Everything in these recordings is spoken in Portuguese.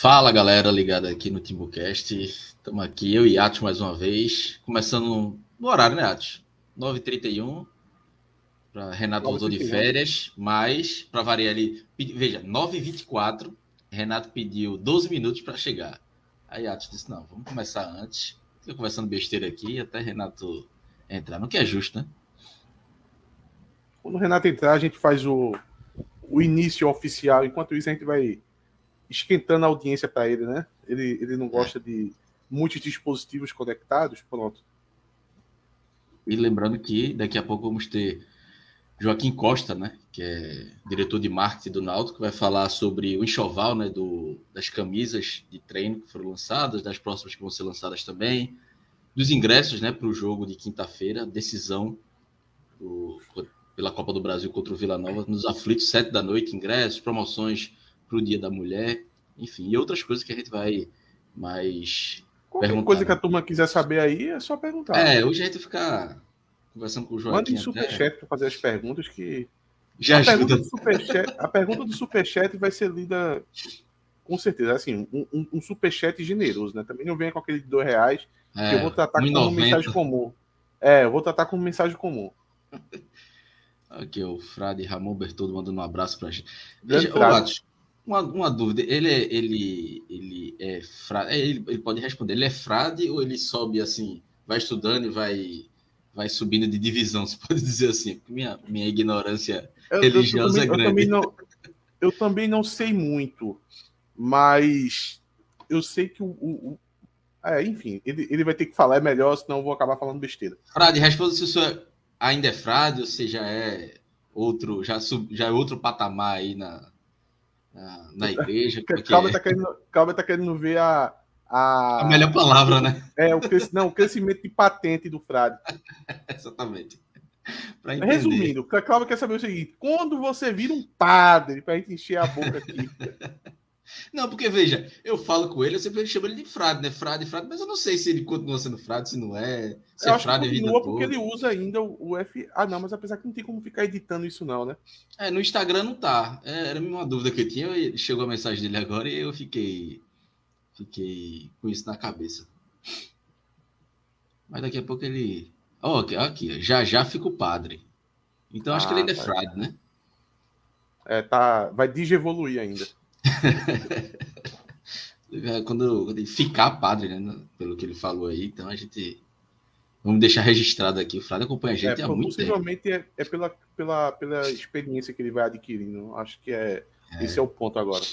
Fala galera ligada aqui no Timbucast. Estamos aqui, eu e Atos mais uma vez. Começando no horário, né, Atos? 9h31. Pra Renato voltou de férias, mas para variar ali. Veja, 9h24. Renato pediu 12 minutos para chegar. Aí Atos disse: não, vamos começar antes. Fica conversando besteira aqui até Renato entrar. Não que é justo, né? Quando o Renato entrar, a gente faz o, o início oficial. Enquanto isso, a gente vai esquentando a audiência para ele, né? Ele, ele não gosta é. de muitos dispositivos conectados, pronto. E lembrando que daqui a pouco vamos ter Joaquim Costa, né, que é diretor de marketing do Náutico, que vai falar sobre o enxoval, né, do, das camisas de treino que foram lançadas, das próximas que vão ser lançadas também, dos ingressos, né, para o jogo de quinta-feira, decisão do, pela Copa do Brasil contra o Vila Nova, nos aflitos, sete da noite, ingressos, promoções para o Dia da Mulher, enfim, e outras coisas que a gente vai mais Qualquer coisa que a turma quiser saber aí, é só perguntar. É, hoje a gente fica conversando com o João. Manda em superchat para fazer as perguntas que. Já a, ajuda. pergunta superchat, a pergunta do superchat vai ser lida com certeza. Assim, um, um, um superchat generoso, né? Também não venha com aquele de dois reais, é, que eu vou tratar como mensagem comum. É, eu vou tratar como mensagem comum. Aqui, o Frade Ramon Bertoldo mandando um abraço pra gente. Veja, ô, uma, uma dúvida, ele é, ele, ele é frade, é, ele, ele pode responder, ele é frade ou ele sobe assim, vai estudando e vai, vai subindo de divisão, se pode dizer assim, minha, minha ignorância eu, religiosa eu, também, é grande. Eu também, não, eu também não sei muito, mas eu sei que o, o, o é, enfim, ele, ele vai ter que falar é melhor, senão eu vou acabar falando besteira. Frade, responda se o senhor ainda é frade ou se já é outro, já, sub, já é outro patamar aí na, na, na igreja. Porque... Calma, tá querendo, calma tá querendo ver a, a. A melhor palavra, né? É, o, não, o crescimento de patente do frade. Exatamente. Resumindo, a Cláudia quer saber o seguinte: quando você vira um padre, para a gente encher a boca aqui. Não, porque veja, eu falo com ele, eu sempre chamo ele de frade, né? Frade, frade, mas eu não sei se ele continua sendo frade, se não é. Se eu é frade que continua porque toda. ele usa ainda o, F. Ah, não, mas apesar que não tem como ficar editando isso, não, né? É, no Instagram não tá. É, era uma dúvida que eu tinha, chegou a mensagem dele agora e eu fiquei. Fiquei com isso na cabeça. Mas daqui a pouco ele. Ó, oh, aqui, aqui, já já fica o padre. Então acho ah, que ele ainda é tá. frade, né? É, tá. Vai digievoluir ainda. quando, quando ele ficar padre, né? Pelo que ele falou aí, então a gente. Vamos deixar registrado aqui. O Frade acompanha a gente é, há muito possivelmente tempo. Possivelmente é, é, pela, pela, pela experiência que ele vai adquirindo. Acho que é, é. esse é o ponto agora.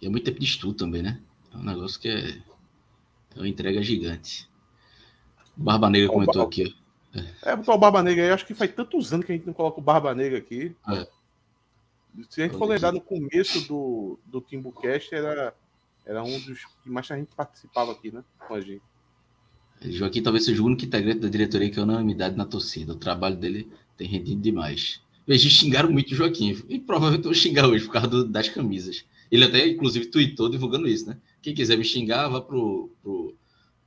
E é muito tempo de estudo também, né? É um negócio que é, é uma entrega gigante. O Barba Negra comentou o, aqui. É, é botar o Barba Negra aí. Acho que faz tantos anos que a gente não coloca o Barba Negra aqui. É. Se a gente for lembrar no começo do, do Timbucast, era, era um dos que mais a gente participava aqui, né? Com a gente. Joaquim talvez seja o único integrante da diretoria que é unanimidade na torcida. O trabalho dele tem rendido demais. Veja, xingaram muito o Joaquim. E provavelmente vou xingar hoje por causa do, das camisas. Ele até, inclusive, tweetou divulgando isso, né? Quem quiser me xingar, vá pro, pro,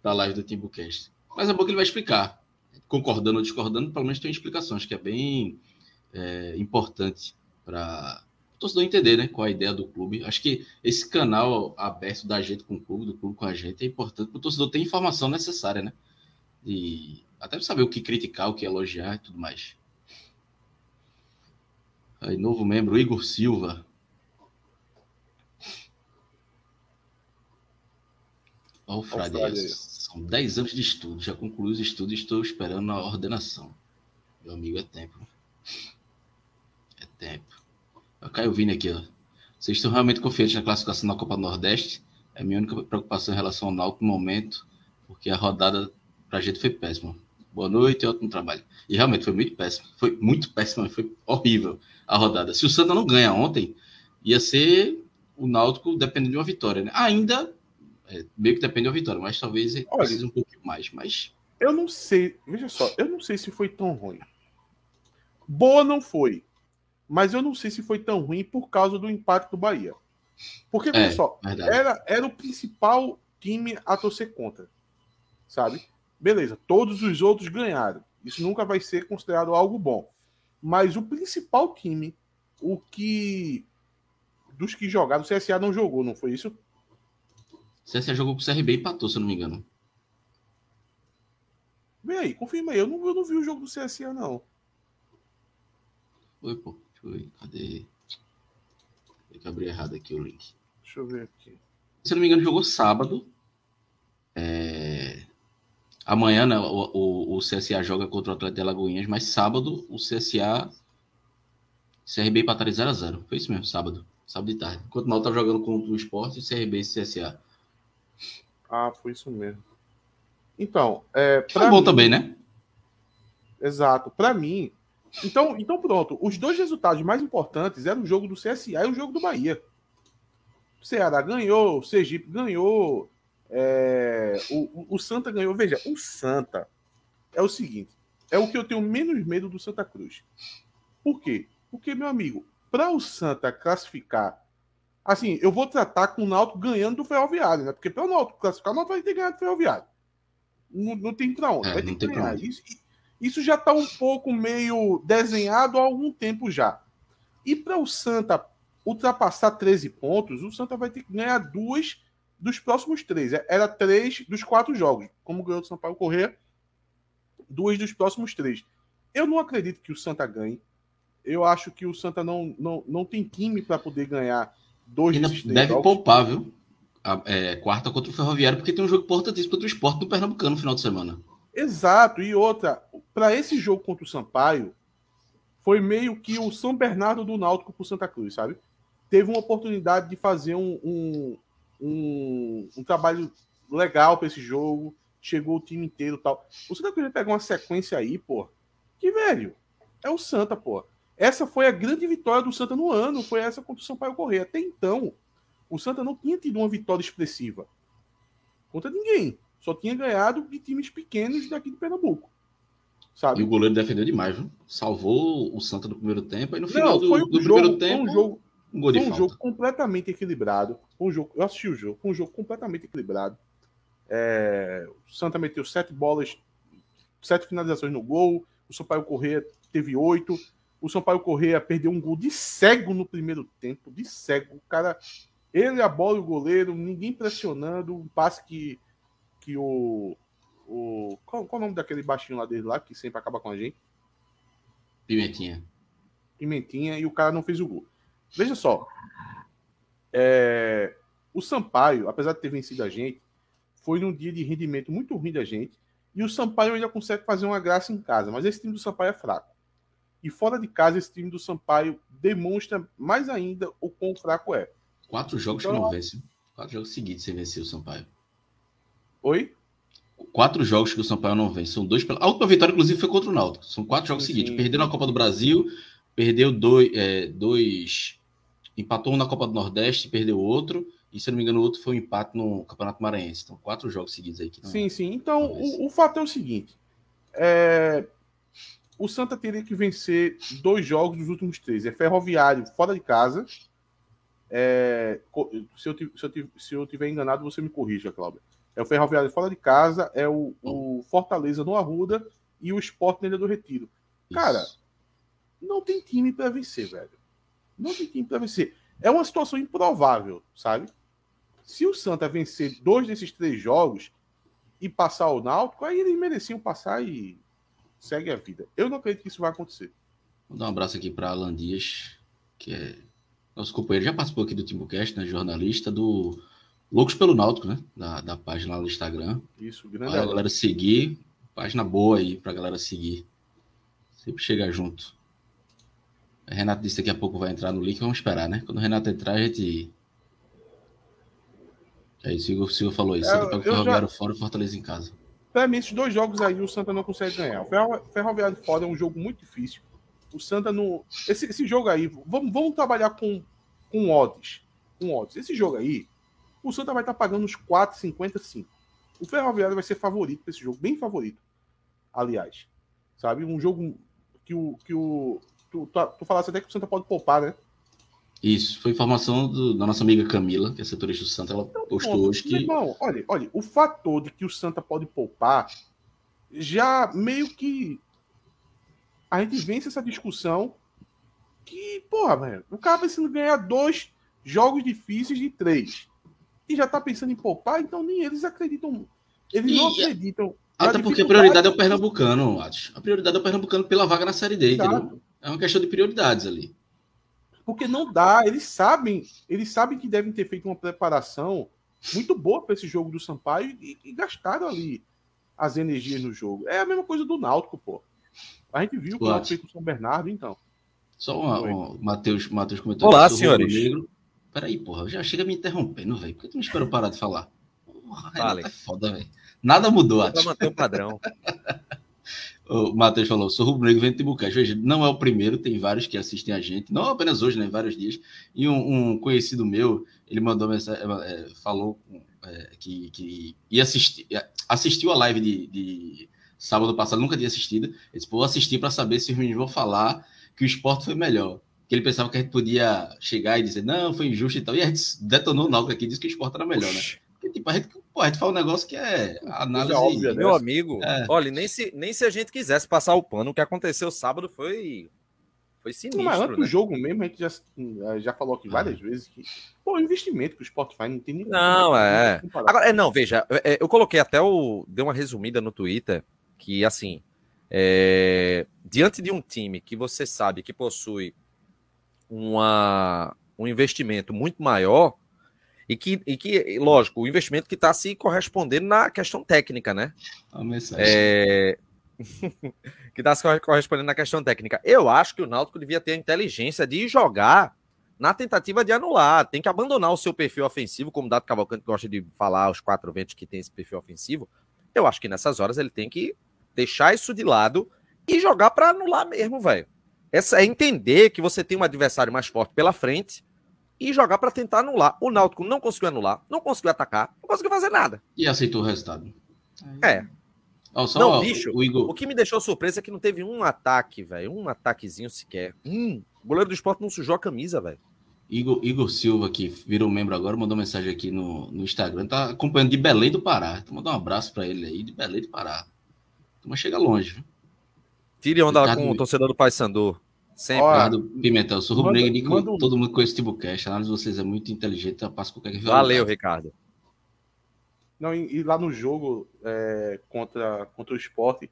pra live do Timbucast. Mas é bom que ele vai explicar. Concordando ou discordando, pelo menos tem explicações, que é bem é, importante para o torcedor entender né, qual a ideia do clube. Acho que esse canal aberto da gente com o clube, do clube com a gente, é importante para o torcedor ter informação necessária, né? E até saber o que criticar, o que elogiar e tudo mais. Aí, novo membro, Igor Silva. Olha o Frade. São 10 anos de estudo. Já concluí os estudos e estou esperando a ordenação. Meu amigo, é tempo. É tempo. O Caio Vini aqui, ó. Vocês estão realmente confiantes na classificação da Copa do Nordeste? É a minha única preocupação em relação ao Náutico no momento, porque a rodada pra gente foi péssima. Boa noite e ótimo trabalho. E realmente foi muito péssimo. Foi muito péssimo, foi horrível a rodada. Se o Santa não ganha ontem, ia ser o Náutico dependendo de uma vitória, né? Ainda é, meio que depende de uma vitória, mas talvez Olha, precise um pouquinho mais, mas eu não sei, veja só, eu não sei se foi tão ruim. Boa não foi. Mas eu não sei se foi tão ruim por causa do empate do Bahia. Porque, olha é, só, era, era o principal time a torcer contra. Sabe? Beleza, todos os outros ganharam. Isso nunca vai ser considerado algo bom. Mas o principal time, o que. Dos que jogaram, o CSA não jogou, não foi isso? CSA jogou com o CRB e empatou, se eu não me engano. Vem aí, confirma aí. Eu não, eu não vi o jogo do CSA, não. Oi, pô. Ver. Cadê? Tem que abrir errado aqui o link. Deixa eu ver aqui. Se não me engano, jogou sábado. É... Amanhã, né, o, o, o, CSA joga contra o Atlético de Alagoinhas, mas sábado o CSA CRB empataram 0x0. Foi isso mesmo, sábado. Sábado de tarde. Enquanto o Mal tá jogando contra o Esporte, CRB e CSA. Ah, foi isso mesmo. Então, é, foi bom mim, também, né? Exato. Para mim, então, então pronto. Os dois resultados mais importantes eram o jogo do CSA e o jogo do Bahia. O Ceará ganhou, o Sergipe ganhou, é, o, o Santa ganhou. Veja, o Santa é o seguinte: é o que eu tenho menos medo do Santa Cruz. Por quê? Porque, meu amigo, para o Santa classificar, assim, eu vou tratar com o Náutico ganhando do Ferroviário, né? Porque para o Náutico classificar, o Náutico vai ter ganhado do Ferroviário. Não, não tem para onde. É, vai ter que ganhar. Isso, isso já está um pouco meio desenhado há algum tempo já. E para o Santa ultrapassar 13 pontos, o Santa vai ter que ganhar duas dos próximos três. É, era três dos quatro jogos. Como ganhou do Sampaio Correr, duas dos próximos três. Eu não acredito que o Santa ganhe. Eu acho que o Santa não, não, não tem time para poder ganhar dois desses três Deve jogos. poupar, viu? A, é, quarta contra o Ferroviário, porque tem um jogo importantíssimo contra o esporte do Pernambucano no final de semana. Exato. E outra, para esse jogo contra o Sampaio, foi meio que o São Bernardo do Náutico pro Santa Cruz, sabe? Teve uma oportunidade de fazer um, um, um, um trabalho legal para esse jogo. Chegou o time inteiro tal. O Santa Cruz pegar uma sequência aí, pô. Que velho. É o Santa, pô. Essa foi a grande vitória do Santa no ano. Foi essa contra o Sampaio Correia. Até então, o Santa não tinha tido uma vitória expressiva contra ninguém. Só tinha ganhado de times pequenos daqui de Pernambuco. Sabe? E o goleiro defendeu demais, viu? Salvou o Santa no primeiro tempo. E no final não, do, um do jogo, primeiro tempo. Um jogo, um gol de foi um falta. jogo completamente equilibrado. Um jogo, eu assisti o jogo, foi um jogo completamente equilibrado. É, o Santa meteu sete bolas, sete finalizações no gol. O Sampaio Correia teve oito. O Sampaio Correia perdeu um gol de cego no primeiro tempo, de cego. O cara, ele, a bola e o goleiro, ninguém pressionando. Um passe que, que o. o qual, qual é o nome daquele baixinho lá dele lá, que sempre acaba com a gente? Pimentinha. Pimentinha, e o cara não fez o gol. Veja só. É, o Sampaio, apesar de ter vencido a gente, foi num dia de rendimento muito ruim da gente. E o Sampaio ainda consegue fazer uma graça em casa, mas esse time do Sampaio é fraco. E fora de casa, esse time do Sampaio demonstra mais ainda o quão fraco é. Quatro jogos então, que não vence. Quatro jogos seguidos sem vencer o Sampaio. Oi? Quatro jogos que o Sampaio não vence. São dois. A última vitória, inclusive, foi contra o Náutico. São quatro jogos sim, seguidos. Perdeu na Copa do Brasil, perdeu dois, é, dois empatou um na Copa do Nordeste, perdeu outro, e se não me engano, o outro foi um empate no Campeonato Maranhense. Então, quatro jogos seguidos aí. sim, não, sim. Então, o, o, fato é o seguinte: é... o Santa teria que vencer dois jogos dos últimos três. É Ferroviário fora de casa. É... Se, eu, se, eu, se eu tiver enganado, você me corrija, Cláudio. É o Ferroviário fora de casa, é o, o Fortaleza no Arruda e o Sport na Ilha do Retiro. Cara, Isso. não tem time para vencer, velho. Não tem time para vencer. É uma situação improvável, sabe? Se o Santa vencer dois desses três jogos e passar o Náutico, aí eles mereciam passar e segue a vida. Eu não acredito que isso vai acontecer. Vou dar um abraço aqui para Alan Dias, que é nosso companheiro, já participou aqui do Timbucast, né? Jornalista do Loucos pelo Náutico, né? Da, da página lá no Instagram. Isso, grande. Para a galera seguir. Página boa aí para a galera seguir. Sempre chega junto. O Renato disse que daqui a pouco vai entrar no link, vamos esperar, né? Quando o Renato entrar, a gente. É isso, o Silvio falou isso. É, Santa Ferroviário já... fora e Fortaleza em casa. Para mim, esses dois jogos aí o Santa não consegue ganhar. O Ferroviário fora é um jogo muito difícil. O Santa no. Esse, esse jogo aí, vamos, vamos trabalhar com, com odds. Com odds. Esse jogo aí, o Santa vai estar pagando uns 4,55. O Ferroviário vai ser favorito para esse jogo, bem favorito. Aliás. Sabe? Um jogo que o, que o, Tu, tu, tu falasse até que o Santa pode poupar, né? Isso, foi informação do, da nossa amiga Camila, que é setorista do Santa, ela então, postou hoje que. Irmão, olha, olha, o fator de que o Santa pode poupar já meio que a gente vence essa discussão que, porra, velho, o cara vai sendo ganhar dois jogos difíceis de três. E já tá pensando em poupar, então nem eles acreditam. Eles e, não acreditam. Até porque a prioridade é o Pernambucano, acho. A prioridade é o Pernambucano pela vaga na Série D, entendeu? É uma questão de prioridades ali. Porque não dá, eles sabem, eles sabem que devem ter feito uma preparação muito boa para esse jogo do Sampaio e, e, gastaram ali as energias no jogo. É a mesma coisa do Náutico, pô. A gente viu o que o Náutico fez com o São Bernardo, então. Só uma, o Matheus, Matheus comentou. Olá, senhores. Negro. Peraí, porra, já chega me interrompendo, velho. Por que tu não esperou parar de falar? Porra, é foda, velho. Nada mudou, Para manter o padrão. o Matheus falou, sou rubro-negro vendo Timbucast. Veja, não é o primeiro, tem vários que assistem a gente, não apenas hoje, né, vários dias. E um, um conhecido meu, ele mandou mensagem, é, falou é, que, que ia assistir, assistiu a live de, de sábado passado, nunca tinha assistido. Ele disse, pô, assisti para saber se os meninos vão falar que o esporte foi melhor. Que ele pensava que a gente podia chegar e dizer, não, foi injusto e tal. E a gente detonou o Náutico aqui e disse que o esporte era melhor, né? Porque, tipo, a gente, pô, a gente fala um negócio que é análise. É óbvia, né? Meu amigo, é. olha, nem se, nem se a gente quisesse passar o pano, o que aconteceu sábado foi. Foi sinistro. Mas antes né? do jogo mesmo, a gente já, já falou aqui várias ah. vezes que. Pô, o investimento que o Spotify não tem nem. Não, é. Agora, é, não, veja, é, eu coloquei até o. Dei uma resumida no Twitter que, assim, é, diante de um time que você sabe que possui uma, um investimento muito maior, e que, e que lógico, o investimento que está se correspondendo na questão técnica, né? A mensagem. É... que está se correspondendo na questão técnica. Eu acho que o Náutico devia ter a inteligência de jogar na tentativa de anular. Tem que abandonar o seu perfil ofensivo, como o Dato Cavalcante gosta de falar, os quatro ventos que tem esse perfil ofensivo. Eu acho que nessas horas ele tem que deixar isso de lado e jogar para anular mesmo, velho. Essa é entender que você tem um adversário mais forte pela frente e jogar para tentar anular. O Náutico não conseguiu anular, não conseguiu atacar, não conseguiu fazer nada. E aceitou o resultado. É. Oh, não, bicho, o, Igor... o, que me deixou surpresa é que não teve um ataque, velho. Um ataquezinho sequer. Hum, o goleiro do esporte não sujou a camisa, velho. Igor, Igor Silva, que virou membro agora, mandou mensagem aqui no, no Instagram. Tá acompanhando de Belém do Pará. Então, mandar um abraço para ele aí, de Belém do Pará mas chega longe. Viu? Tire onda Ricardo, com o torcedor do Paysandu. Sempre. Ricardo Pimentel, sou rubro-negro manda... todo mundo conhece o Tibucast. A análise de vocês é muito inteligente, eu passo qualquer Valeu, Ricardo. Não, e, e, lá no jogo é, contra, contra o esporte,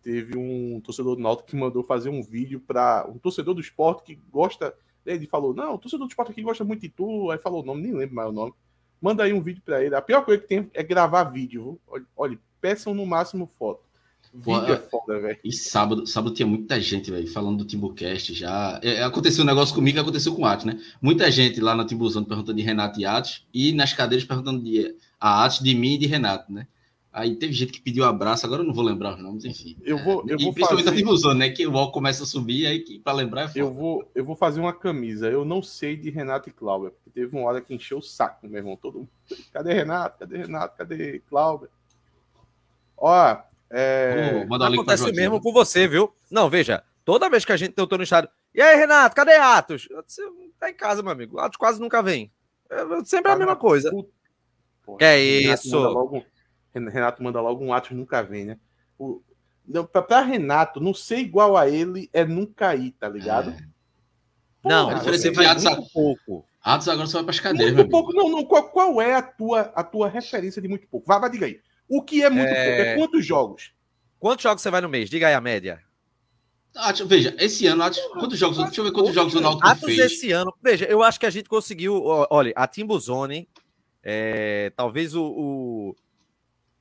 teve um torcedor do Náutico que mandou fazer um vídeo para um torcedor do esporte que gosta. Ele falou: Não, o torcedor do esporte aqui gosta muito de tu. Aí falou o nome, nem lembro mais o nome. Manda aí um vídeo para ele. A pior coisa que tem é gravar vídeo. Olha, olha peçam no máximo foto. Vídeo é foda, velho. E sábado, sábado tinha muita gente, velho, falando do Timbucast já. É, aconteceu um negócio comigo que aconteceu com o Atos, né? Muita gente lá na Timbuzão perguntando de Renato e Atos, e nas cadeiras perguntando de a Atos, de mim e de Renato, né? Aí teve gente que pediu abraço, agora eu não vou lembrar os nomes, enfim. Eu vou, eu e vou principalmente fazer... a Timbuzão, né? Que o UOL começa a subir, aí que pra lembrar é foda. Eu vou, eu vou fazer uma camisa. Eu não sei de Renato e Cláudio, porque teve uma hora que encheu o saco, meu irmão. Todo mundo. Cadê Renato? Cadê Renato? Cadê Cláudio? Ó, é... Oh, Acontece o mesmo com você, viu? Não, veja, toda vez que a gente tentou no estado. E aí, Renato, cadê Atos? Você tá em casa, meu amigo. Atos quase nunca vem. É sempre a mesma coisa. Porra, que é Renato isso? Manda logo, Renato manda logo um Atos nunca vem, né? O... Pra Renato, não ser igual a ele é nunca ir, tá ligado? É. não, a diferença é Atos muito pouco. Atos agora só vai para as cadeiras. Muito pouco, não, não. Qual, qual, é a tua, a tua referência de muito pouco? Vai, vai, diga aí. O que é muito é... pouco? É quantos jogos? Quantos jogos você vai no mês? Diga aí a média. Atos, veja, esse ano, Atos, quantos jogos? Deixa eu ver quantos jogos o Náutico Atos fez. esse ano, veja, eu acho que a gente conseguiu. Olha, a Timbuzone, é, talvez o, o,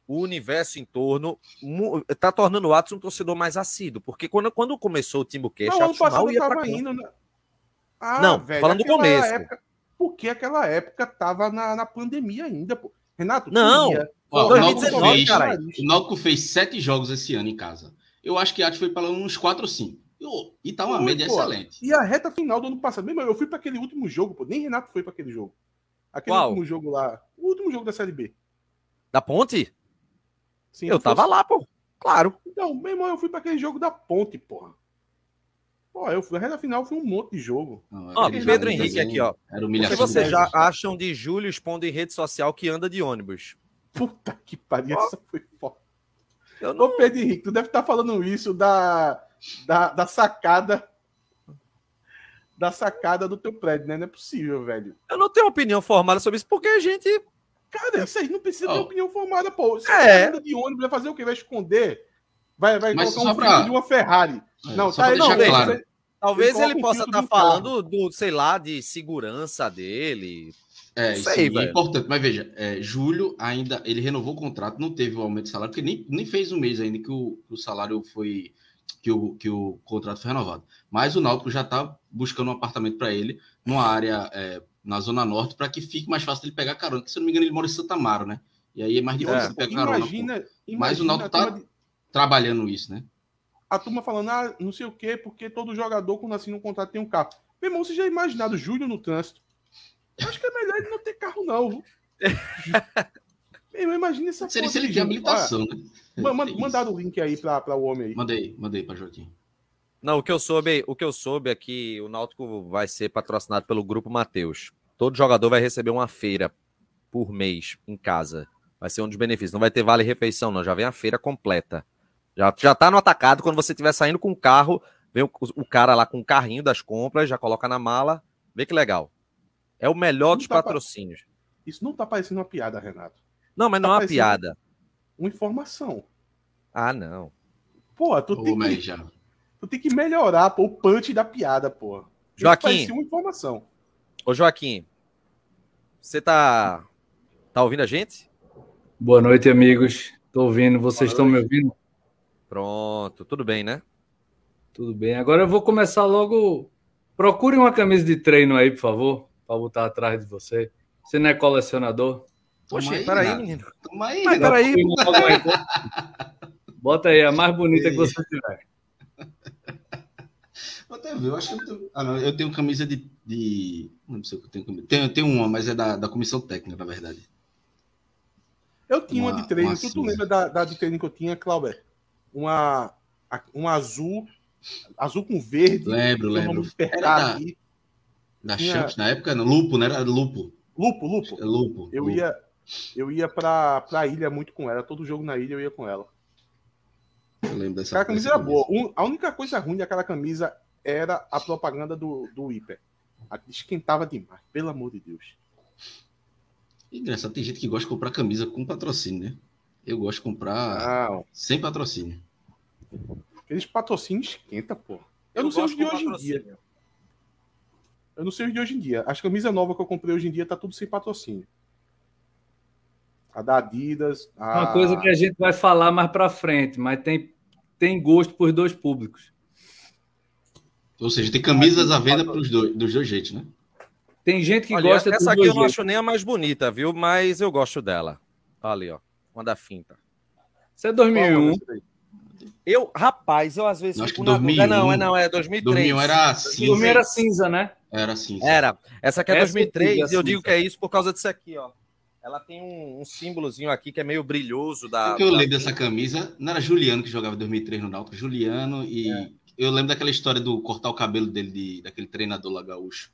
o, universo em torno está tornando o Atos um torcedor mais assíduo, porque quando, quando começou o não, ano passado ia tava indo. Né? Ah, não, velho, falando do começo. Época, porque aquela época tava na, na pandemia ainda, pô. Renato, não. Ia, Ó, 2019, o, Náutico fez, o Náutico fez sete jogos esse ano em casa. Eu acho que a Atos foi para uns quatro ou cinco. E tá uma média pô. excelente. E a reta final do ano passado, mesmo eu fui para aquele último jogo, pô, nem Renato foi para aquele jogo. Aquele Qual? último jogo lá, o último jogo da Série B. Da Ponte? Sim, eu tava fosse... lá, pô. Claro. Então, meu irmão, eu fui para aquele jogo da Ponte, porra. Pô, eu fui, a reta final foi um monte de jogo. ó, Pedro Henrique aqui, ó. Era o que vocês já acham de Júlio expondo em rede social que anda de ônibus? Puta que pariu, oh. essa foi foda. Eu não... Ô, Pedro Henrique, tu deve estar tá falando isso da, da, da sacada da sacada do teu prédio, né? Não é possível, velho. Eu não tenho opinião formada sobre isso, porque a gente Cara, isso aí não precisa oh. ter opinião formada, pô. Você é. anda de ônibus, vai fazer o quê? Vai esconder? Vai, vai Mas colocar um pra... de uma Ferrari. É, não, tá aí, não, claro. Talvez ele, ele possa estar tá falando do, sei lá, de segurança dele. É, isso aí, é importante. Mas veja, é, julho ainda ele renovou o contrato, não teve o aumento de salário, porque nem, nem fez um mês ainda que o, o salário foi. Que o, que o contrato foi renovado. Mas o Náutico já está buscando um apartamento para ele, numa área é, na Zona Norte, para que fique mais fácil ele pegar carona. Porque, se eu não me engano, ele mora em Santa Amaro, né? E aí é mais difícil é, pegar carona. Imagina, Mas o Náutico está de... trabalhando isso, né? A turma falando, ah, não sei o quê, porque todo jogador, quando assina um contrato, tem um carro. Meu irmão, você já imaginado Júlio no trânsito? Acho que é melhor ele não ter carro, não. Meu, imagina essa Seria se ele tinha habilitação, né? Manda, mandaram o link aí para o homem aí. Mandei, mandei para Joaquim. Não, o que eu soube, o que eu soube é que o Náutico vai ser patrocinado pelo grupo Mateus. Todo jogador vai receber uma feira por mês em casa. Vai ser um dos benefícios. Não vai ter vale refeição, não. Já vem a feira completa. Já, já tá no atacado. Quando você estiver saindo com o carro, vem o, o, cara lá com o carrinho das compras, já coloca na mala. Vê que legal. É o melhor dos tá patrocínios. Pa... Isso não tá parecendo uma piada, Renato. Não, mas tá não é uma piada. Uma informação. Ah, não. Pô, tu, tem que, já. tu tem que melhorar pô, o punch da piada, pô. Joaquim. uma informação. Ô, Joaquim. Você tá. Tá ouvindo a gente? Boa noite, amigos. Tô ouvindo. Vocês estão me ouvindo? Pronto. Tudo bem, né? Tudo bem. Agora eu vou começar logo. Procure uma camisa de treino aí, por favor para botar atrás de você. Você não é colecionador? Poxa, aí, peraí, menino. Toma aí, Mas, peraí. Bota aí, a mais bonita que você tiver. Vou até ver, eu acho que eu tenho. Ah, não, eu tenho camisa de. de... Não sei o que eu tenho camisa. Tenho, tenho uma, mas é da, da comissão técnica, na verdade. Eu tinha uma, uma de treino. Tu, tu lembra da, da de treino que eu tinha, Clauber? Uma, uma azul. Azul com verde. Lembro, lembro. Era da, na tinha... Champs, na época, no Lupo, não era Lupo. Lupo, Lupo. É Lupo. Eu Lupo. ia, eu ia pra, pra ilha muito com ela. Todo jogo na ilha eu ia com ela. Eu lembro dessa Aquela camisa era boa. Um, a única coisa ruim daquela camisa era a propaganda do, do Hiper. Esquentava demais, pelo amor de Deus. Engraçado, tem gente que gosta de comprar camisa com patrocínio, né? Eu gosto de comprar não. sem patrocínio. Aqueles patrocínios esquenta, pô. Eu, eu não sei os de hoje em dia. Eu não sei os de hoje em dia. As camisas novas que eu comprei hoje em dia tá tudo sem patrocínio. A da Adidas. A... Uma coisa que a gente vai falar mais para frente, mas tem, tem gosto para os dois públicos. Ou seja, tem camisas à venda pros dois, dos dois jeitos, né? Tem gente que Olha, gosta Essa aqui eu não jeitos. acho nem a mais bonita, viu? Mas eu gosto dela. Ali, ó. Uma da finta. Isso é 2001. Eu, rapaz, eu às vezes. Não, acho que 2001, não, é não, é 2003. 2001 era cinza. 2001 era cinza, né? Era cinza. Era. Essa aqui é Essa 2003 e eu digo que é isso por causa disso aqui, ó. Ela tem um, um símbolozinho aqui que é meio brilhoso da. O que eu lembro dessa camisa, não era Juliano que jogava em 2003 no Náutico, Juliano e é. eu lembro daquela história do cortar o cabelo dele de, daquele treinador lá gaúcho,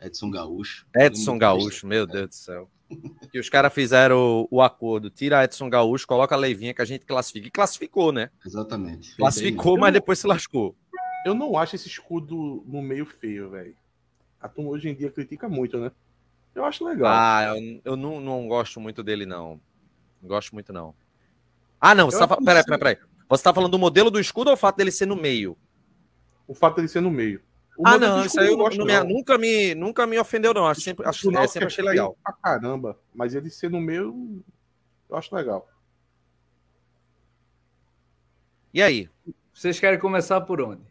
Edson Gaúcho. Edson Gaúcho, meu Deus do céu. que os caras fizeram o, o, acordo, tira Edson Gaúcho, coloca a Leivinha que a gente classifica. E classificou, né? Exatamente. Classificou, mas depois se lascou. Eu não acho esse escudo no meio feio, velho. A turma hoje em dia critica muito, né? Eu acho legal. Ah, eu, eu não, não gosto muito dele, não. Não gosto muito, não. Ah, não. Você tá, peraí, peraí, peraí. Você tá falando do modelo do escudo ou o fato dele ser no meio? O fato dele ser no meio. O ah, não, isso aí eu não, não. nunca, me, nunca me ofendeu, não. Acho sempre, acho, é, sempre achei legal. Pra caramba, mas ele ser no meio, eu acho legal. E aí? Vocês querem começar por onde?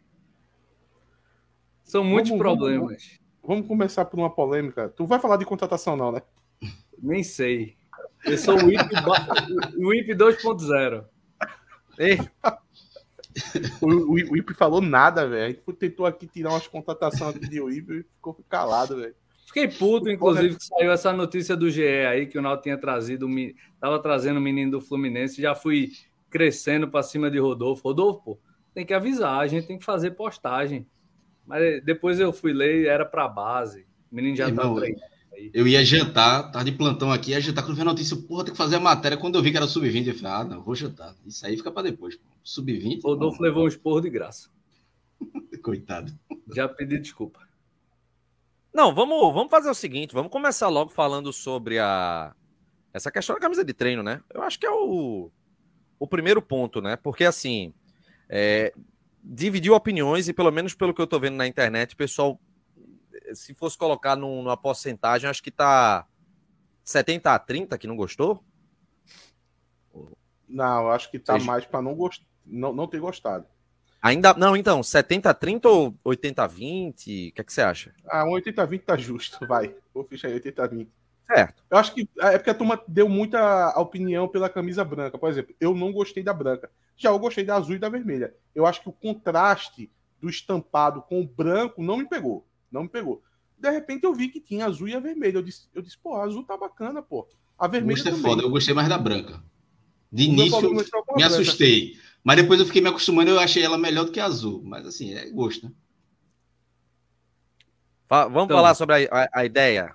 São muitos vamos, problemas. Vamos, começar por uma polêmica. Tu vai falar de contratação, não, né? Nem sei. Eu sou o IP, o IP 2.0. o, o, o Ip falou nada, velho. A gente tentou aqui tirar umas contratações aqui de Ip e ficou calado, velho. Fiquei puto, inclusive, que saiu essa notícia do GE aí, que o Naldo tinha trazido, tava trazendo o menino do Fluminense, já fui crescendo para cima de Rodolfo. Rodolfo, pô, tem que avisar, a gente tem que fazer postagem. Mas depois eu fui ler, era para base. O menino já tá treinando. Eu ia jantar, tava de plantão aqui, ia jantar quando vi a notícia, porra, tem que fazer a matéria. Quando eu vi que era sub-20, eu falei, ah, não, vou jantar. Isso aí fica para depois. Sub-20. Rodolfo levou um esporro de graça. Coitado. Já pedi desculpa. Não, vamos, vamos fazer o seguinte, vamos começar logo falando sobre a Essa questão da camisa de treino, né? Eu acho que é o, o primeiro ponto, né? Porque assim, é, dividiu opiniões e pelo menos pelo que eu tô vendo na internet, o pessoal, se fosse colocar num, numa porcentagem, acho que tá 70 a 30 que não gostou. Não, acho que tá Seja... mais para não, gost... não, não ter gostado. Ainda. Não, então, 70-30 ou 80-20? O que, é que você acha? Ah, um 80-20 tá justo, vai. Vou fechar aí 80-20. Certo. Eu acho que é porque a turma deu muita opinião pela camisa branca. Por exemplo, eu não gostei da branca. Já eu gostei da azul e da vermelha. Eu acho que o contraste do estampado com o branco não me pegou. Não me pegou. De repente eu vi que tinha azul e a vermelha. Eu disse, eu disse pô, a azul tá bacana, pô. A vermelha. Gostei foda, eu gostei mais da branca. De início, me assustei. Mas depois eu fiquei me acostumando e eu achei ela melhor do que a azul. Mas assim, é gosto, né? Vamos então, falar sobre a, a, a, ideia.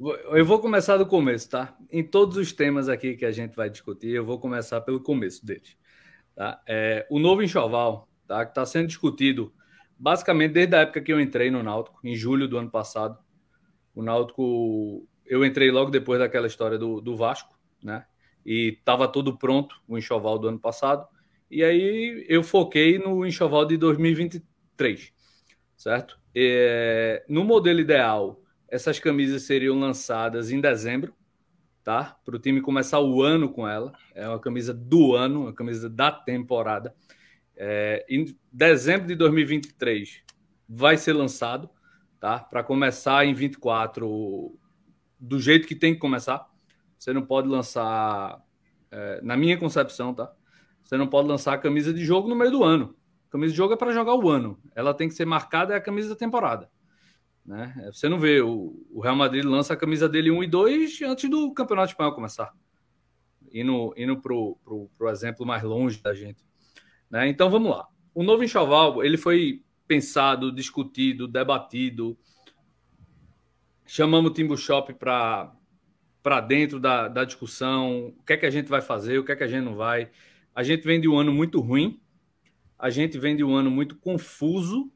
Eu vou começar do começo, tá? Em todos os temas aqui que a gente vai discutir, eu vou começar pelo começo deles. Tá? É, o novo enxoval, tá? Que está sendo discutido basicamente desde a época que eu entrei no Náutico, em julho do ano passado. O Náutico, eu entrei logo depois daquela história do, do Vasco, né? E estava tudo pronto, o enxoval do ano passado. E aí eu foquei no enxoval de 2023, certo? É, no modelo ideal, essas camisas seriam lançadas em dezembro, tá? Para o time começar o ano com ela. É uma camisa do ano, uma camisa da temporada. É, em dezembro de 2023 vai ser lançado, tá? Para começar em 24 do jeito que tem que começar. Você não pode lançar, é, na minha concepção, tá? Você não pode lançar a camisa de jogo no meio do ano. Camisa de jogo é para jogar o ano. Ela tem que ser marcada, é a camisa da temporada. Né? Você não vê, o, o Real Madrid lança a camisa dele 1 e 2 antes do Campeonato Espanhol começar. Indo, indo para o exemplo mais longe da gente. Né? Então vamos lá. O novo enxoval ele foi pensado, discutido, debatido. Chamamos o Timbu Shop para dentro da, da discussão. O que é que a gente vai fazer, o que é que a gente não vai. A gente vem de um ano muito ruim, a gente vem de um ano muito confuso,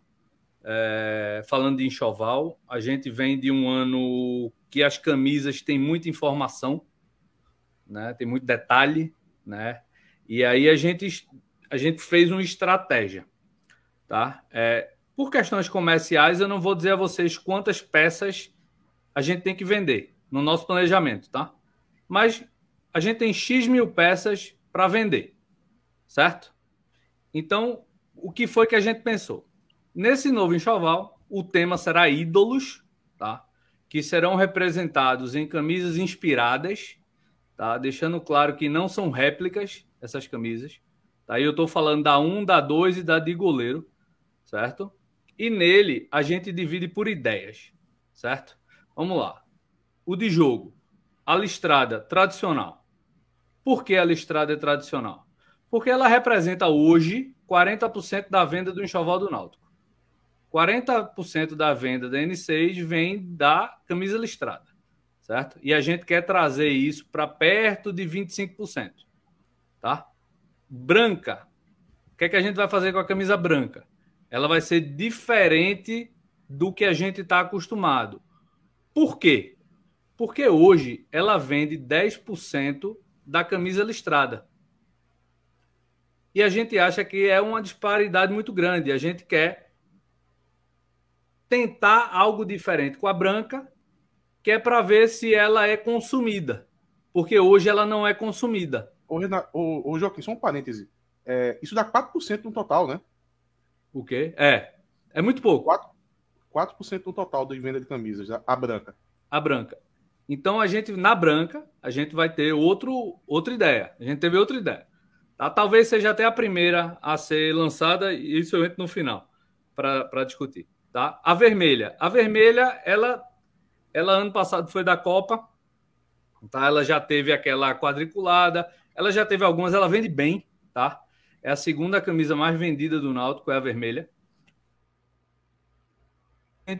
é, falando de enxoval, a gente vem de um ano que as camisas têm muita informação, né? tem muito detalhe, né? e aí a gente, a gente fez uma estratégia. Tá? É, por questões comerciais, eu não vou dizer a vocês quantas peças a gente tem que vender no nosso planejamento, tá? Mas a gente tem X mil peças para vender certo? Então, o que foi que a gente pensou? Nesse novo enxoval, o tema será ídolos, tá? Que serão representados em camisas inspiradas, tá? Deixando claro que não são réplicas essas camisas. Tá? Eu estou falando da 1, da 2 e da de goleiro, certo? E nele a gente divide por ideias, certo? Vamos lá. O de jogo, a listrada tradicional. Por que a listrada é tradicional? porque ela representa hoje 40% da venda do enxoval do Náutico. 40% da venda da N6 vem da camisa listrada, certo? E a gente quer trazer isso para perto de 25%, tá? Branca. O que é que a gente vai fazer com a camisa branca? Ela vai ser diferente do que a gente está acostumado. Por quê? Porque hoje ela vende 10% da camisa listrada e a gente acha que é uma disparidade muito grande. A gente quer tentar algo diferente com a branca, que é para ver se ela é consumida, porque hoje ela não é consumida. Ô, Renato, ô, ô Joaquim, só um parêntese. É, isso dá 4% no total, né? O quê? É. É muito pouco. 4%, 4% no total de venda de camisas, a branca. A branca. Então a gente, na branca, a gente vai ter outro, outra ideia. A gente teve outra ideia. Tá? Talvez seja até a primeira a ser lançada, e isso eu entro no final para discutir. Tá? A vermelha. A vermelha, ela, ela ano passado foi da Copa, tá? ela já teve aquela quadriculada, ela já teve algumas, ela vende bem, tá? É a segunda camisa mais vendida do Náutico, é a vermelha.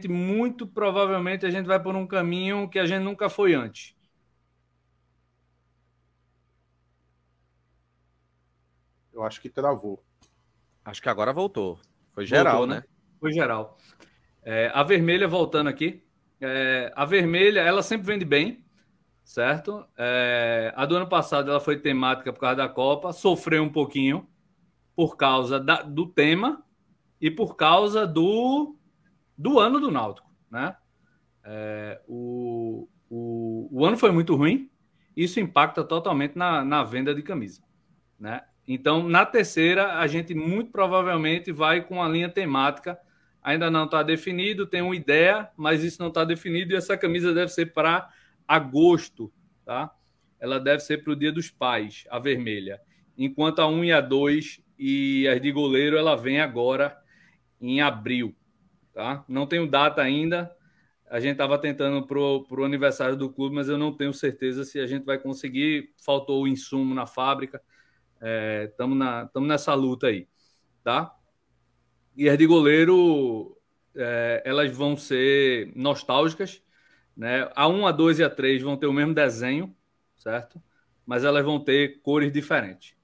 Muito provavelmente a gente vai por um caminho que a gente nunca foi antes. Eu acho que travou. Acho que agora voltou. Foi geral, voltou, né? né? Foi geral. É, a vermelha, voltando aqui. É, a vermelha, ela sempre vende bem. certo? É, a do ano passado ela foi temática por causa da Copa, sofreu um pouquinho por causa da, do tema e por causa do, do ano do Náutico, né? É, o, o, o ano foi muito ruim, isso impacta totalmente na, na venda de camisa, né? Então, na terceira, a gente muito provavelmente vai com a linha temática. Ainda não está definido, tem uma ideia, mas isso não está definido e essa camisa deve ser para agosto, tá? Ela deve ser para o Dia dos Pais, a vermelha. Enquanto a 1 e a 2 e as de goleiro, ela vem agora em abril, tá? Não tenho data ainda. A gente estava tentando para o aniversário do clube, mas eu não tenho certeza se a gente vai conseguir. Faltou o insumo na fábrica Estamos é, nessa luta aí, tá? E as de goleiro, é, elas vão ser nostálgicas, né? A 1, a 2 e a 3 vão ter o mesmo desenho, certo? Mas elas vão ter cores diferentes,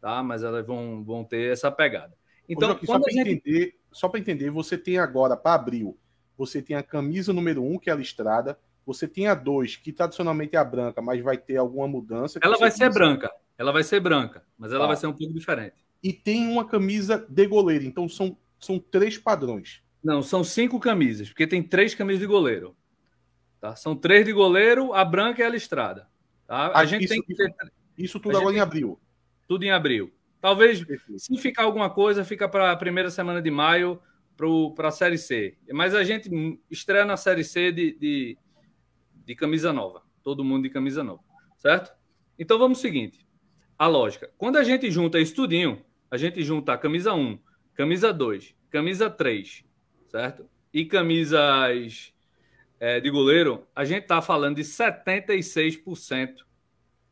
tá? Mas elas vão, vão ter essa pegada. Então, Ô, só para gente... entender, só entender, você tem agora para abril, você tem a camisa número 1, que é a listrada, você tem a 2, que tradicionalmente é a branca, mas vai ter alguma mudança. Ela vai ser branca. Ela vai ser branca, mas ela tá. vai ser um pouco diferente. E tem uma camisa de goleiro, então são, são três padrões. Não, são cinco camisas, porque tem três camisas de goleiro. Tá? São três de goleiro, a branca e a listrada. Tá? A ah, gente isso, tem que ter... Isso tudo agora em abril. Tudo em abril. Talvez, Perfeito. se ficar alguma coisa, fica para a primeira semana de maio para a Série C. Mas a gente estreia na Série C de, de, de camisa nova. Todo mundo de camisa nova. Certo? Então vamos ao seguinte a lógica. Quando a gente junta isso tudinho, a gente junta a camisa 1, camisa 2, camisa 3, certo? E camisas é, de goleiro, a gente está falando de 76%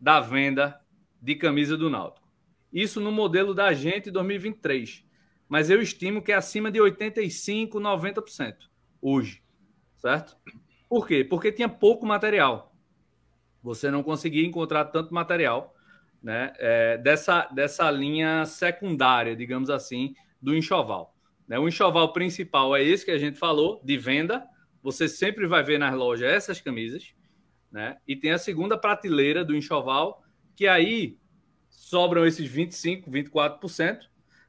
da venda de camisa do Náutico. Isso no modelo da gente 2023. Mas eu estimo que é acima de 85%, 90% hoje, certo? Por quê? Porque tinha pouco material. Você não conseguia encontrar tanto material né, é, dessa, dessa linha secundária, digamos assim, do enxoval. Né? O enxoval principal é esse que a gente falou, de venda. Você sempre vai ver nas lojas essas camisas. Né? E tem a segunda prateleira do enxoval, que aí sobram esses 25%, 24%,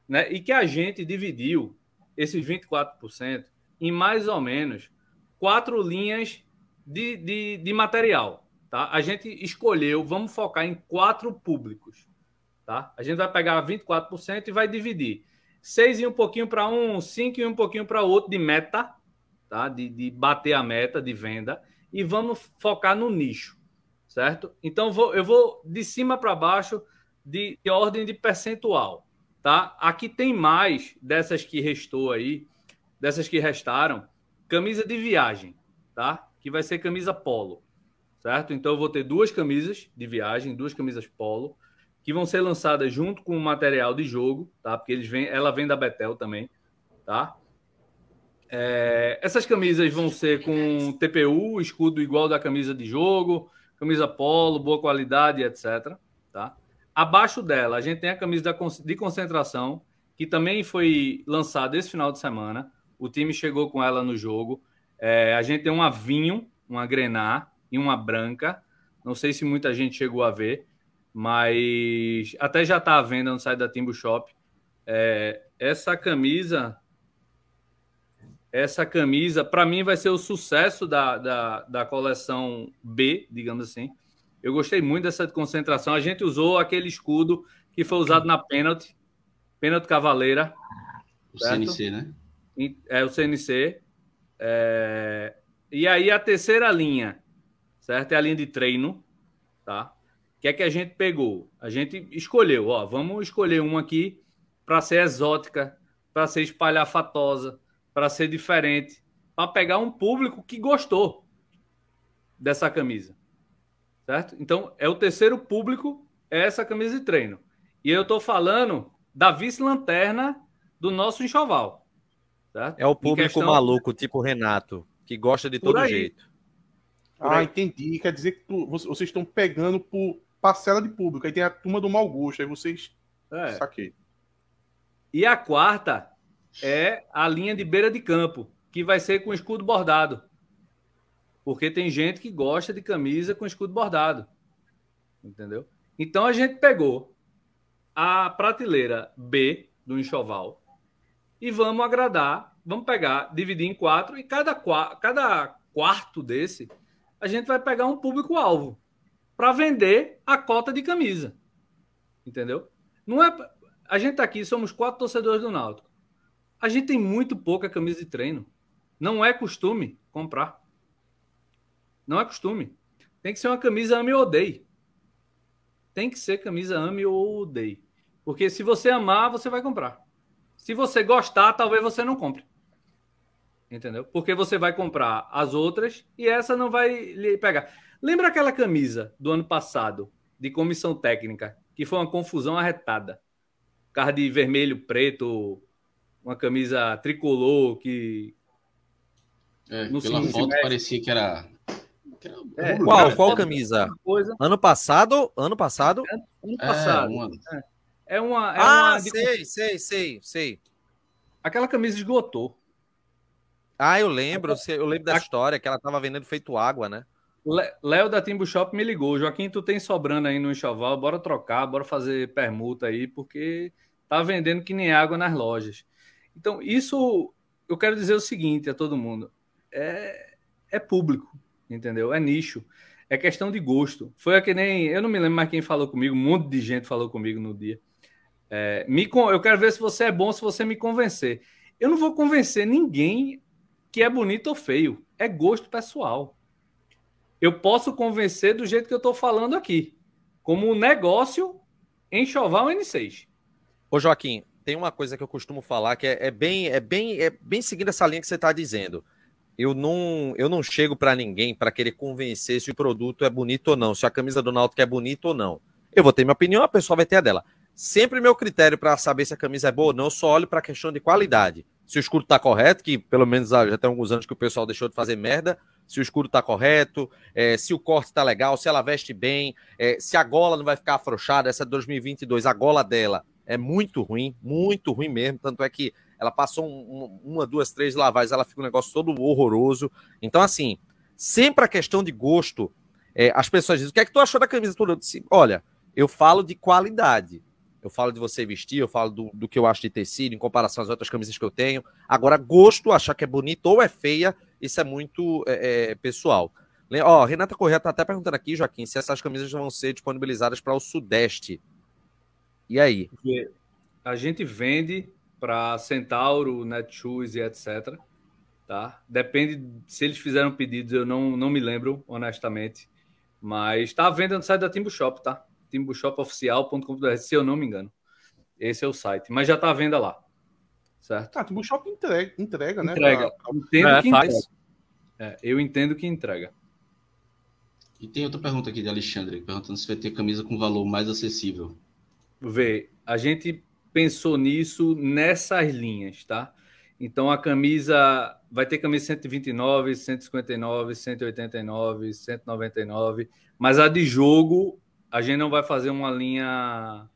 né? e que a gente dividiu esses 24% em mais ou menos quatro linhas de, de, de material. Tá? A gente escolheu, vamos focar em quatro públicos. Tá? A gente vai pegar 24% e vai dividir. 6 e um pouquinho para um, 5 e um pouquinho para outro de meta, tá? De, de, bater a meta de venda. E vamos focar no nicho, certo? Então vou, eu vou de cima para baixo de, de, ordem de percentual. Tá? Aqui tem mais dessas que restou aí, dessas que restaram, camisa de viagem, tá? Que vai ser camisa polo certo? Então eu vou ter duas camisas de viagem, duas camisas polo, que vão ser lançadas junto com o material de jogo, tá? Porque eles vêm, ela vem da Betel também, tá? É, essas camisas vão ser com TPU, escudo igual da camisa de jogo, camisa polo, boa qualidade, etc. Tá? Abaixo dela, a gente tem a camisa de concentração, que também foi lançada esse final de semana. O time chegou com ela no jogo. É, a gente tem um avinho, uma grená, e uma branca. Não sei se muita gente chegou a ver, mas até já está à venda no site da Timbo Shop. É, essa camisa, essa camisa, para mim, vai ser o sucesso da, da, da coleção B, digamos assim. Eu gostei muito dessa concentração. A gente usou aquele escudo que foi usado na pênalti, pênalti cavaleira. O certo? CNC, né? É o CNC. É... E aí a terceira linha, certo? É a linha de treino, tá? O que é que a gente pegou? A gente escolheu, ó, vamos escolher uma aqui para ser exótica, para ser espalhafatosa, para ser diferente, para pegar um público que gostou dessa camisa, certo? Então, é o terceiro público, é essa camisa de treino. E eu estou falando da vice-lanterna do nosso enxoval. Certo? É o público questão... maluco, tipo Renato, que gosta de todo jeito. Ah, entendi. Quer dizer que tu, vocês estão pegando por parcela de público. Aí tem a turma do mau gosto. Aí vocês. É. Saquei. E a quarta é a linha de beira de campo, que vai ser com escudo bordado. Porque tem gente que gosta de camisa com escudo bordado. Entendeu? Então a gente pegou a prateleira B do enxoval e vamos agradar, vamos pegar, dividir em quatro e cada, cada quarto desse a gente vai pegar um público-alvo para vender a cota de camisa. Entendeu? Não é a gente tá aqui somos quatro torcedores do Náutico. A gente tem muito pouca camisa de treino. Não é costume comprar. Não é costume. Tem que ser uma camisa ame ou odeie. Tem que ser camisa ame ou odeie. Porque se você amar, você vai comprar. Se você gostar, talvez você não compre. Entendeu? Porque você vai comprar as outras e essa não vai lhe pegar. Lembra aquela camisa do ano passado, de comissão técnica, que foi uma confusão arretada? Carro de vermelho, preto, uma camisa tricolor que. É, pela foto parecia que era. é, qual, qual camisa? Coisa. Ano passado? Ano passado? Ano passado. É, uma... É uma. É ah, uma... sei, sei, sei, sei. Aquela camisa esgotou. Ah, eu lembro, eu lembro da história que ela estava vendendo feito água, né? Léo da Timbu Shop me ligou. Joaquim, tu tem sobrando aí no enxoval, bora trocar, bora fazer permuta aí, porque tá vendendo que nem água nas lojas. Então, isso eu quero dizer o seguinte a todo mundo: é, é público, entendeu? É nicho, é questão de gosto. Foi a que nem. Eu não me lembro mais quem falou comigo, um monte de gente falou comigo no dia. É, me, eu quero ver se você é bom, se você me convencer. Eu não vou convencer ninguém que é bonito ou feio. É gosto pessoal. Eu posso convencer do jeito que eu estou falando aqui, como um negócio enxoval N6. Ô Joaquim, tem uma coisa que eu costumo falar que é, é bem, é bem, é bem seguindo essa linha que você está dizendo. Eu não, eu não chego para ninguém para querer convencer se o produto é bonito ou não, se a camisa do Náutico é bonita ou não. Eu vou ter minha opinião, a pessoa vai ter a dela. Sempre meu critério para saber se a camisa é boa ou não, eu só olho para a questão de qualidade se o escuro está correto, que pelo menos já tem alguns anos que o pessoal deixou de fazer merda, se o escuro está correto, é, se o corte está legal, se ela veste bem, é, se a gola não vai ficar afrouxada, essa 2022, a gola dela é muito ruim, muito ruim mesmo, tanto é que ela passou um, uma, duas, três lavagens, ela fica um negócio todo horroroso. Então, assim, sempre a questão de gosto, é, as pessoas dizem, o que é que tu achou da camisa? Eu disse, olha, eu falo de qualidade eu falo de você vestir, eu falo do, do que eu acho de tecido em comparação às outras camisas que eu tenho. Agora, gosto, achar que é bonito ou é feia, isso é muito é, é, pessoal. Ó, Renata Correia tá até perguntando aqui, Joaquim, se essas camisas vão ser disponibilizadas para o Sudeste. E aí? A gente vende para Centauro, Netshoes e etc. Tá? Depende se eles fizeram pedidos, eu não, não me lembro, honestamente. Mas está à venda no site da Timbu Shop, tá? timbushop.oficial.com.br, se eu não me engano. Esse é o site, mas já está à venda lá. Certo? Ah, Timbushop entrega, entrega, né? Entrega. Pra... Entendo é, que faz. entrega. É, eu entendo que entrega. E tem outra pergunta aqui de Alexandre, perguntando se vai ter camisa com valor mais acessível. Vê, a gente pensou nisso nessas linhas, tá? Então a camisa vai ter camisa 129, 159, 189, 199, mas a de jogo a gente não vai fazer uma linha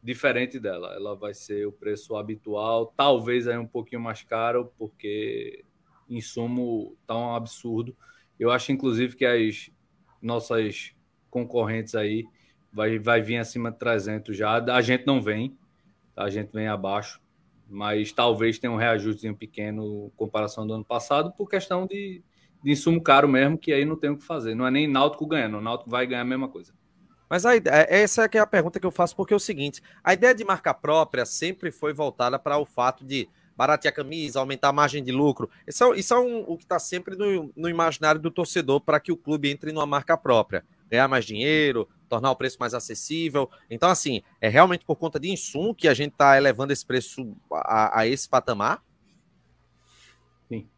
diferente dela. Ela vai ser o preço habitual, talvez aí um pouquinho mais caro, porque insumo tá um absurdo. Eu acho, inclusive, que as nossas concorrentes aí vai, vai vir acima de 300 já. A gente não vem, tá? a gente vem abaixo, mas talvez tenha um reajustezinho pequeno em comparação do ano passado, por questão de, de insumo caro mesmo, que aí não tem o que fazer. Não é nem Náutico ganhando, o Náutico vai ganhar a mesma coisa. Mas a ideia, é, essa é, é a pergunta que eu faço, porque é o seguinte: a ideia de marca própria sempre foi voltada para o fato de baratear a camisa, aumentar a margem de lucro. Isso é, isso é um, o que está sempre no, no, imaginário do torcedor para que o clube entre numa marca própria. Ganhar mais dinheiro, tornar o preço mais acessível. Então, assim, é realmente por conta de insumo que a gente está elevando esse preço a, a esse patamar? Sim.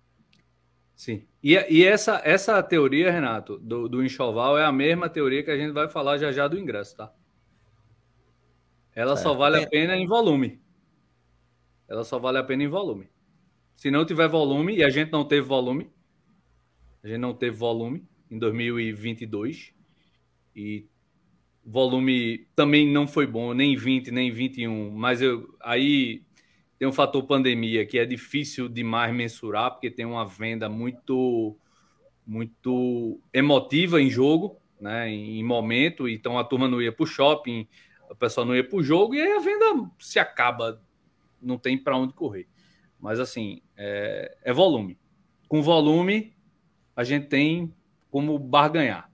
Sim. E, e essa, essa teoria, Renato, do, do enxoval é a mesma teoria que a gente vai falar já já do ingresso, tá? Ela só vale a é. pena em volume. Ela só vale a pena em volume. Se não tiver volume, e a gente não teve volume, a gente não teve volume em 2022, e volume também não foi bom, nem 20, nem 21, mas eu, aí tem um fator pandemia que é difícil demais mensurar, porque tem uma venda muito muito emotiva em jogo, né, em momento, então a turma não ia para o shopping, o pessoal não ia para o jogo e aí a venda se acaba, não tem para onde correr. Mas assim, é, é, volume. Com volume, a gente tem como barganhar.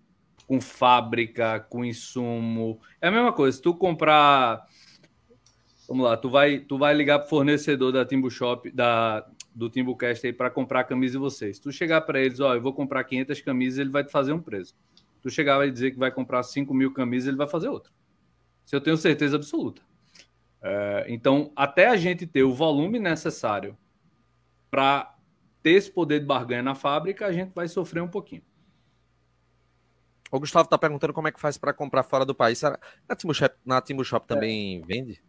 Com fábrica, com insumo. É a mesma coisa. Se tu comprar. Vamos lá, tu vai, tu vai ligar para o fornecedor da Timbu Shop, da, do Timbucast aí para comprar a camisa de vocês. Se tu chegar para eles, ó, eu vou comprar 500 camisas, ele vai te fazer um preço. Tu chegar e dizer que vai comprar 5 mil camisas, ele vai fazer outro. Isso eu tenho certeza absoluta. É, então, até a gente ter o volume necessário para ter esse poder de barganha na fábrica, a gente vai sofrer um pouquinho. O Gustavo está perguntando como é que faz para comprar fora do país. Na Timbu Shop, na Timbu Shop também é. vende?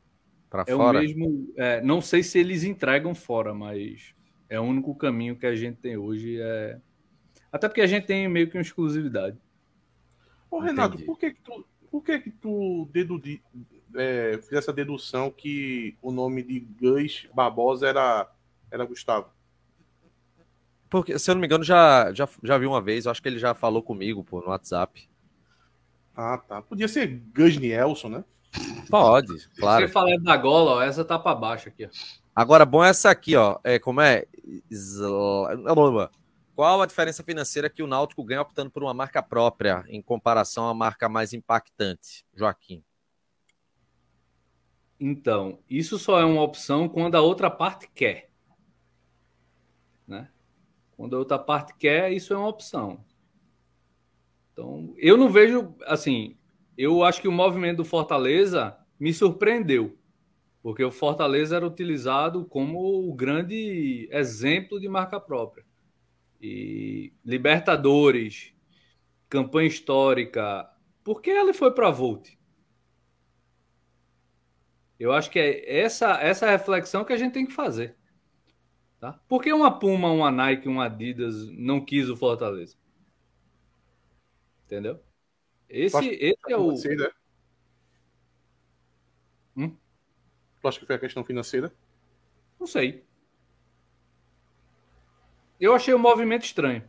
Para é fora? O mesmo, é, não sei se eles entregam fora, mas é o único caminho que a gente tem hoje. É... Até porque a gente tem meio que uma exclusividade. Ô, Renato, por que, que tu, por que, que tu dedudi, é, fez essa dedução que o nome de Gus Barbosa era, era Gustavo? Porque, se eu não me engano, já, já, já vi uma vez, eu acho que ele já falou comigo pô, no WhatsApp. Ah, tá. Podia ser Gus Nielson, né? Pode, claro. Se você falar da gola, ó, essa tá para baixo aqui. Ó. Agora, bom é essa aqui, ó. É, como é? Qual a diferença financeira que o Náutico ganha optando por uma marca própria em comparação à marca mais impactante, Joaquim? Então, isso só é uma opção quando a outra parte quer. Né? Quando a outra parte quer, isso é uma opção. Então, eu não vejo, assim, eu acho que o movimento do Fortaleza me surpreendeu, porque o Fortaleza era utilizado como o grande exemplo de marca própria. E Libertadores, campanha histórica, por que ele foi para a Volt? Eu acho que é essa, essa reflexão que a gente tem que fazer. Tá? Por que uma Puma, uma Nike, uma Adidas não quis o Fortaleza? Entendeu? Esse, esse é o. Financeira? Hum? Tu acha que foi a questão financeira? Não sei. Eu achei o movimento estranho.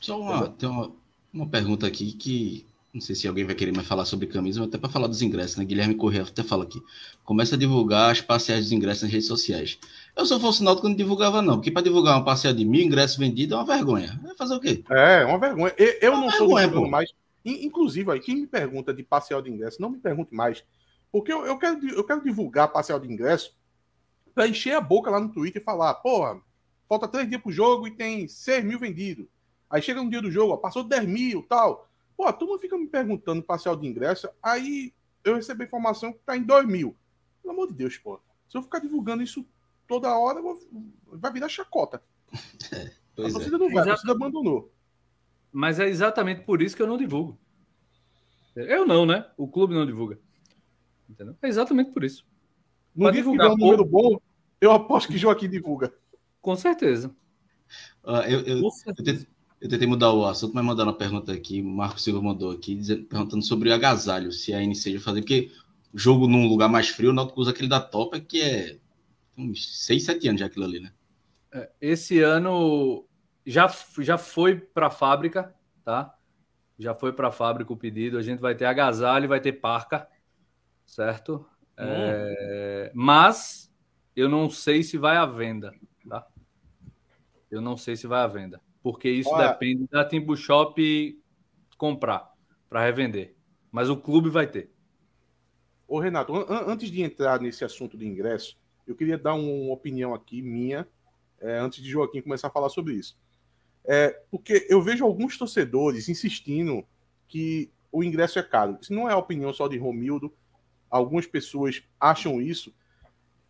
Só uma, tem uma, uma pergunta aqui que não sei se alguém vai querer mais falar sobre camisa, mas até para falar dos ingressos, né? Guilherme Correia até fala aqui. Começa a divulgar as parciais dos ingressos nas redes sociais. Eu, eu fosse Náutico, não divulgava, não, porque para divulgar uma parcial de mil ingressos vendidos é uma vergonha. Vai fazer o quê? É, é uma vergonha. Eu, eu é não sou vergonha, mais. Inclusive, aí, quem me pergunta de parcial de ingresso, não me pergunte mais. Porque eu, eu, quero, eu quero divulgar parcial de ingresso para encher a boca lá no Twitter e falar, porra, falta três dias pro jogo e tem 6 mil vendidos. Aí chega no dia do jogo, ó, passou 10 mil tal. Pô, a turma fica me perguntando parcial de ingresso, aí eu recebi a informação que tá em 2 mil. Pelo amor de Deus, pô. Se eu ficar divulgando isso toda hora, vou... vai virar chacota. É, a torcida é. não vai, a torcida abandonou. Mas é exatamente por isso que eu não divulgo. Eu não, né? O clube não divulga. Entendeu? É exatamente por isso. No dia divulgar que um número bom, eu aposto que Joaquim divulga. Com certeza. Uh, eu, eu, eu, eu tentei mudar o assunto, mas mandaram uma pergunta aqui. O Marco Silva mandou aqui, dizendo, perguntando sobre o agasalho, se a NC já fazer, porque jogo num lugar mais frio, o Náutico usa aquele da Topa, que é uns 6, 7 anos já aquilo ali, né? É, esse ano já, já foi para a fábrica, tá? Já foi para a fábrica o pedido. A gente vai ter agasalho e vai ter parca, certo? Hum. É, mas eu não sei se vai à venda, tá? Eu não sei se vai à venda porque isso Olha, depende da Timbu Shop comprar para revender. Mas o clube vai ter. Ô, Renato, an antes de entrar nesse assunto de ingresso, eu queria dar uma opinião aqui minha, é, antes de Joaquim começar a falar sobre isso. É, porque eu vejo alguns torcedores insistindo que o ingresso é caro. Isso não é a opinião só de Romildo. Algumas pessoas acham isso.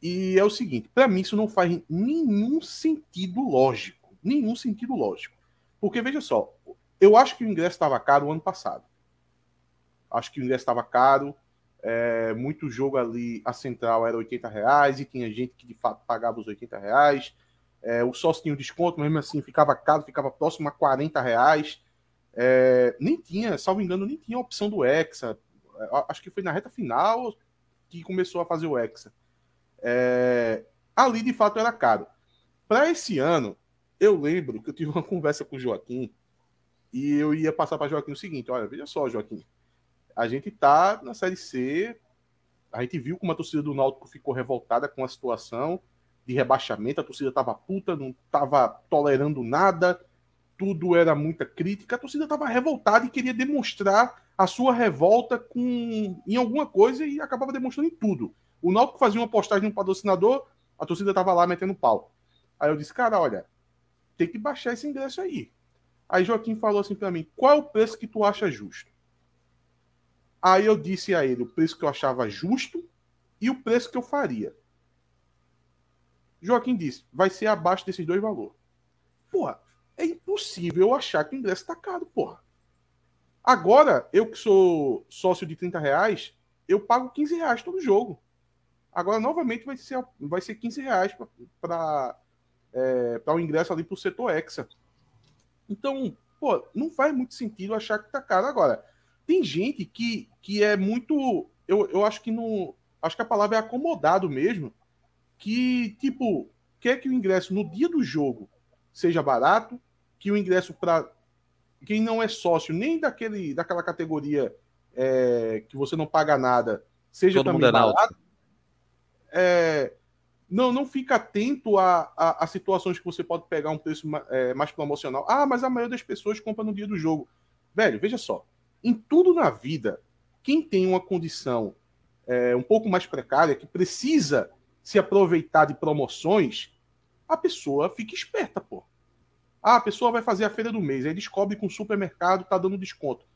E é o seguinte: para mim, isso não faz nenhum sentido lógico nenhum sentido lógico. Porque, veja só, eu acho que o ingresso estava caro o ano passado. Acho que o ingresso estava caro. É, muito jogo ali, a central era 80 reais e tinha gente que de fato pagava os 80 reais. É, o sócio tinha um desconto, mesmo assim ficava caro, ficava próximo a 40 reais. É, nem tinha, salvo engano, nem tinha a opção do Hexa. Acho que foi na reta final que começou a fazer o Hexa. É, ali de fato era caro. Para esse ano, eu lembro que eu tive uma conversa com o Joaquim e eu ia passar para Joaquim o seguinte: olha, veja só, Joaquim, a gente tá na Série C, a gente viu como a torcida do Náutico ficou revoltada com a situação de rebaixamento, a torcida tava puta, não tava tolerando nada, tudo era muita crítica, a torcida tava revoltada e queria demonstrar a sua revolta com em alguma coisa e acabava demonstrando em tudo. O Náutico fazia uma postagem no patrocinador, a torcida tava lá metendo pau. Aí eu disse, cara, olha, tem que baixar esse ingresso aí. Aí Joaquim falou assim para mim: qual é o preço que tu acha justo? Aí eu disse a ele o preço que eu achava justo e o preço que eu faria. Joaquim disse: vai ser abaixo desses dois valores. Porra, é impossível eu achar que o ingresso tá caro, porra. Agora, eu que sou sócio de 30 reais, eu pago 15 reais todo jogo. Agora, novamente, vai ser, vai ser 15 reais para é, para o ingresso ali para o setor Hexa. Então, pô, não faz muito sentido achar que tá caro. Agora, tem gente que, que é muito. Eu, eu acho que não. Acho que a palavra é acomodado mesmo. Que, tipo, quer que o ingresso no dia do jogo seja barato, que o ingresso para quem não é sócio nem daquele, daquela categoria é, que você não paga nada seja Todo também é barato. É, não, não fica atento a, a, a, situações que você pode pegar um preço é, mais promocional. Ah, mas a maioria das pessoas compra no dia do jogo. Velho, veja só. Em tudo na vida, quem tem uma condição é, um pouco mais precária, que precisa se aproveitar de promoções, a pessoa fica esperta, pô. Ah, a pessoa vai fazer a feira do mês, aí descobre que o supermercado tá dando desconto.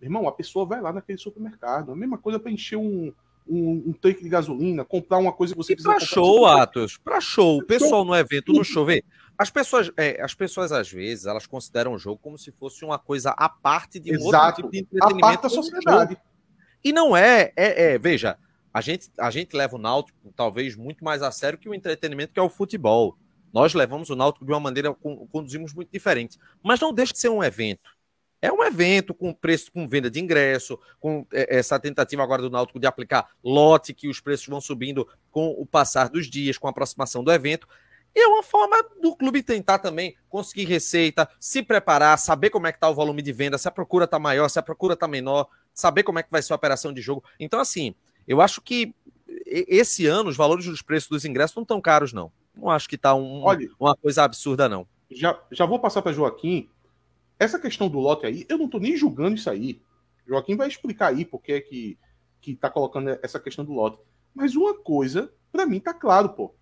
Irmão, a pessoa vai lá naquele supermercado. A mesma coisa para encher um, um, um, tanque de gasolina, comprar uma coisa que você e precisa. Para show, Atos, para show. O pessoal no evento, no show, vê. As pessoas, é, as pessoas, às vezes, elas consideram o jogo como se fosse uma coisa à parte de um Exato. outro tipo de entretenimento. A parte da sociedade. E não é, é, é, veja, a gente, a gente leva o Náutico talvez muito mais a sério que o entretenimento que é o futebol. Nós levamos o Náutico de uma maneira, conduzimos muito diferente. Mas não deixa de ser um evento. É um evento com preço, com venda de ingresso, com é, essa tentativa agora do Náutico de aplicar lote, que os preços vão subindo com o passar dos dias, com a aproximação do evento. E é uma forma do clube tentar também conseguir receita, se preparar, saber como é que está o volume de venda, se a procura está maior, se a procura está menor, saber como é que vai ser a operação de jogo. Então, assim, eu acho que esse ano os valores dos preços dos ingressos não estão caros, não. Não acho que está um, uma coisa absurda, não. Já, já vou passar para Joaquim essa questão do lote aí, eu não tô nem julgando isso aí. Joaquim vai explicar aí porque é que, que tá colocando essa questão do lote. Mas uma coisa, para mim, tá claro, pô.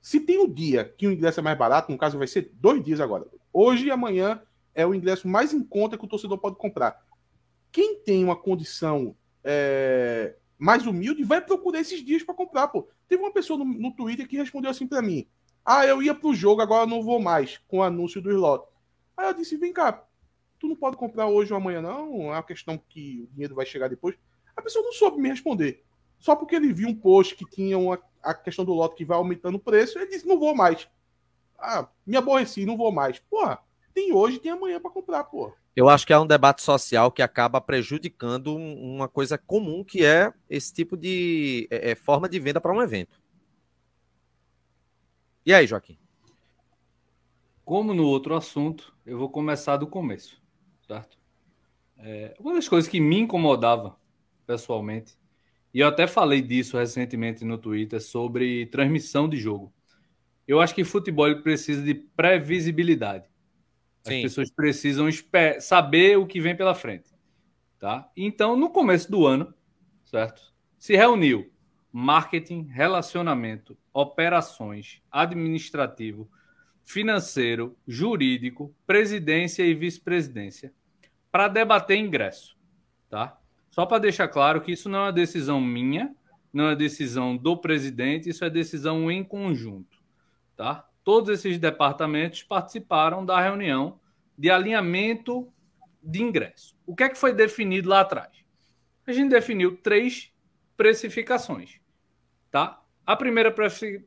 Se tem um dia que o ingresso é mais barato, no caso vai ser dois dias agora. Hoje e amanhã é o ingresso mais em conta que o torcedor pode comprar. Quem tem uma condição é, mais humilde vai procurar esses dias para comprar, pô. Teve uma pessoa no, no Twitter que respondeu assim para mim: Ah, eu ia pro jogo, agora não vou mais, com o anúncio do slot. Aí eu disse: Vem cá, tu não pode comprar hoje ou amanhã, não. É uma questão que o dinheiro vai chegar depois. A pessoa não soube me responder. Só porque ele viu um post que tinha uma, a questão do lote que vai aumentando o preço, ele disse: não vou mais. Ah, me aborreci, não vou mais. Porra, tem hoje, tem amanhã para comprar, porra. Eu acho que é um debate social que acaba prejudicando uma coisa comum que é esse tipo de é, é forma de venda para um evento. E aí, Joaquim? Como no outro assunto, eu vou começar do começo certo? É, uma das coisas que me incomodava pessoalmente, e eu até falei disso recentemente no Twitter, sobre transmissão de jogo. Eu acho que futebol precisa de previsibilidade. As Sim. pessoas precisam saber o que vem pela frente. Tá? Então, no começo do ano, certo? Se reuniu marketing, relacionamento, operações, administrativo, financeiro, jurídico, presidência e vice-presidência para debater ingresso, tá? Só para deixar claro que isso não é uma decisão minha, não é decisão do presidente, isso é decisão em conjunto, tá? Todos esses departamentos participaram da reunião de alinhamento de ingresso. O que é que foi definido lá atrás? A gente definiu três precificações, tá? A primeira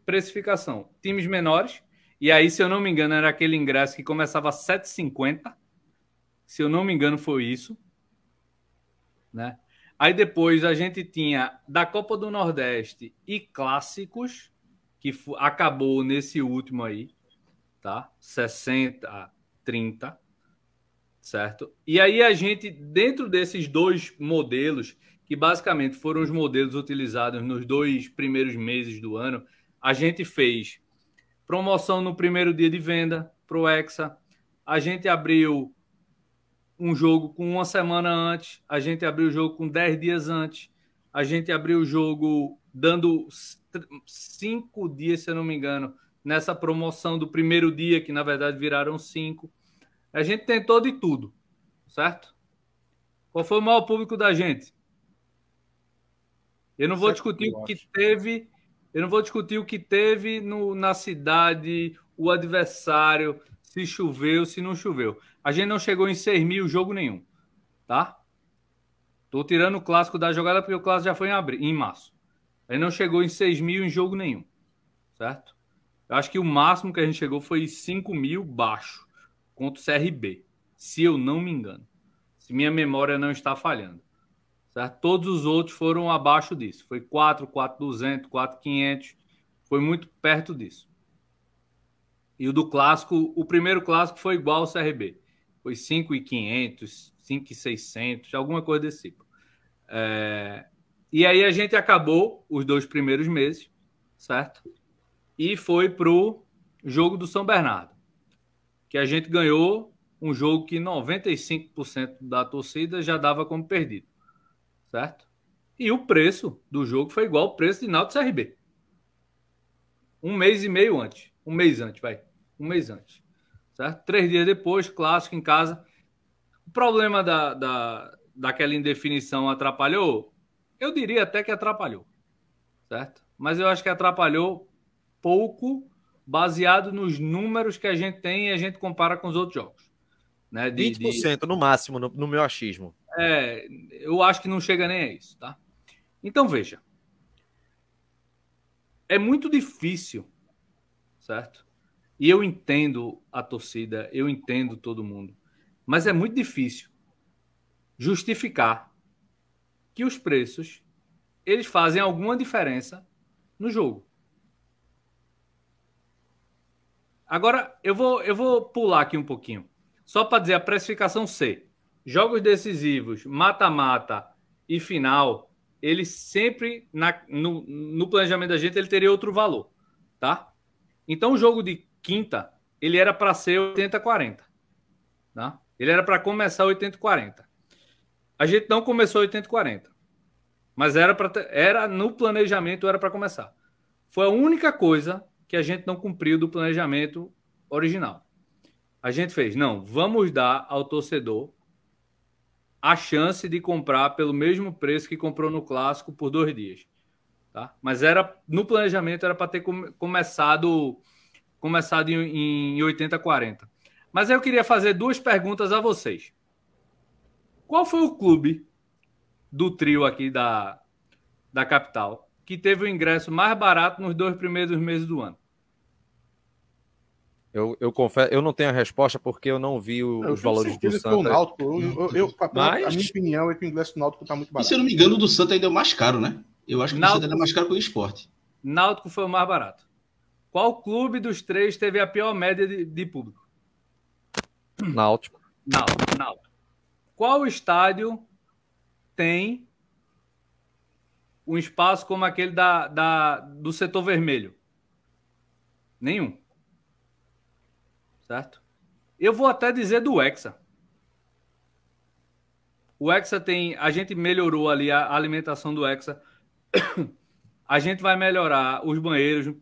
precificação, times menores, e aí, se eu não me engano, era aquele ingresso que começava a 7,50. Se eu não me engano, foi isso. Né? Aí depois a gente tinha da Copa do Nordeste e clássicos, que acabou nesse último aí. tá? 60 30, certo? E aí a gente dentro desses dois modelos, que basicamente foram os modelos utilizados nos dois primeiros meses do ano, a gente fez promoção no primeiro dia de venda pro Hexa, a gente abriu um jogo com uma semana antes, a gente abriu o jogo com 10 dias antes, a gente abriu o jogo dando cinco dias, se eu não me engano, nessa promoção do primeiro dia, que na verdade viraram cinco. A gente tentou de tudo, certo? Qual foi o maior público da gente? Eu não vou discutir o que teve, eu não vou discutir o que teve no, na cidade, o adversário, se choveu, se não choveu. A gente não chegou em 6 mil jogo nenhum, tá? Tô tirando o clássico da jogada porque o clássico já foi em, abril, em março. Ele não chegou em 6 mil em jogo nenhum, certo? Eu acho que o máximo que a gente chegou foi 5 mil baixo contra o CRB, se eu não me engano. Se minha memória não está falhando. Certo? Todos os outros foram abaixo disso. Foi 4, 4,200, 4,500. Foi muito perto disso. E o do clássico, o primeiro clássico foi igual ao CRB. Foi 5,500, 5,600, alguma coisa desse tipo. É... E aí a gente acabou os dois primeiros meses, certo? E foi pro jogo do São Bernardo, que a gente ganhou um jogo que 95% da torcida já dava como perdido, certo? E o preço do jogo foi igual ao preço de Náutico CRB. Um mês e meio antes. Um mês antes, vai um mês antes. Certo? Três dias depois, clássico em casa. O problema da, da, daquela indefinição atrapalhou? Eu diria até que atrapalhou. Certo? Mas eu acho que atrapalhou pouco baseado nos números que a gente tem e a gente compara com os outros jogos. Né? De, 20% de... no máximo, no, no meu achismo. É, eu acho que não chega nem a isso, tá? Então veja. É muito difícil, certo? E eu entendo a torcida, eu entendo todo mundo. Mas é muito difícil justificar que os preços eles fazem alguma diferença no jogo. Agora eu vou eu vou pular aqui um pouquinho, só para dizer a precificação C. Jogos decisivos, mata-mata e final, ele sempre na, no, no planejamento da gente ele teria outro valor, tá? Então o jogo de quinta, ele era para ser 80-40. Tá? Ele era para começar 80-40. A gente não começou 80-40. Mas era, pra, era no planejamento, era para começar. Foi a única coisa que a gente não cumpriu do planejamento original. A gente fez, não, vamos dar ao torcedor a chance de comprar pelo mesmo preço que comprou no clássico por dois dias. Tá? Mas era no planejamento era para ter come, começado começado em, em 80-40. Mas eu queria fazer duas perguntas a vocês. Qual foi o clube do trio aqui da, da capital que teve o ingresso mais barato nos dois primeiros meses do ano? Eu, eu confesso, eu não tenho a resposta porque eu não vi o, eu os valores do Santa. O Náutico, eu, eu, Mas... A minha opinião é que o ingresso do Náutico está muito barato. E se eu não me engano, o do Santa ainda é o mais caro, né? Eu acho que Náutico... o Santa é mais caro que o esporte. Náutico foi o mais barato. Qual clube dos três teve a pior média de, de público? Náutico. Náutico, Náutico. Qual estádio tem um espaço como aquele da, da, do setor vermelho? Nenhum. Certo? Eu vou até dizer do Hexa. O Hexa tem. A gente melhorou ali a alimentação do Hexa. A gente vai melhorar os banheiros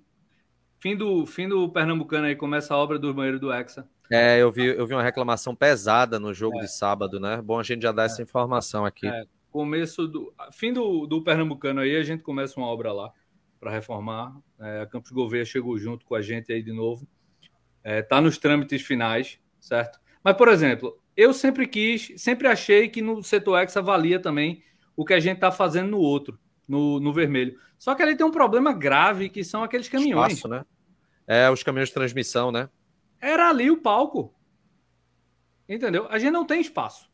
Fim do, fim do Pernambucano aí começa a obra do banheiro do Hexa. É, eu vi, eu vi uma reclamação pesada no jogo é. de sábado, né? Bom a gente já dar é. essa informação aqui. É. Começo do. Fim do, do Pernambucano aí, a gente começa uma obra lá para reformar. É, a Campos Gouveia chegou junto com a gente aí de novo. É, tá nos trâmites finais, certo? Mas, por exemplo, eu sempre quis, sempre achei que no setor Hexa valia também o que a gente tá fazendo no outro no, no vermelho. Só que ele tem um problema grave, que são aqueles caminhões. Espaço, né? É, os caminhões de transmissão, né? Era ali o palco. Entendeu? A gente não tem espaço.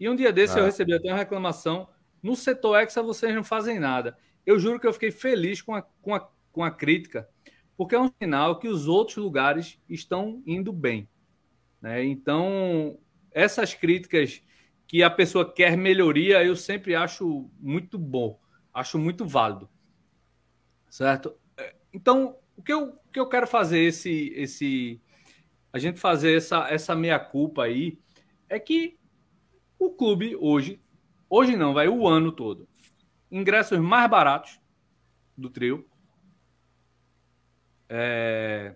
E um dia desse ah. eu recebi até uma reclamação. No setor Hexa vocês não fazem nada. Eu juro que eu fiquei feliz com a, com a, com a crítica, porque é um sinal que os outros lugares estão indo bem. Né? Então, essas críticas que a pessoa quer melhoria, eu sempre acho muito bom, acho muito válido. Certo? Então, o que eu, o que eu quero fazer esse esse a gente fazer essa essa meia culpa aí é que o clube hoje, hoje não, vai o ano todo. Ingressos mais baratos do trio. É...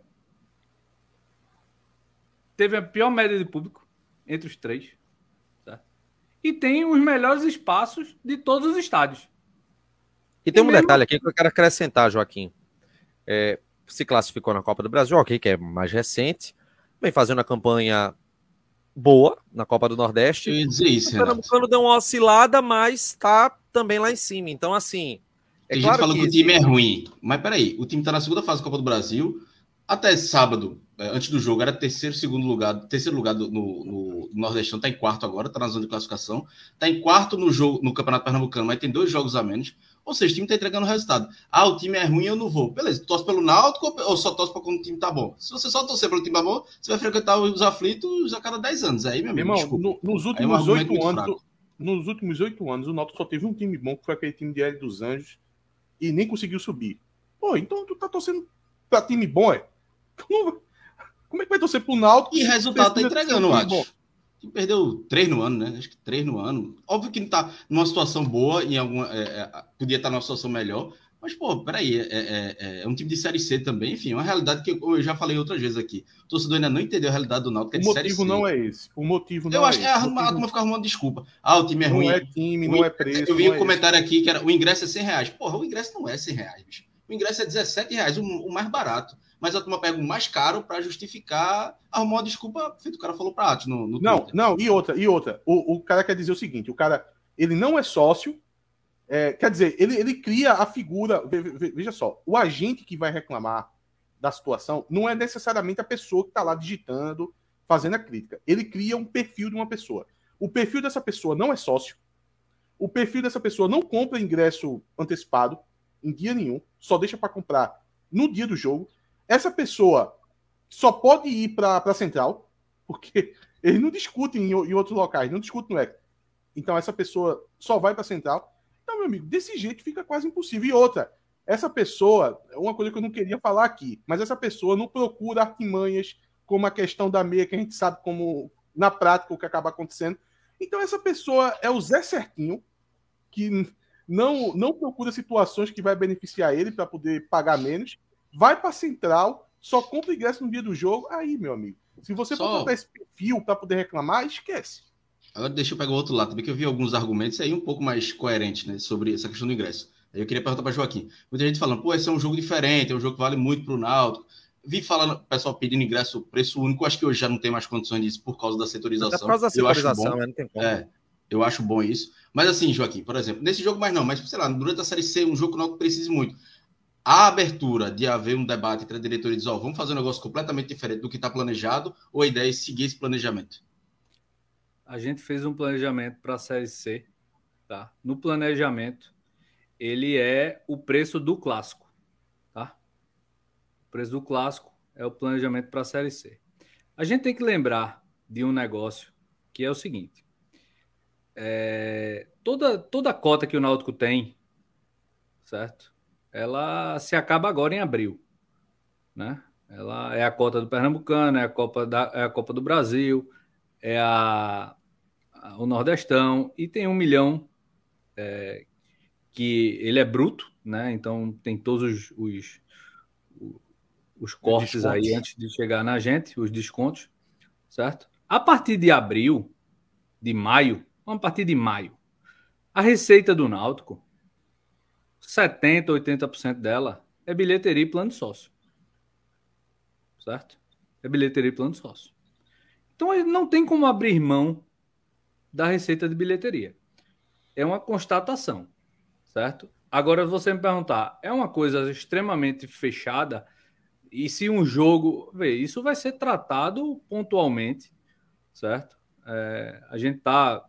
Teve a pior média de público entre os três. Tá? E tem os melhores espaços de todos os estádios. E tem e um mesmo... detalhe aqui que eu quero acrescentar, Joaquim. É, se classificou na Copa do Brasil, ok, que é mais recente. Vem fazendo a campanha boa na Copa do Nordeste. Eu ia dizer isso, o Pernambucano deu uma oscilada, mas está também lá em cima. Então, assim. É Tem claro gente falando que, que o time é ruim. Mas peraí, o time está na segunda fase da Copa do Brasil. Até sábado, é, antes do jogo, era terceiro, segundo lugar. Terceiro lugar no, no, no Nordestão, está em quarto agora, está na zona de classificação. Está em quarto no jogo no Campeonato Pernambucano, mas tem dois jogos a menos. Ou seja, o time está entregando resultado. Ah, o time é ruim, eu não vou. Beleza, torce pelo Náutico ou só torce para quando o time tá bom? Se você só torcer pelo time tá bom, você vai frequentar os aflitos a cada 10 anos. Aí, meu amigo, Irmão, no, nos últimos oito é um anos, nos últimos oito anos, o Náutico só teve um time bom, que foi aquele time de Hélio dos Anjos, e nem conseguiu subir. Pô, então tu tá torcendo para time bom, é? Como é que vai torcer pro Náutico? E resultado tá entregando, eu acho perdeu três no ano, né? Acho que três no ano. Óbvio que não tá numa situação boa, em alguma, é, é, podia estar numa situação melhor, mas, pô, peraí, é, é, é, é um time de Série C também, enfim, é uma realidade que eu, já falei outras vezes aqui. O torcedor ainda não entendeu a realidade do Náutico, é de O motivo não é esse. O motivo não eu acho que é a, motivo... a turma fica arrumando desculpa. Ah, o time é não ruim. Não é time, não é preço. Eu vi um comentário esse. aqui que era o ingresso é 100 reais. Porra, o ingresso não é 100 reais, bicho. O ingresso é 17 reais, o, o mais barato mas a turma pega o mais caro para justificar, arrumar uma desculpa, feito o cara falou para Atos no, no Não, Twitter. não, e outra, e outra. O, o cara quer dizer o seguinte: o cara, ele não é sócio, é, quer dizer, ele, ele cria a figura. Veja só, o agente que vai reclamar da situação não é necessariamente a pessoa que está lá digitando, fazendo a crítica. Ele cria um perfil de uma pessoa. O perfil dessa pessoa não é sócio. O perfil dessa pessoa não compra ingresso antecipado em dia nenhum, só deixa para comprar no dia do jogo. Essa pessoa só pode ir para a central, porque eles não discutem em, em outros locais, não discutem no ECA. Então essa pessoa só vai para a central. Meu amigo, desse jeito fica quase impossível. E outra, essa pessoa, uma coisa que eu não queria falar aqui, mas essa pessoa não procura artimanhas como a questão da meia, que a gente sabe como, na prática, o que acaba acontecendo. Então, essa pessoa é o Zé Certinho, que não, não procura situações que vai beneficiar ele para poder pagar menos, vai para central, só compra ingresso no dia do jogo. Aí, meu amigo, se você só... for esse perfil para poder reclamar, esquece. Agora deixa eu pegar o outro lado também, que eu vi alguns argumentos aí um pouco mais coerentes né, sobre essa questão do ingresso. Aí eu queria perguntar para Joaquim. Muita gente falando, pô, esse é um jogo diferente, é um jogo que vale muito para o Náutico. Vi falando, pessoal pedindo ingresso preço único, acho que hoje já não tem mais condições disso por causa da setorização. Por causa da setorização, eu acho bom, não tem como. É, eu acho bom isso. Mas assim, Joaquim, por exemplo, nesse jogo mais não, mas sei lá, durante a Série C, um jogo que o Náutico precisa muito a abertura de haver um debate entre a diretoria e dizer, oh, vamos fazer um negócio completamente diferente do que está planejado, ou a ideia é seguir esse planejamento? A gente fez um planejamento para a Série C. Tá? No planejamento, ele é o preço do clássico. Tá? O preço do clássico é o planejamento para a Série C. A gente tem que lembrar de um negócio que é o seguinte. É, toda, toda cota que o Náutico tem, certo? ela se acaba agora em abril, né? Ela é a cota do Pernambucano, é a Copa, da, é a Copa do Brasil, é a, o Nordestão e tem um milhão é, que ele é bruto, né? Então tem todos os, os, os cortes aí antes de chegar na gente, os descontos, certo? A partir de abril, de maio, a partir de maio, a receita do Náutico 70%, 80% dela é bilheteria e plano de sócio. Certo? É bilheteria e plano de sócio. Então não tem como abrir mão da receita de bilheteria. É uma constatação, certo? Agora você me perguntar, é uma coisa extremamente fechada e se um jogo, vê, isso vai ser tratado pontualmente, certo? É, a gente está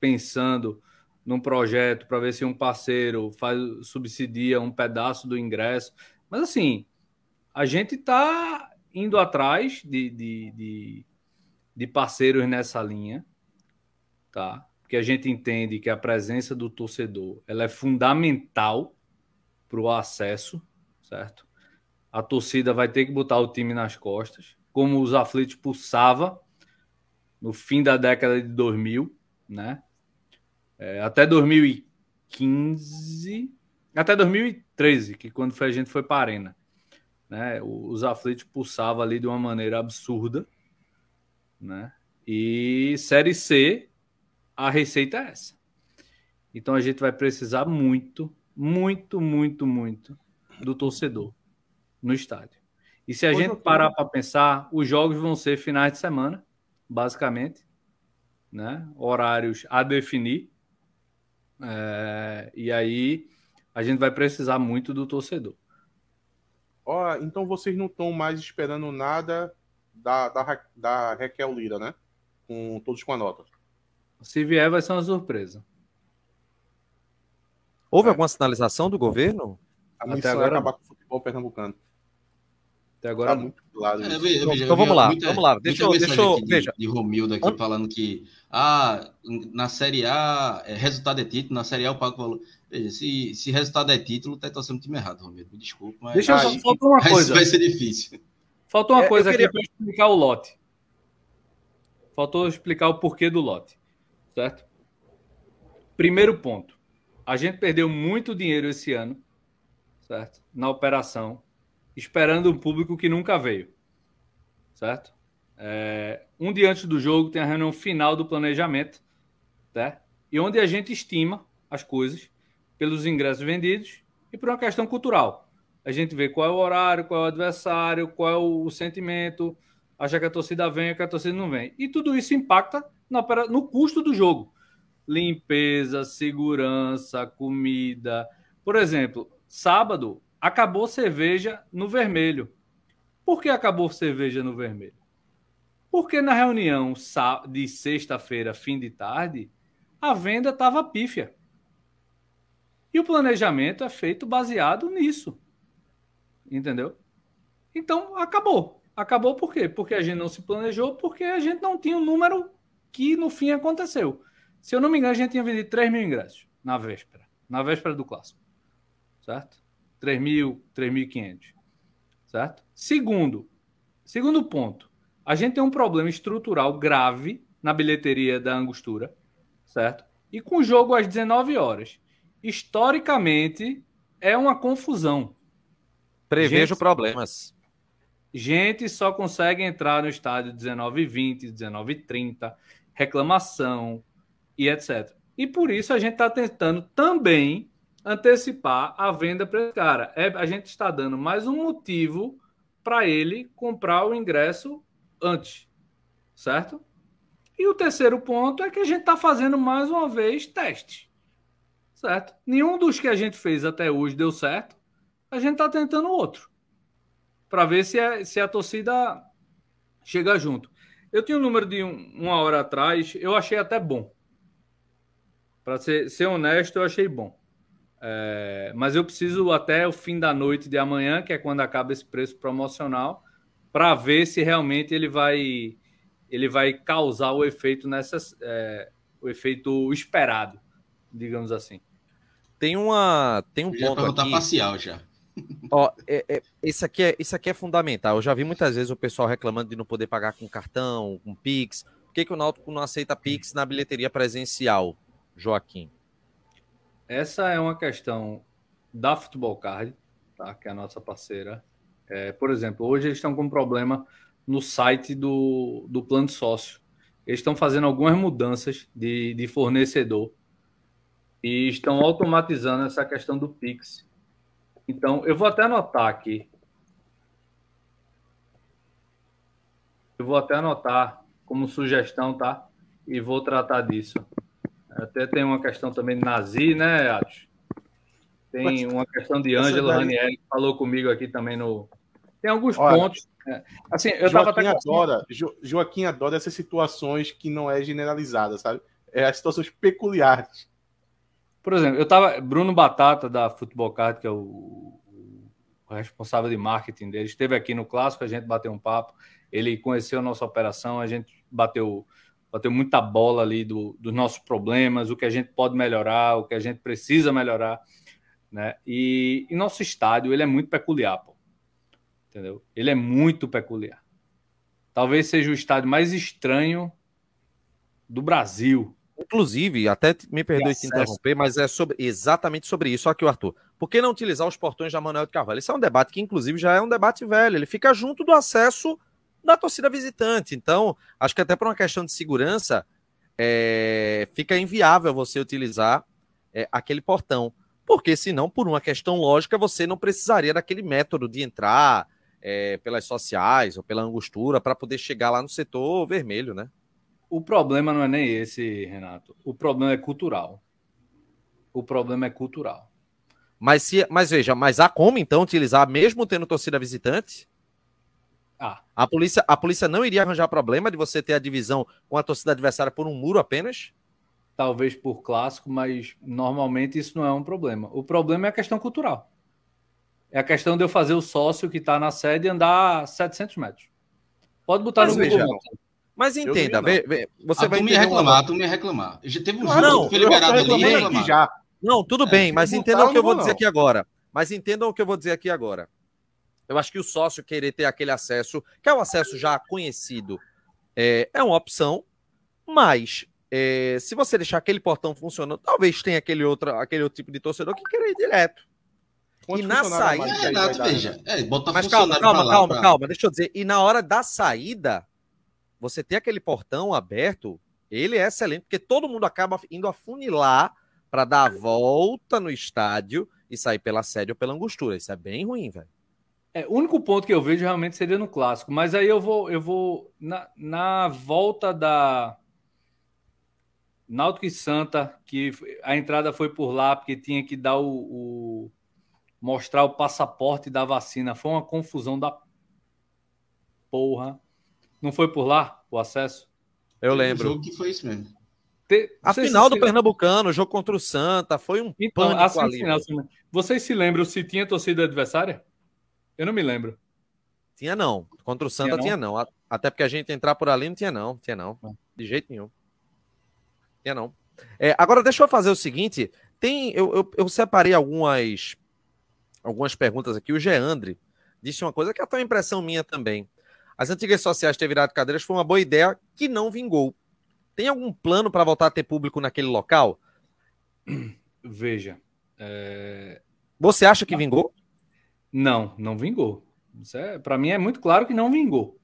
pensando num projeto para ver se um parceiro faz subsidia um pedaço do ingresso. Mas assim, a gente está indo atrás de, de, de, de, parceiros nessa linha, tá? Porque a gente entende que a presença do torcedor ela é fundamental para o acesso, certo? A torcida vai ter que botar o time nas costas, como os aflitos pulsava no fim da década de 2000, né? É, até 2015, até 2013, que quando foi, a gente foi para a Arena. Né? Os aflitos pulsavam ali de uma maneira absurda. Né? E Série C, a receita é essa. Então a gente vai precisar muito, muito, muito, muito do torcedor no estádio. E se a gente parar para pensar, os jogos vão ser finais de semana, basicamente, né? horários a definir. É... e aí a gente vai precisar muito do torcedor. Ó, então vocês não estão mais esperando nada da, da, da Raquel Lira, né? Com todos com a nota. Se vier, vai ser uma surpresa. Houve é. alguma sinalização do governo? A missão Até agora... acabar com o futebol pernambucano. Até agora. Tá muito claro. É, veja, então, então vamos lá, muita, vamos lá. Deixa eu, deixa eu, de, veja. De Romildo aqui falando que ah, na Série A, é, resultado é título, na Série A eu pago valor. Veja, se, se resultado é título, tá torcendo o time errado, Romildo. Me desculpa, mas. Deixa eu só faltou uma coisa. Vai ser difícil. Faltou uma é, coisa queria... aqui para explicar o lote. Faltou explicar o porquê do lote. Certo? Primeiro ponto. A gente perdeu muito dinheiro esse ano, certo? Na operação esperando um público que nunca veio. Certo? É, um dia antes do jogo tem a reunião final do planejamento, tá? e onde a gente estima as coisas pelos ingressos vendidos e por uma questão cultural. A gente vê qual é o horário, qual é o adversário, qual é o sentimento, acha que a torcida vem, que a torcida não vem. E tudo isso impacta no custo do jogo. Limpeza, segurança, comida. Por exemplo, sábado acabou cerveja no vermelho. Por que acabou cerveja no vermelho? Porque na reunião de sexta-feira, fim de tarde, a venda estava pífia. E o planejamento é feito baseado nisso. Entendeu? Então, acabou. Acabou por quê? Porque a gente não se planejou, porque a gente não tinha o um número que no fim aconteceu. Se eu não me engano, a gente tinha vendido 3 mil ingressos na véspera. Na véspera do clássico. Certo? 3.000, 3.500, certo? Segundo, segundo ponto, a gente tem um problema estrutural grave na bilheteria da Angostura, certo? E com o jogo às 19 horas. Historicamente, é uma confusão. Prevejo gente, problemas. Gente só consegue entrar no estádio 19h20, 19h30, reclamação e etc. E por isso a gente está tentando também antecipar a venda para esse cara. É, a gente está dando mais um motivo para ele comprar o ingresso antes, certo? E o terceiro ponto é que a gente está fazendo mais uma vez teste, certo? Nenhum dos que a gente fez até hoje deu certo. A gente está tentando outro para ver se, é, se a torcida chega junto. Eu tinha um número de um, uma hora atrás, eu achei até bom. Para ser, ser honesto, eu achei bom. É, mas eu preciso até o fim da noite de amanhã, que é quando acaba esse preço promocional, para ver se realmente ele vai ele vai causar o efeito nessas é, o efeito esperado, digamos assim. Tem uma tem um já ponto aqui. parcial já. Ó, é, é, isso, aqui é, isso aqui é fundamental. Eu já vi muitas vezes o pessoal reclamando de não poder pagar com cartão, com Pix. Por que, que o Náutico não aceita Pix na bilheteria presencial, Joaquim? Essa é uma questão da Futebol Card, tá? que é a nossa parceira. É, por exemplo, hoje eles estão com um problema no site do, do plano sócio. Eles estão fazendo algumas mudanças de, de fornecedor e estão automatizando essa questão do Pix. Então, eu vou até anotar aqui. Eu vou até anotar como sugestão, tá? E vou tratar disso. Até tem uma questão também de Nazi, né, Atos? Tem uma questão de Ângelo Ranieri, que falou comigo aqui também no. Tem alguns Olha, pontos. Né? Assim, eu Joaquim tava até... adora, jo, Joaquim adora essas situações que não é generalizada, sabe? É as situações peculiares. Por exemplo, eu tava. Bruno Batata, da Futebol Card, que é o, o responsável de marketing dele, esteve aqui no clássico, a gente bateu um papo, ele conheceu a nossa operação, a gente bateu bateu muita bola ali do, dos nossos problemas, o que a gente pode melhorar, o que a gente precisa melhorar, né? E, e nosso estádio ele é muito peculiar, pô. entendeu? Ele é muito peculiar. Talvez seja o estádio mais estranho do Brasil. Inclusive, até me perdoe te interromper, mas é sobre, exatamente sobre isso. Aqui, o Arthur. Por que não utilizar os portões da Manuel de Carvalho? Esse é um debate que, inclusive, já é um debate velho. Ele fica junto do acesso da torcida visitante. Então, acho que até por uma questão de segurança, é, fica inviável você utilizar é, aquele portão. Porque, senão, por uma questão lógica, você não precisaria daquele método de entrar é, pelas sociais ou pela angostura para poder chegar lá no setor vermelho, né? O problema não é nem esse, Renato. O problema é cultural. O problema é cultural. Mas, se, mas veja, mas há como então utilizar, mesmo tendo torcida visitante? Ah. A polícia, a polícia não iria arranjar problema de você ter a divisão com a torcida adversária por um muro apenas? Talvez por clássico, mas normalmente isso não é um problema. O problema é a questão cultural. É a questão de eu fazer o sócio que está na sede andar 700 metros. Pode botar mas no Google. Mas entenda, vê, vê, você a vai me reclamar, tu me reclamar. Já teve um jogo não, que foi liberado ali já. Não, tudo é, bem, mas entendam o que eu vou dizer aqui agora. Mas entendam o que eu vou dizer aqui agora. Eu acho que o sócio querer ter aquele acesso, que é um acesso já conhecido, é, é uma opção, mas é, se você deixar aquele portão funcionando, talvez tenha aquele outro, aquele outro tipo de torcedor que queira ir direto. e na saída. É, veja. É, bota mas calma, calma, calma, pra... calma, deixa eu dizer. E na hora da saída, você ter aquele portão aberto, ele é excelente, porque todo mundo acaba indo afunilar para dar a volta no estádio e sair pela sede ou pela angostura. Isso é bem ruim, velho. É, o único ponto que eu vejo realmente seria no clássico, mas aí eu vou, eu vou na, na volta da Náutico e Santa, que a entrada foi por lá porque tinha que dar o, o mostrar o passaporte da vacina. Foi uma confusão da porra. Não foi por lá o acesso? Eu lembro. O jogo que foi isso mesmo. Te... A final se... do Pernambucano, o jogo contra o Santa, foi um então, pânico assim, ali. Final, Vocês se lembram se tinha torcida adversária? Eu não me lembro. Tinha não. Contra o Santa tinha não. Tinha, não. Até porque a gente entrar por ali não tinha não. Tinha não. Ah. De jeito nenhum. Tinha não. É, agora deixa eu fazer o seguinte. Tem, eu, eu, eu, separei algumas algumas perguntas aqui. O Geandre disse uma coisa que é até uma impressão minha também. As antigas sociais ter virado cadeiras foi uma boa ideia que não vingou. Tem algum plano para voltar a ter público naquele local? Veja. É... Você acha que vingou? Não, não vingou. É, para mim é muito claro que não vingou.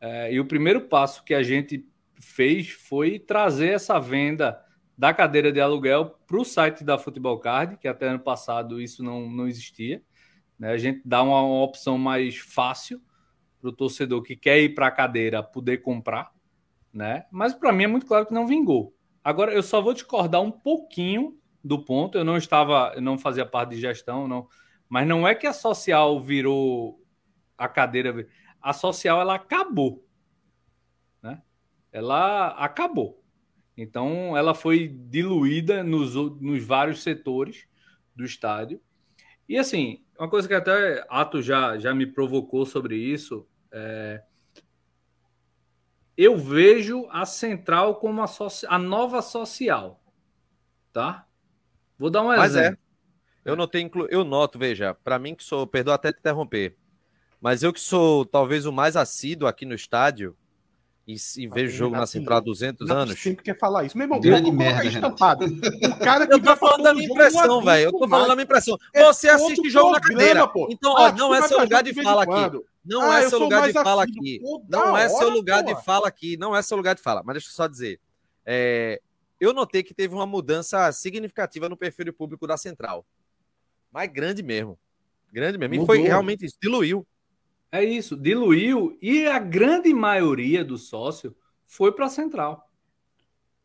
É, e o primeiro passo que a gente fez foi trazer essa venda da cadeira de aluguel para o site da Futebol Card, que até ano passado isso não, não existia. Né? A gente dá uma, uma opção mais fácil para o torcedor que quer ir para a cadeira poder comprar, né? Mas para mim é muito claro que não vingou. Agora eu só vou discordar um pouquinho do ponto. Eu não estava, eu não fazia parte de gestão, não. Mas não é que a social virou a cadeira. A social ela acabou, né? Ela acabou. Então ela foi diluída nos, nos vários setores do estádio. E assim, uma coisa que até Ato já, já me provocou sobre isso é, eu vejo a central como a, soci, a nova social, tá? Vou dar um mas é. exemplo. É. Eu notei, eu noto, veja, para mim que sou, perdoa até te interromper, mas eu que sou talvez o mais assíduo aqui no estádio, e, e vejo jogo na Central há 200 não, anos. sempre quer falar isso. Meu irmão, Grande merda, estampado. O cara que eu tô falando da minha impressão, velho. Eu tô falando da minha impressão. Você assiste jogo na cadeira. Pô. Então, ó, ah, não é seu lugar de fala aqui. Não ah, é seu lugar de fala aqui. Não é seu lugar de fala aqui. Não é seu lugar de fala. Mas deixa eu só dizer. É, eu notei que teve uma mudança significativa no perfil público da Central. Mas grande mesmo. Grande mesmo. E foi realmente isso. Diluiu. É isso, diluiu e a grande maioria do sócio foi para a central.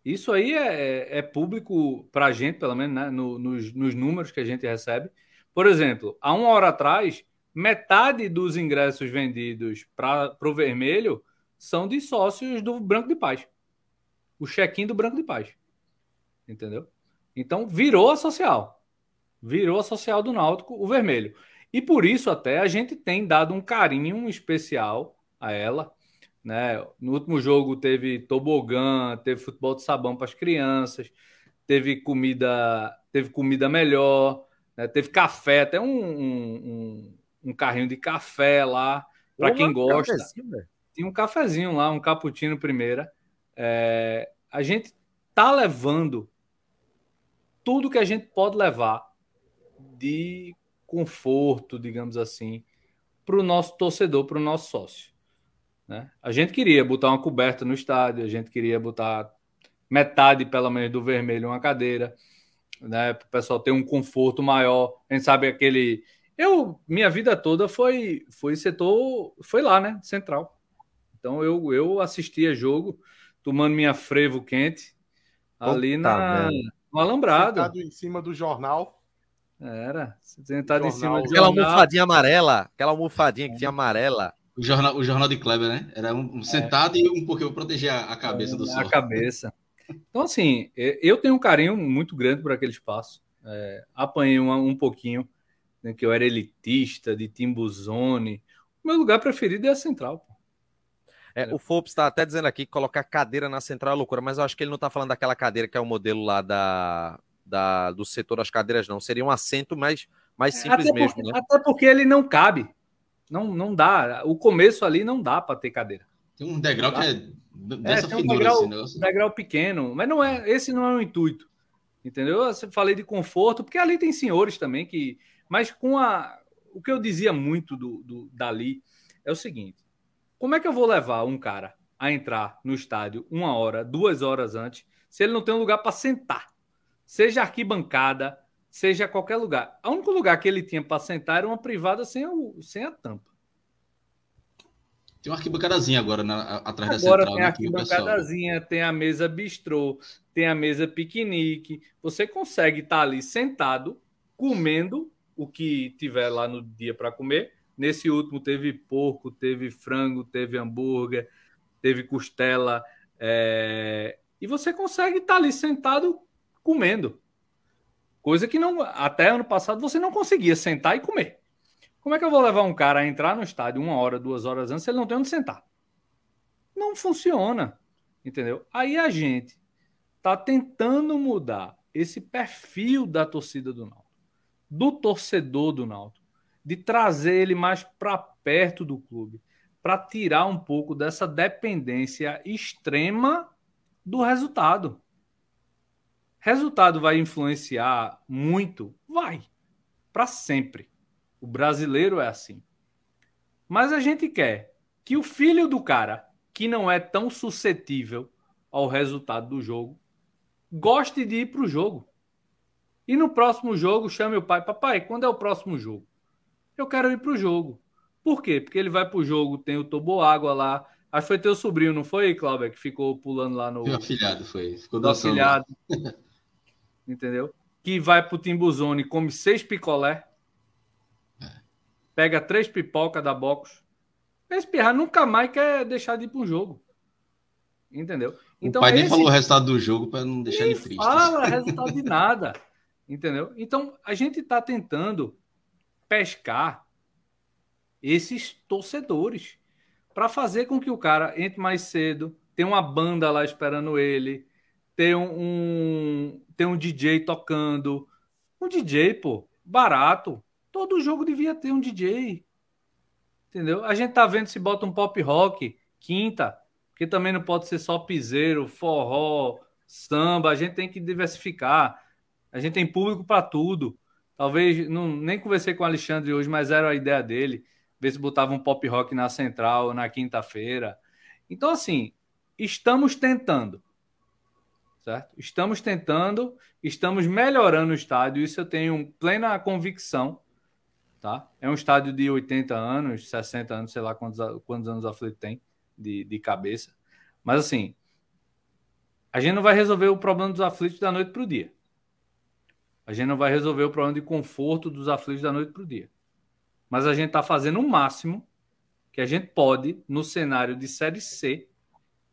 Isso aí é, é, é público para a gente, pelo menos, né? no, nos, nos números que a gente recebe. Por exemplo, há uma hora atrás, metade dos ingressos vendidos para o vermelho são de sócios do Branco de Paz. O check-in do Branco de Paz. Entendeu? Então, virou a social. Virou a social do Náutico, o vermelho. E por isso até a gente tem dado um carinho especial a ela. Né? No último jogo teve tobogã, teve futebol de sabão para as crianças, teve comida, teve comida melhor, né? teve café, até um, um, um, carrinho de café lá para quem gosta. Tinha um cafezinho lá, um cappuccino primeira. É, a gente tá levando tudo que a gente pode levar de conforto, digamos assim, para o nosso torcedor, para o nosso sócio. Né? A gente queria botar uma coberta no estádio, a gente queria botar metade, pelo menos, do vermelho uma cadeira, né? Para o pessoal ter um conforto maior. A gente sabe aquele. Eu, minha vida toda foi, foi setor, foi lá, né? Central. Então eu, eu assistia jogo, tomando minha frevo quente ali Puta na, no Alambrado. Sentado em cima do jornal. Era, sentado em cima do Aquela almofadinha amarela, aquela almofadinha que tinha amarela. O jornal, o jornal de Kleber, né? Era um, um sentado é. e um pouquinho proteger a, a cabeça é, do sol. A cabeça. Então, assim, eu tenho um carinho muito grande por aquele espaço. É, apanhei um, um pouquinho, né, que eu era elitista, de Timbuzone. O meu lugar preferido é a Central. É, o Fops está até dizendo aqui que colocar cadeira na Central é loucura, mas eu acho que ele não está falando daquela cadeira que é o modelo lá da, da, do setor das cadeiras, não. Seria um assento mais, mais simples até mesmo. Porque, né? Até porque ele não cabe. Não, não dá. O começo ali não dá para ter cadeira. Tem um degrau que é dessa é, tem um degrau, assim, degrau pequeno, mas não é. Esse não é o intuito. Entendeu? Eu falei de conforto, porque ali tem senhores também que. Mas com a. O que eu dizia muito do, do dali é o seguinte: como é que eu vou levar um cara a entrar no estádio uma hora, duas horas antes, se ele não tem um lugar para sentar? Seja arquibancada, seja qualquer lugar. O único lugar que ele tinha para sentar era uma privada sem, o, sem a tampa. Tem uma arquibancadazinha agora na, atrás agora da central. Agora tem a arquibancadazinha, tem a mesa bistrô, tem a mesa piquenique. Você consegue estar tá ali sentado, comendo o que tiver lá no dia para comer, Nesse último teve porco, teve frango, teve hambúrguer, teve costela. É... E você consegue estar ali sentado comendo. Coisa que não até ano passado você não conseguia sentar e comer. Como é que eu vou levar um cara a entrar no estádio uma hora, duas horas antes se ele não tem onde sentar? Não funciona. Entendeu? Aí a gente está tentando mudar esse perfil da torcida do Náutico, do torcedor do Náutico de trazer ele mais para perto do clube, para tirar um pouco dessa dependência extrema do resultado. Resultado vai influenciar muito? Vai. Para sempre. O brasileiro é assim. Mas a gente quer que o filho do cara, que não é tão suscetível ao resultado do jogo, goste de ir para o jogo. E no próximo jogo chame o pai, papai, quando é o próximo jogo? eu quero ir para o jogo. Por quê? Porque ele vai para o jogo, tem o toboágua lá. Acho que foi teu sobrinho, não foi, Cláudio, que ficou pulando lá no. Meu afilhado foi. Ficou do afilhado. Entendeu? Que vai pro Timbuzone, come seis picolé. É. Pega três pipoca da box. Esse pirra nunca mais quer deixar de ir para um jogo. Entendeu? Então, o pai nem esse... falou o resultado do jogo para não deixar ele triste. Fala resultado de nada. Entendeu? Então, a gente está tentando pescar esses torcedores para fazer com que o cara entre mais cedo, tenha uma banda lá esperando ele, ter um, ter um DJ tocando. Um DJ, pô, barato. Todo jogo devia ter um DJ. Entendeu? A gente tá vendo se bota um pop rock quinta, que também não pode ser só piseiro, forró, samba. A gente tem que diversificar. A gente tem público para tudo. Talvez, não, nem conversei com o Alexandre hoje, mas era a ideia dele. Ver se botava um pop rock na central na quinta-feira. Então, assim, estamos tentando. Certo? Estamos tentando, estamos melhorando o estádio, isso eu tenho plena convicção. Tá? É um estádio de 80 anos, 60 anos, sei lá quantos, quantos anos o Aflito tem de, de cabeça. Mas assim, a gente não vai resolver o problema dos aflitos da noite para o dia. A gente não vai resolver o problema de conforto dos aflitos da noite para o dia. Mas a gente está fazendo o máximo que a gente pode no cenário de Série C,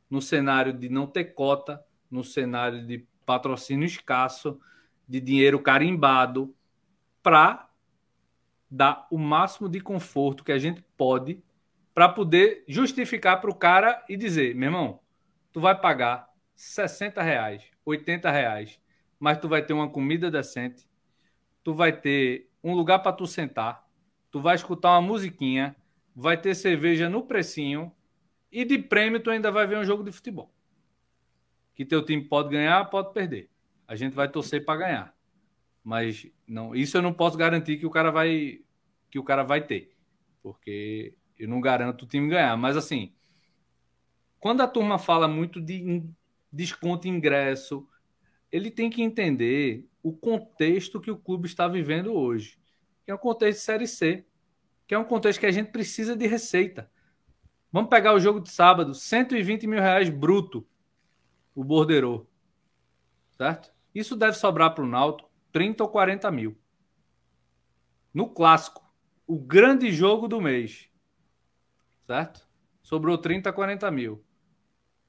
no cenário de não ter cota, no cenário de patrocínio escasso, de dinheiro carimbado, para dar o máximo de conforto que a gente pode para poder justificar para o cara e dizer, meu irmão, tu vai pagar 60 reais, 80 reais, mas tu vai ter uma comida decente, tu vai ter um lugar para tu sentar, tu vai escutar uma musiquinha, vai ter cerveja no precinho e de prêmio tu ainda vai ver um jogo de futebol. Que teu time pode ganhar, pode perder. A gente vai torcer para ganhar. Mas não, isso eu não posso garantir que o cara vai que o cara vai ter, porque eu não garanto o time ganhar. Mas assim, quando a turma fala muito de desconto ingresso, ele tem que entender o contexto que o clube está vivendo hoje, que é um contexto de série C, que é um contexto que a gente precisa de receita. Vamos pegar o jogo de sábado, 120 mil reais bruto, o borderô, certo? Isso deve sobrar para o Náutico 30 ou 40 mil. No clássico, o grande jogo do mês. Certo? Sobrou 30 a 40 mil.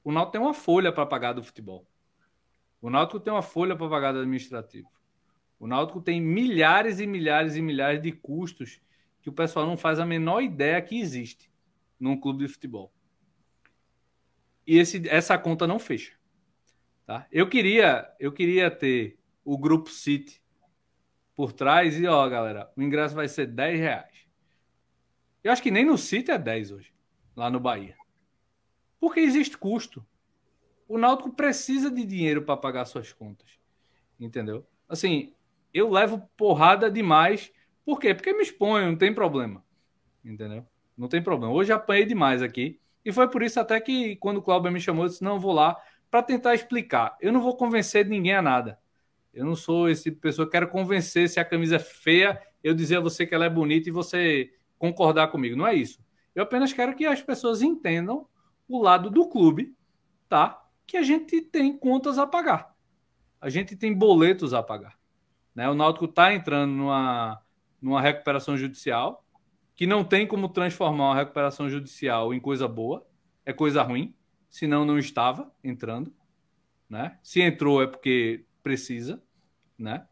O Náutico tem uma folha para pagar do futebol. O Náutico tem uma folha para pagar do administrativo. O Náutico tem milhares e milhares e milhares de custos que o pessoal não faz a menor ideia que existe num clube de futebol. E esse, essa conta não fecha. Tá? Eu queria, eu queria ter o grupo City por trás e, ó, galera, o ingresso vai ser 10 reais. Eu acho que nem no City é 10 hoje, lá no Bahia. Porque existe custo. O Náutico precisa de dinheiro para pagar suas contas. Entendeu? Assim, eu levo porrada demais. Por quê? Porque me exponho, não tem problema. Entendeu? Não tem problema. Hoje apanhei demais aqui. E foi por isso até que quando o Cláudio me chamou, eu disse: não, vou lá para tentar explicar. Eu não vou convencer ninguém a nada. Eu não sou esse pessoa que quero convencer se a camisa é feia, eu dizer a você que ela é bonita e você concordar comigo. Não é isso. Eu apenas quero que as pessoas entendam o lado do clube, tá? Que a gente tem contas a pagar. A gente tem boletos a pagar. Né? O Náutico está entrando numa, numa recuperação judicial que não tem como transformar uma recuperação judicial em coisa boa, é coisa ruim, senão não estava entrando. Né? Se entrou é porque precisa, né?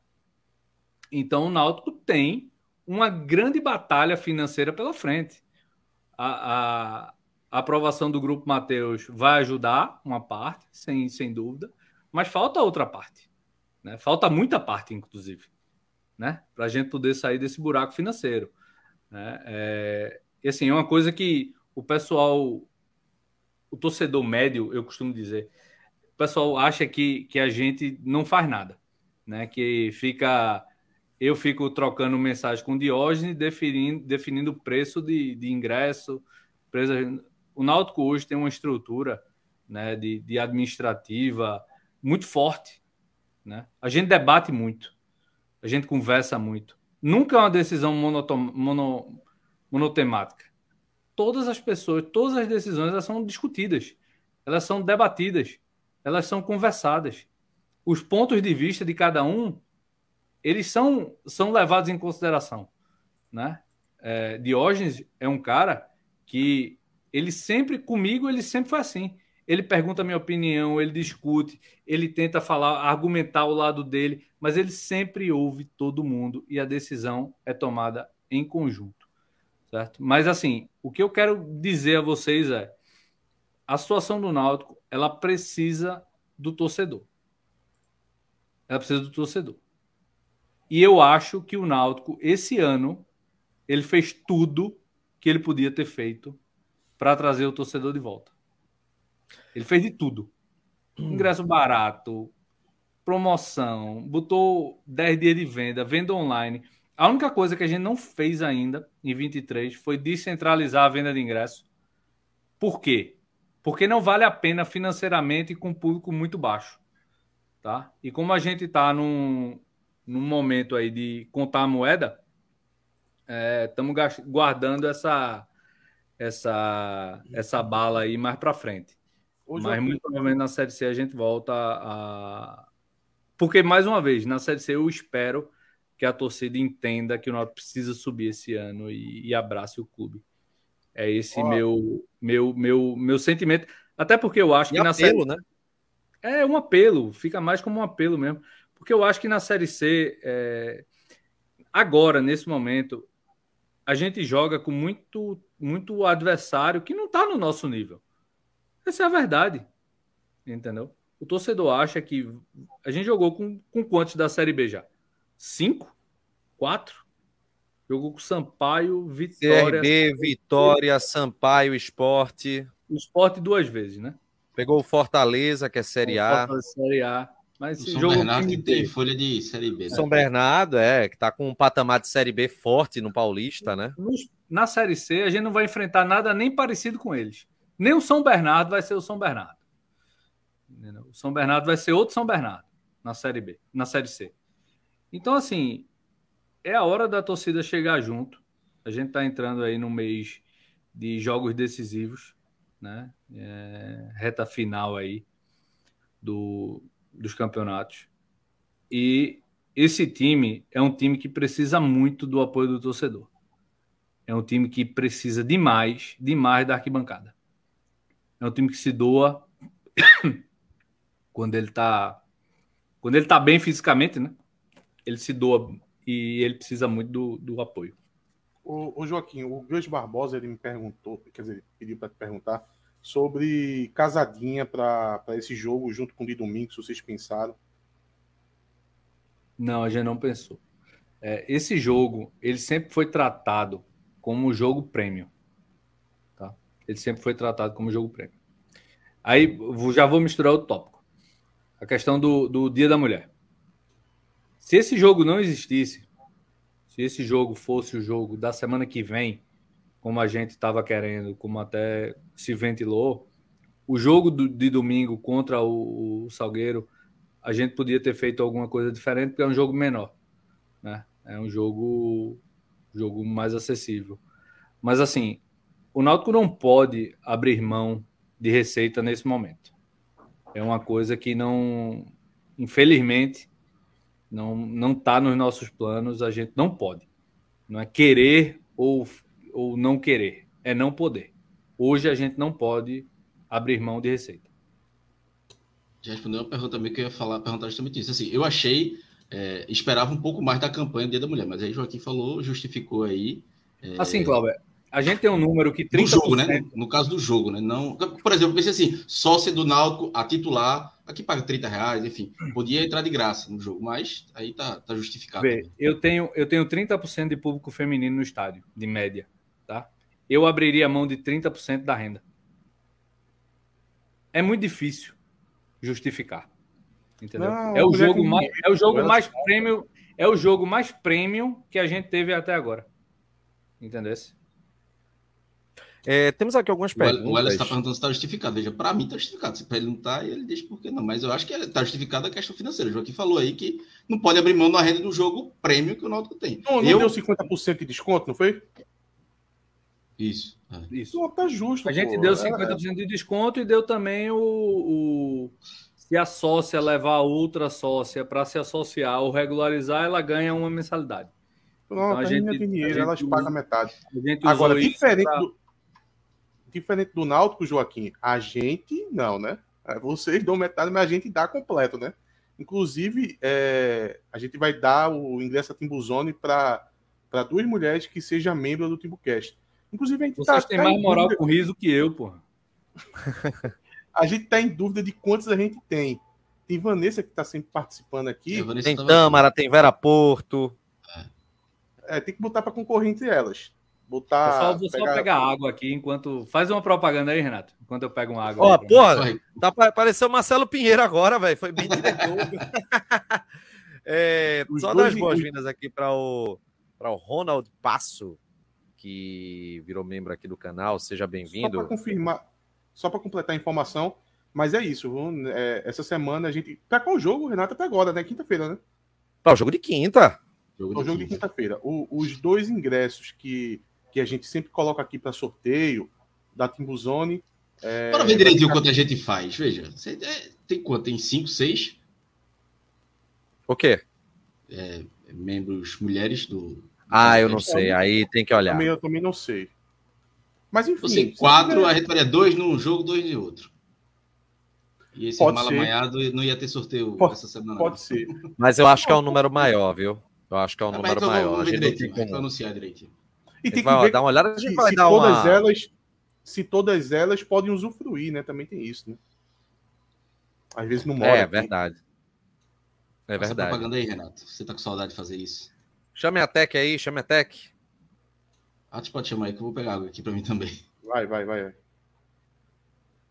Então o Náutico tem uma grande batalha financeira pela frente. A, a aprovação do Grupo Mateus vai ajudar uma parte, sem, sem dúvida, mas falta outra parte. Né? Falta muita parte, inclusive, né? para a gente poder sair desse buraco financeiro. Né? É, e assim, é uma coisa que o pessoal, o torcedor médio, eu costumo dizer, pessoal acha que, que a gente não faz nada, né? Que fica. Eu fico trocando mensagem com o Diógenes, definindo, definindo o preço de, de ingresso. Preço, o Náutico hoje tem uma estrutura né, de, de administrativa muito forte. Né? A gente debate muito, a gente conversa muito. Nunca é uma decisão mono, monotemática. Todas as pessoas, todas as decisões elas são discutidas, elas são debatidas elas são conversadas. Os pontos de vista de cada um, eles são, são levados em consideração. Né? É, Diógenes é um cara que ele sempre, comigo, ele sempre foi assim. Ele pergunta a minha opinião, ele discute, ele tenta falar, argumentar o lado dele, mas ele sempre ouve todo mundo e a decisão é tomada em conjunto. Certo? Mas assim, o que eu quero dizer a vocês é: a situação do Náutico ela precisa do torcedor. Ela precisa do torcedor. E eu acho que o Náutico, esse ano, ele fez tudo que ele podia ter feito para trazer o torcedor de volta. Ele fez de tudo. Ingresso barato, promoção, botou 10 dias de venda, venda online. A única coisa que a gente não fez ainda em 23 foi descentralizar a venda de ingresso. Por quê? porque não vale a pena financeiramente com público muito baixo, tá? E como a gente está num, num momento aí de contar a moeda, estamos é, guardando essa essa essa bala aí mais para frente. Hoje Mas muito provavelmente na Série C a gente volta a porque mais uma vez na Série C eu espero que a torcida entenda que o Náutico precisa subir esse ano e, e abrace o clube. É esse meu, meu, meu, meu sentimento. Até porque eu acho e que apelo, na série. Né? É um apelo, fica mais como um apelo mesmo. Porque eu acho que na Série C, é... agora, nesse momento, a gente joga com muito, muito adversário que não está no nosso nível. Essa é a verdade. Entendeu? O torcedor acha que a gente jogou com, com quantos da Série B já? Cinco? Quatro? Jogou com Sampaio, Vitória. CRB, Vitória, Sampaio, Esporte. O Esporte duas vezes, né? Pegou o Fortaleza, que é Série A. Fortaleza, Série A. Mas o São Bernardo que tem folha de Série B. Né? São Bernardo, é, que tá com um patamar de Série B forte no Paulista, né? Na Série C, a gente não vai enfrentar nada nem parecido com eles. Nem o São Bernardo vai ser o São Bernardo. O São Bernardo vai ser outro São Bernardo na Série B, na Série C. Então, assim, é a hora da torcida chegar junto. A gente está entrando aí no mês de jogos decisivos, né? É, reta final aí do, dos campeonatos. E esse time é um time que precisa muito do apoio do torcedor. É um time que precisa demais, demais da arquibancada. É um time que se doa quando ele está quando ele tá bem fisicamente, né? Ele se doa e ele precisa muito do, do apoio. O, o Joaquim, o Gus Barbosa ele me perguntou, quer dizer, pediu para te perguntar sobre casadinha para esse jogo junto com o de domingo, se vocês pensaram. Não, a gente não pensou. É, esse jogo, ele sempre foi tratado como jogo prêmio. Tá? Ele sempre foi tratado como jogo prêmio. Aí já vou misturar o tópico. A questão do, do Dia da Mulher. Se esse jogo não existisse, se esse jogo fosse o jogo da semana que vem, como a gente estava querendo, como até se ventilou, o jogo do, de domingo contra o, o, Salgueiro, a gente podia ter feito alguma coisa diferente, porque é um jogo menor. Né? É um jogo, jogo mais acessível. Mas assim, o Náutico não pode abrir mão de receita nesse momento. É uma coisa que não, infelizmente, não não está nos nossos planos, a gente não pode. Não é querer ou, ou não querer, é não poder. Hoje a gente não pode abrir mão de receita. Já respondeu uma pergunta também que eu ia falar, perguntar justamente isso. Assim, eu achei, é, esperava um pouco mais da campanha do Dia da Mulher, mas aí Joaquim falou, justificou aí. É... Assim, Cláudio, a gente tem um número que 30%... No jogo, né? No caso do jogo, né? Não, por exemplo, eu pensei assim, sócia do Náutico a titular aqui paga 30 reais, enfim, podia entrar de graça no jogo, mas aí tá, tá justificado. Vê, eu tenho, eu tenho 30% de público feminino no estádio, de média, tá? Eu abriria a mão de 30% da renda. É muito difícil justificar. Entendeu? Não, é o jogo mais, é o jogo mais premium, é o jogo mais premium que a gente teve até agora. Entendeu? É, temos aqui algumas perguntas. O Alex está perguntando se está justificado. Veja, para mim está justificado. Se para ele não está, ele deixa por que não. Mas eu acho que está justificada a questão financeira. O Joaquim falou aí que não pode abrir mão da renda do jogo prêmio que o Náutico tem. Não, não eu... deu 50% de desconto, não foi? Isso. É. Isso. Não, tá justo. A gente pô. deu 50% é. de desconto e deu também o, o... Se a sócia levar outra sócia para se associar ou regularizar, ela ganha uma mensalidade. Pronto, então, a, gente, tem dinheiro, gente, elas pagam metade. Agora, diferente pra... do diferente do Náutico, Joaquim, a gente não, né? É, vocês dão metade, mas a gente dá completo, né? Inclusive, é, a gente vai dar o ingresso a Timbuzone para duas mulheres que sejam membro do Timbucast. Inclusive, a gente Vocês tá, têm tá mais moral dúvida... com riso que eu, porra. a gente está em dúvida de quantos a gente tem. Tem Vanessa que está sempre participando aqui. Tem Tâmara, tem Vera Porto. É, tem que botar para concorrer entre elas. Botar. Pessoal, vou pegar... só pegar água aqui enquanto. Faz uma propaganda aí, Renato. Enquanto eu pego uma água. Ó, oh, porra, tá parecendo Marcelo Pinheiro agora, velho. Foi bem diretor. é, só dar as boas-vindas aqui para o, o Ronald Passo, que virou membro aqui do canal. Seja bem-vindo. Só para confirmar, só para completar a informação, mas é isso. É, essa semana a gente. Tá com o jogo, Renato, até agora, né? Quinta-feira, né? Tá, o jogo de quinta. Jogo o jogo de quinta-feira. Os dois ingressos que que a gente sempre coloca aqui para sorteio, da Timbuzone. É, para ver direitinho quanto a gente faz, veja. Você é, tem quanto? Tem cinco, seis? O quê? É, membros mulheres do. Ah, eu não sei. Aí tem que olhar. Também, eu também não sei. Mas enfim. Você, quatro, a gente faria dois num jogo, dois em outro. E esse mal amanhado não ia ter sorteio pode, essa semana. Pode ser. Mas eu acho que é um número maior, viu? Eu acho que é um ah, número então maior. Vamos, a gente direitinho, como... anunciar direitinho. E tem que vai ver dar uma olhada, a gente vai dar todas uma... elas, se todas elas podem usufruir, né? Também tem isso, né? Às vezes não mora. É, aqui. verdade. É Faça verdade. propaganda aí, Renato. Você tá com saudade de fazer isso. Chame a Tech aí, chame a Tech. Ah, tu pode chamar aí que eu vou pegar água aqui pra mim também. Vai, vai, vai, vai.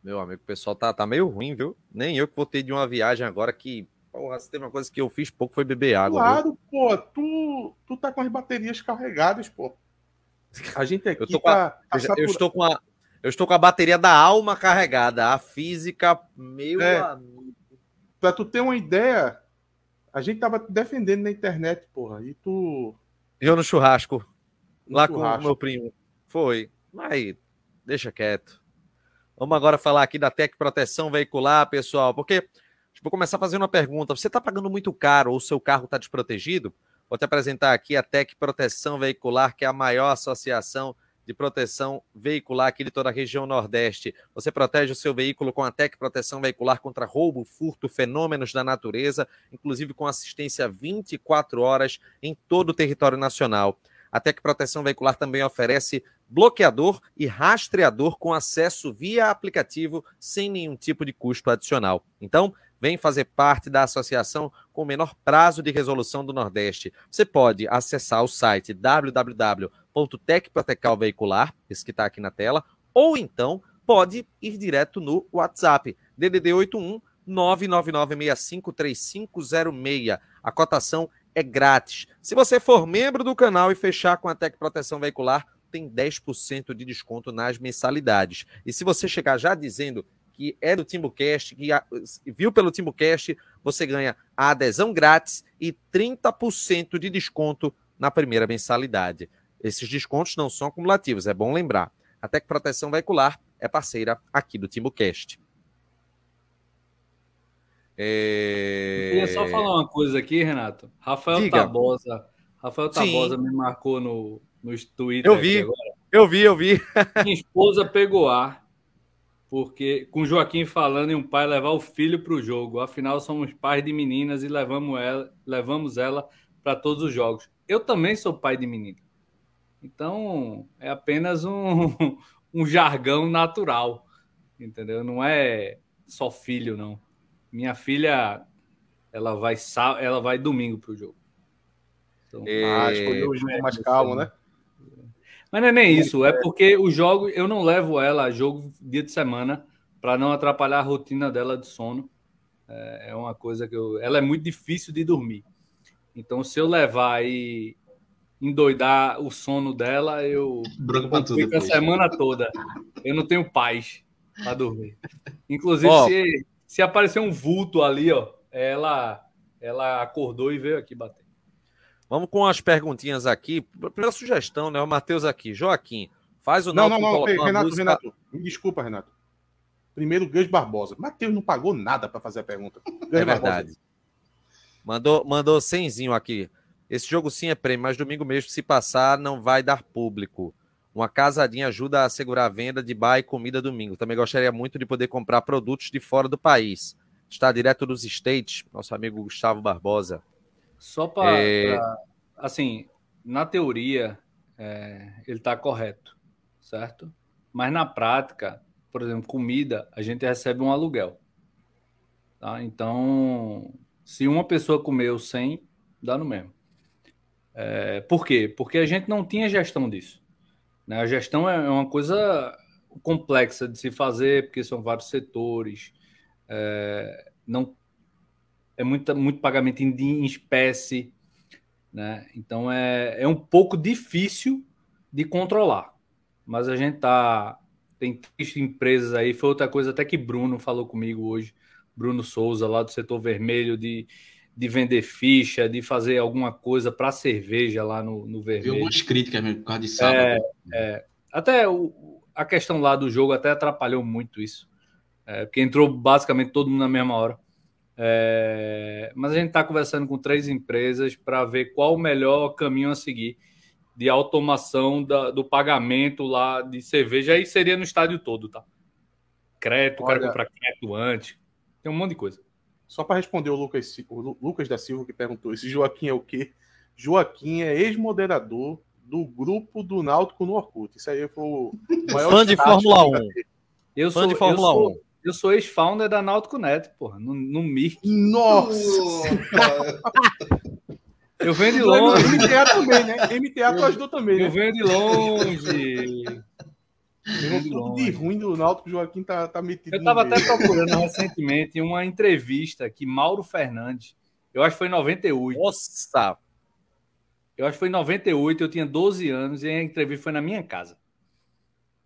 Meu amigo, o pessoal tá, tá meio ruim, viu? Nem eu que voltei de uma viagem agora que. Porra, se teve uma coisa que eu fiz pouco foi beber água. Claro, viu? pô, tu, tu tá com as baterias carregadas, pô. A gente aqui eu tá, a, tá eu, estou com a, eu estou com a bateria da alma carregada. A física, meu é, amigo. Pra tu ter uma ideia, a gente tava defendendo na internet, porra. E tu. Eu no churrasco. No lá churrasco. com o meu primo. Foi. Mas deixa quieto. Vamos agora falar aqui da Tec Proteção Veicular, pessoal, porque vou começar fazendo uma pergunta. Você está pagando muito caro ou o seu carro está desprotegido? Vou te apresentar aqui a Tec Proteção Veicular, que é a maior associação de proteção veicular aqui de toda a região Nordeste. Você protege o seu veículo com a Tec Proteção Veicular contra roubo, furto, fenômenos da natureza, inclusive com assistência 24 horas em todo o território nacional. A Tec Proteção Veicular também oferece bloqueador e rastreador com acesso via aplicativo sem nenhum tipo de custo adicional. Então, vem fazer parte da associação com o menor prazo de resolução do Nordeste. Você pode acessar o site www.tecprotecalveicular, esse que está aqui na tela, ou então pode ir direto no WhatsApp, DDD 81 999653506. A cotação é grátis. Se você for membro do canal e fechar com a Tec Proteção Veicular, tem 10% de desconto nas mensalidades. E se você chegar já dizendo que é do TimbuCast, que viu pelo TimbuCast, você ganha a adesão grátis e 30% de desconto na primeira mensalidade. Esses descontos não são acumulativos, é bom lembrar. A Tec Proteção Veicular é parceira aqui do TimbuCast. É... Eu queria só falar uma coisa aqui, Renato. Rafael Diga. Tabosa. Rafael Tabosa Sim. me marcou no, no Twitter. Eu vi, eu vi, eu vi. Minha esposa pegou ar, porque com Joaquim falando em um pai levar o filho para o jogo. Afinal, somos pais de meninas e levamos ela, levamos ela para todos os jogos. Eu também sou pai de menina. Então, é apenas um, um jargão natural, entendeu? Não é só filho, não. Minha filha, ela vai, ela vai domingo para o jogo. Então, e... Ah, escolheu o jogo mais calmo, né? Mas não é nem isso, é porque o jogo, eu não levo ela a jogo dia de semana para não atrapalhar a rotina dela de sono. É, é uma coisa que eu. Ela é muito difícil de dormir. Então, se eu levar e endoidar o sono dela, eu fico a semana toda. Eu não tenho paz para dormir. Inclusive, oh. se, se aparecer um vulto ali, ó, ela, ela acordou e veio aqui bater. Vamos com as perguntinhas aqui. Primeira sugestão, né? O Matheus aqui. Joaquim, faz o Não, não, não. Renato, música... Renato, me desculpa, Renato. Primeiro, Gus Barbosa. Matheus não pagou nada para fazer a pergunta. Gus é verdade. Mandou, mandou cenzinho aqui. Esse jogo sim é prêmio, mas domingo mesmo, se passar, não vai dar público. Uma casadinha ajuda a segurar a venda de bar e comida domingo. Também gostaria muito de poder comprar produtos de fora do país. Está direto dos States, nosso amigo Gustavo Barbosa. Só para. É... Assim, na teoria, é, ele está correto, certo? Mas na prática, por exemplo, comida, a gente recebe um aluguel. Tá? Então, se uma pessoa comeu 100, dá no mesmo. É, por quê? Porque a gente não tinha gestão disso. Né? A gestão é uma coisa complexa de se fazer, porque são vários setores. É, não é muito, muito pagamento em, em espécie, né? Então é, é um pouco difícil de controlar. Mas a gente tá tem empresas aí, foi outra coisa até que Bruno falou comigo hoje, Bruno Souza lá do setor vermelho de, de vender ficha, de fazer alguma coisa para cerveja lá no, no vermelho. Viu algumas críticas mesmo por causa de sábado. É, é, até o, a questão lá do jogo até atrapalhou muito isso. É, porque entrou basicamente todo mundo na mesma hora. É, mas a gente está conversando com três empresas para ver qual o melhor caminho a seguir de automação da, do pagamento lá de cerveja. Aí seria no estádio todo, tá? Crédito, Olha, cara comprar crédito antes. Tem um monte de coisa. Só para responder o Lucas, o Lucas da Silva que perguntou: esse Joaquim é o quê? Joaquim é ex-moderador do grupo do Náutico no Orkut. Isso aí foi o maior Fã de Fórmula 1. Eu Fã sou, de Fórmula eu 1. Sou, eu sou ex-founder da Náutico Neto, porra, no, no MIRC. Nossa! eu venho de longe. MTA também, né? MTA tu ajudou também, né? Eu venho de longe. Tudo de ruim do Náutico, o Joaquim tá, tá metido. Eu tava até procurando recentemente uma entrevista que Mauro Fernandes, eu acho que foi em 98. Nossa! Eu acho que foi em 98, eu tinha 12 anos e a entrevista foi na minha casa.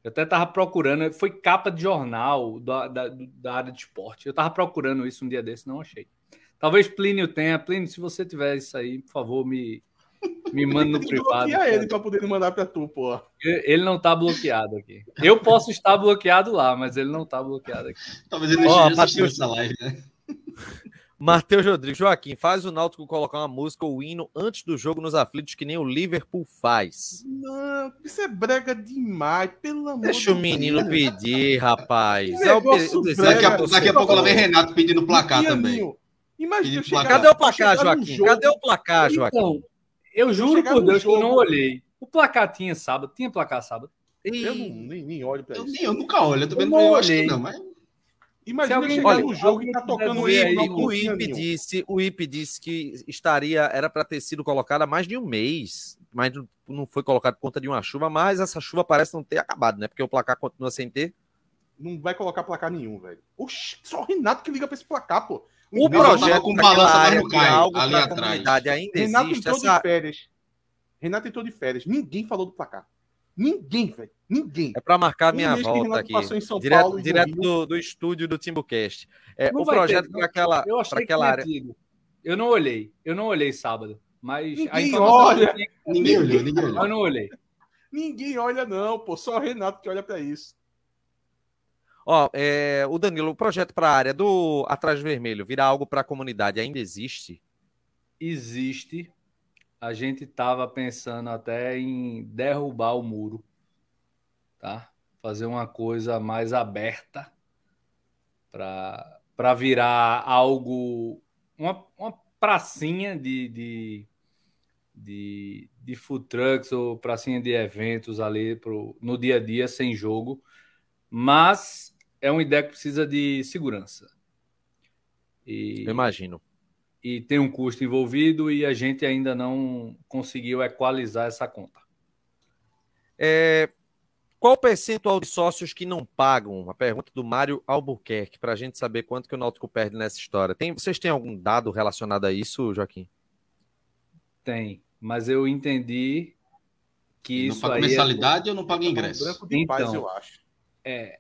Eu até tava procurando, foi capa de jornal da, da, da área de esporte. Eu tava procurando isso um dia desse, não achei. Talvez Plínio tenha. Plínio, se você tiver isso aí, por favor, me, me manda no privado. Bloquear ele para poder mandar para tu, pô. Ele não tá bloqueado aqui. Eu posso estar bloqueado lá, mas ele não tá bloqueado aqui. Talvez ele oh, esteja essa live, né? Matheus Rodrigues, Joaquim, faz o Náutico colocar uma música ou hino antes do jogo nos aflitos, que nem o Liverpool faz. Não, isso é brega demais, pelo amor Deixa o menino pedir, rapaz. É o, daqui, a, daqui a pouco ela vem Renato pedindo placar também. Imagina, Cadê o placar, Joaquim? Cadê o placar, Joaquim? Então, eu juro por Deus jogo... que eu não olhei. O placar tinha sábado, tinha placar sábado. Eu não, nem, nem olho pra eu, isso. Nem, eu nunca olho, eu também eu não, não olhei. não, mas... Imagina chegar olha, no jogo e tá tocando o IP, o IP disse, o IP disse que estaria era para ter sido colocado há mais de um mês, mas não foi colocado por conta de uma chuva, mas essa chuva parece não ter acabado, né? Porque o placar continua sem ter. Não vai colocar placar nenhum, velho. Oxi, só o Renato que liga para esse placar, pô. O, projeto com balança área, cai, algo ali atrás. ainda Renato. Entrou essa... de férias. Renato entrou de férias. Ninguém falou do placar. Ninguém, velho. Ninguém. É para marcar minha volta aqui. direto, Paulo, direto do, do, estúdio do Timbucast. É, o projeto para aquela, eu achei aquela área. Tido. Eu não olhei. Eu não olhei sábado. Mas ninguém olha. Ninguém olhou, ninguém olhou. Eu não olhei. Ninguém olha, não, pô. Só o Renato que olha para isso. Ó, é, o Danilo, o projeto para a área do Atrás Vermelho virar algo para a comunidade ainda existe? Existe. A gente estava pensando até em derrubar o muro, tá? Fazer uma coisa mais aberta para virar algo, uma, uma pracinha de, de, de, de food trucks ou pracinha de eventos ali pro, no dia a dia sem jogo. Mas é uma ideia que precisa de segurança. E, Eu imagino. E tem um custo envolvido e a gente ainda não conseguiu equalizar essa conta. É, qual o percentual de sócios que não pagam? A pergunta do Mário Albuquerque, para a gente saber quanto que o Náutico perde nessa história. Tem, vocês têm algum dado relacionado a isso, Joaquim? Tem, mas eu entendi que não isso paga é mensalidade é... ou não paga ingresso? Branco de então, paz, eu acho. É,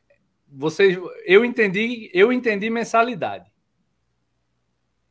vocês, eu entendi, eu entendi mensalidade.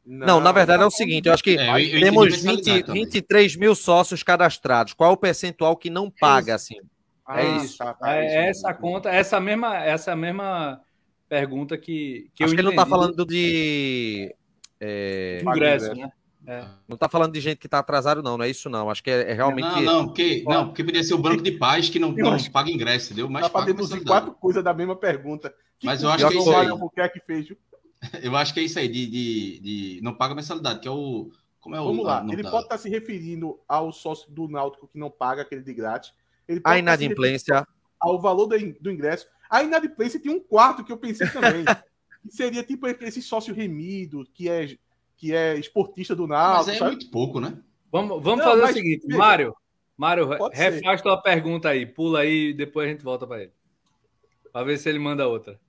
Não, não, na verdade é o seguinte, eu acho que é, eu, eu temos 20, 23 mil sócios cadastrados. Qual é o percentual que não paga, assim? Ah, é isso. Tá, tá, é, essa conta, essa mesma, essa mesma pergunta que, que acho eu que ele não está falando de é... ingresso, né? É. Não está falando de gente que está atrasado, não, não é isso, não. Acho que é, é realmente. Não, não, porque, não, porque poderia ser o banco de paz que não, não paga ingresso, entendeu? Mas para deduzir quatro coisas da mesma pergunta. Que Mas eu acho que é isso aí. Que fez, eu acho que é isso aí, de, de, de, não paga mensalidade, que é o. Como é o. Vamos lá, ele tá... pode estar se referindo ao sócio do Náutico que não paga aquele de grátis. Ele a inadimplência. Ao valor do ingresso. A inadimplência tem um quarto que eu pensei também. seria tipo esse sócio remido, que é que é esportista do Náutico. Mas é sabe? muito pouco, né? Vamos, vamos não, fazer mas, o seguinte, veja, Mário. Mário, refaz tua pergunta aí, pula aí e depois a gente volta para ele. Para ver se ele manda outra.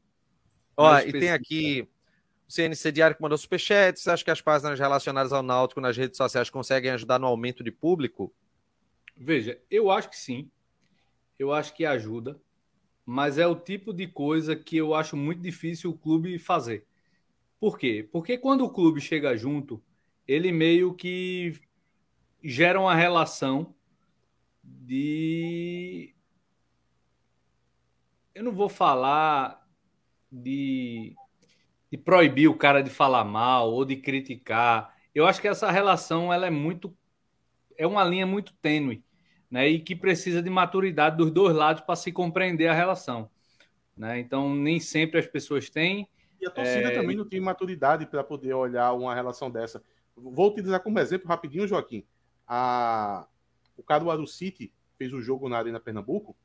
Ó, e tem aqui o CNC Diário que mandou superchat. Você acha que as páginas relacionadas ao Náutico nas redes sociais conseguem ajudar no aumento de público? Veja, eu acho que sim. Eu acho que ajuda. Mas é o tipo de coisa que eu acho muito difícil o clube fazer. Por quê? Porque quando o clube chega junto, ele meio que gera uma relação de. Eu não vou falar de, de proibir o cara de falar mal ou de criticar. Eu acho que essa relação ela é muito. É uma linha muito tênue, né? E que precisa de maturidade dos dois lados para se compreender a relação. Né? Então, nem sempre as pessoas têm e a torcida é... também não tem maturidade para poder olhar uma relação dessa. Vou utilizar como exemplo rapidinho, Joaquim. A... O Caruaru City fez o jogo na Arena Pernambuco.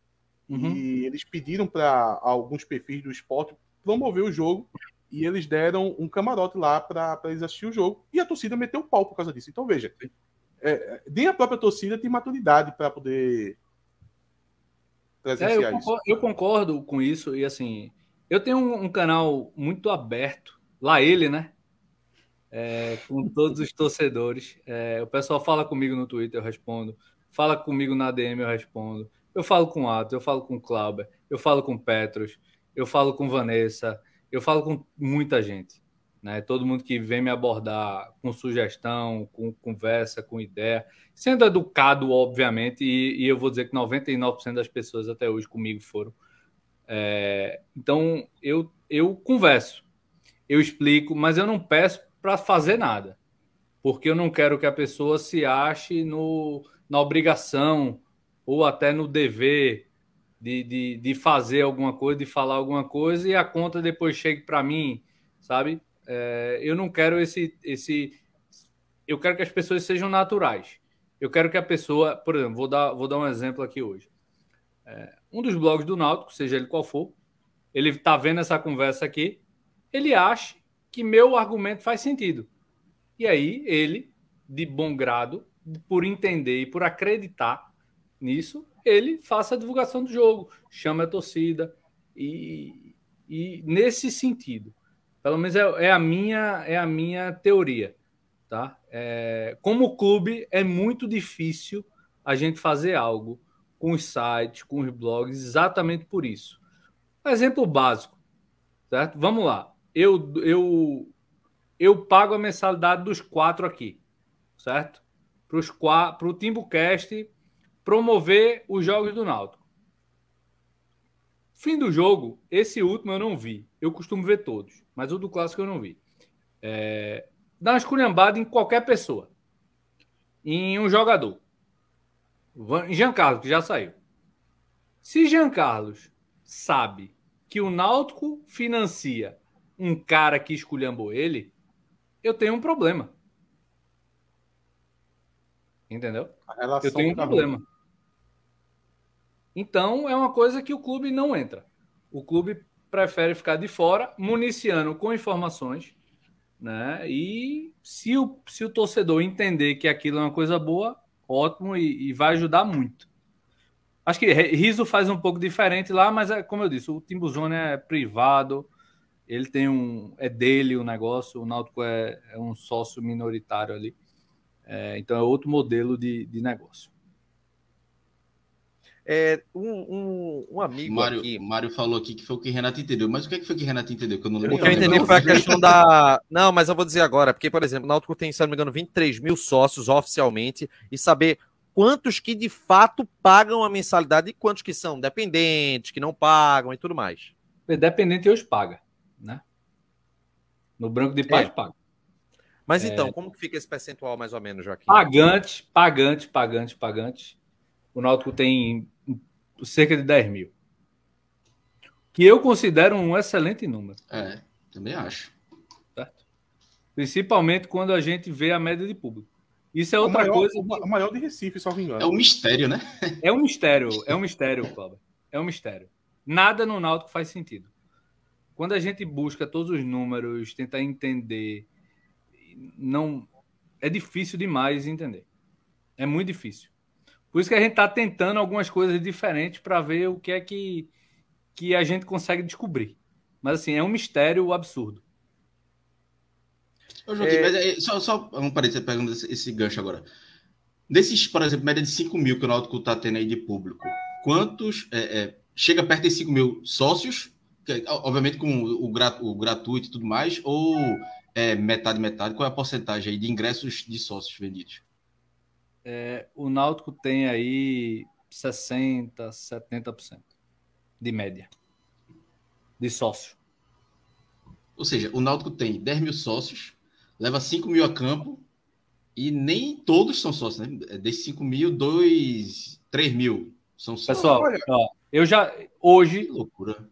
Uhum. E eles pediram para alguns perfis do esporte promover o jogo. E eles deram um camarote lá para eles assistir o jogo. E a torcida meteu o pau por causa disso. Então, veja, é, nem a própria torcida tem maturidade para poder presenciar é, eu concordo, isso. Eu concordo com isso. E assim, eu tenho um, um canal muito aberto. Lá ele, né? É, com todos os torcedores. É, o pessoal fala comigo no Twitter, eu respondo. Fala comigo na DM, eu respondo. Eu falo com o Atos, eu falo com o Clauber, eu falo com o Petros, eu falo com Vanessa, eu falo com muita gente. Né? Todo mundo que vem me abordar com sugestão, com conversa, com ideia, sendo educado, obviamente, e, e eu vou dizer que 99% das pessoas até hoje comigo foram. É, então, eu, eu converso, eu explico, mas eu não peço para fazer nada, porque eu não quero que a pessoa se ache no, na obrigação ou até no dever de, de, de fazer alguma coisa, de falar alguma coisa e a conta depois chegue para mim, sabe? É, eu não quero esse, esse. Eu quero que as pessoas sejam naturais. Eu quero que a pessoa, por exemplo, vou dar, vou dar um exemplo aqui hoje. É, um dos blogs do Náutico, seja ele qual for, ele está vendo essa conversa aqui, ele acha que meu argumento faz sentido. E aí ele, de bom grado, por entender e por acreditar nisso, ele faça a divulgação do jogo, chame a torcida e, e nesse sentido, pelo menos é, é, a minha é a minha teoria, tá? É, como clube é muito difícil a gente fazer algo com os sites, com os blogs, exatamente por isso. Exemplo básico, certo? Vamos lá. Eu eu eu pago a mensalidade dos quatro aqui, certo? para o Timbucast promover os jogos do Náutico. Fim do jogo, esse último eu não vi. Eu costumo ver todos, mas o do clássico eu não vi. É, dá uma esculhambada em qualquer pessoa. Em um jogador. Jean Carlos, que já saiu. Se Jean Carlos sabe que o Náutico financia um cara que esculhambou ele, eu tenho um problema. Entendeu? Eu tenho um problema. Então, é uma coisa que o clube não entra. O clube prefere ficar de fora, municiando com informações, né? E se o, se o torcedor entender que aquilo é uma coisa boa, ótimo e, e vai ajudar muito. Acho que Riso faz um pouco diferente lá, mas é como eu disse, o Timbuzone é privado, ele tem um. é dele o negócio, o Náutico é, é um sócio minoritário ali. É, então é outro modelo de, de negócio. É, um, um, um, amigo Mário, aqui. Mário falou aqui que foi o que Renato entendeu. Mas o que, é que foi que Renato entendeu? Que eu não lembro. O que eu entendi foi a questão da. Não, mas eu vou dizer agora, porque, por exemplo, o Náutico tem, se não me engano, 23 mil sócios oficialmente e saber quantos que de fato pagam a mensalidade e quantos que são dependentes, que não pagam e tudo mais. Dependente hoje paga, né? No branco de paz é. paga. Mas é... então, como que fica esse percentual mais ou menos, Joaquim? Pagante, pagante, pagante, pagante. O Náutico tem cerca de 10 mil. Que eu considero um excelente número. É, também acho. Certo? Principalmente quando a gente vê a média de público. Isso é outra o maior, coisa. O maior de Recife, só me engano. É um mistério, né? é um mistério, é um mistério, Cláudio. É um mistério. Nada no Náutico faz sentido. Quando a gente busca todos os números, tenta entender não é difícil demais entender. É muito difícil. Por isso que a gente está tentando algumas coisas diferentes para ver o que é que, que a gente consegue descobrir. Mas assim, é um mistério absurdo. Ô, Joaquim, é... mas é, só, só um parênteses pegando esse, esse, gancho agora. Desses, por exemplo, média de 5 mil que o Náutico está tendo aí de público, quantos é, é, chega perto de 5 mil sócios? Que, obviamente com o, o, gratuito e tudo mais, ou é metade, metade? Qual é a porcentagem aí de ingressos de sócios vendidos? É, o Náutico tem aí 60%, 70% de média de sócio. Ou seja, o Náutico tem 10 mil sócios, leva 5 mil a campo e nem todos são sócios, né? É, desses 5 mil, 2, 3 mil são sócios. Pessoal, ó, eu já. Hoje,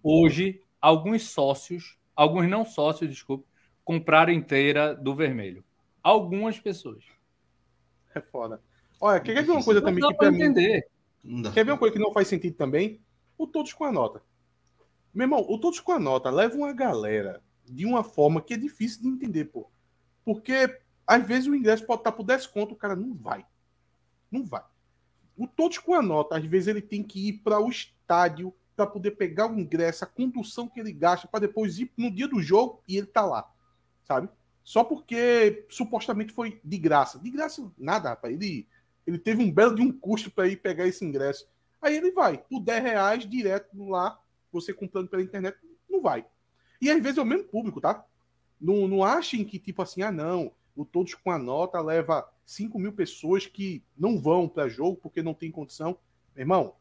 hoje, alguns sócios, alguns não sócios, desculpe, compraram inteira do vermelho. Algumas pessoas. É foda. Olha, quer ver uma coisa também que para mim. Entender. Quer ver uma coisa que não faz sentido também? O Todos com a Nota. Meu irmão, o Todos com a Nota leva uma galera de uma forma que é difícil de entender, pô. Porque às vezes o ingresso pode estar por desconto, o cara não vai. Não vai. O Todos com a Nota, às vezes ele tem que ir para o estádio para poder pegar o ingresso, a condução que ele gasta para depois ir no dia do jogo e ele tá lá, sabe? Só porque supostamente foi de graça. De graça nada, rapaz. Ele, ele teve um belo de um custo para ir pegar esse ingresso. Aí ele vai, por 10 reais direto lá, você comprando pela internet, não vai. E às vezes é o mesmo público, tá? Não, não achem que, tipo assim, ah, não, o Todos com a Nota leva 5 mil pessoas que não vão para jogo porque não tem condição. Irmão,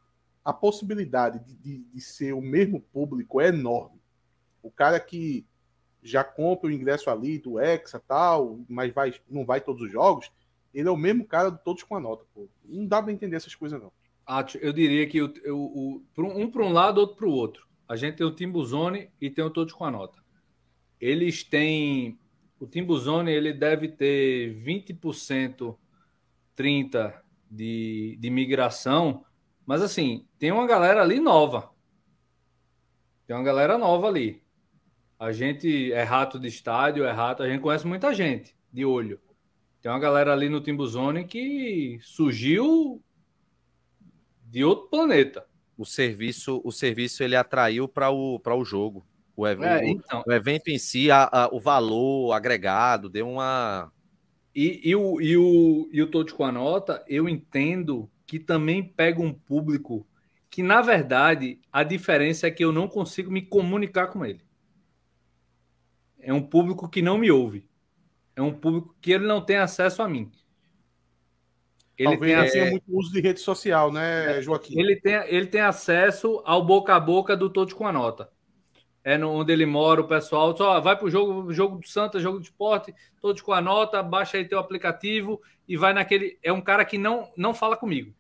a possibilidade de, de, de, ser o mesmo público é enorme. O cara que já compra o ingresso ali do Hexa tal, mas vai, não vai todos os jogos, ele é o mesmo cara de todos com a nota. Pô. Não dá para entender essas coisas, não. Eu diria que o um para um lado, outro para o outro. A gente tem o Timbuzone e tem o Todos com a Nota. Eles têm. O Timbuzone ele deve ter 20%, 30% de, de migração mas assim, tem uma galera ali nova. Tem uma galera nova ali. A gente é rato de estádio, é rato, a gente conhece muita gente de olho. Tem uma galera ali no Timbuzone que surgiu de outro planeta. O serviço, o serviço ele atraiu para o, o jogo. O, ev é, então... o, evento em si, a, a, o valor agregado, deu uma. E, e, o, e, o, e o Todos com a Nota, eu entendo que também pega um público que, na verdade, a diferença é que eu não consigo me comunicar com ele. É um público que não me ouve. É um público que ele não tem acesso a mim. Ele Talvez tem é... muito uso de rede social, né, Joaquim? Ele tem, ele tem acesso ao boca a boca do Todos com a Nota. É no, onde ele mora, o pessoal só vai para o jogo, jogo do Santa, jogo de esporte, todos com a nota, baixa aí teu aplicativo e vai naquele. É um cara que não, não fala comigo,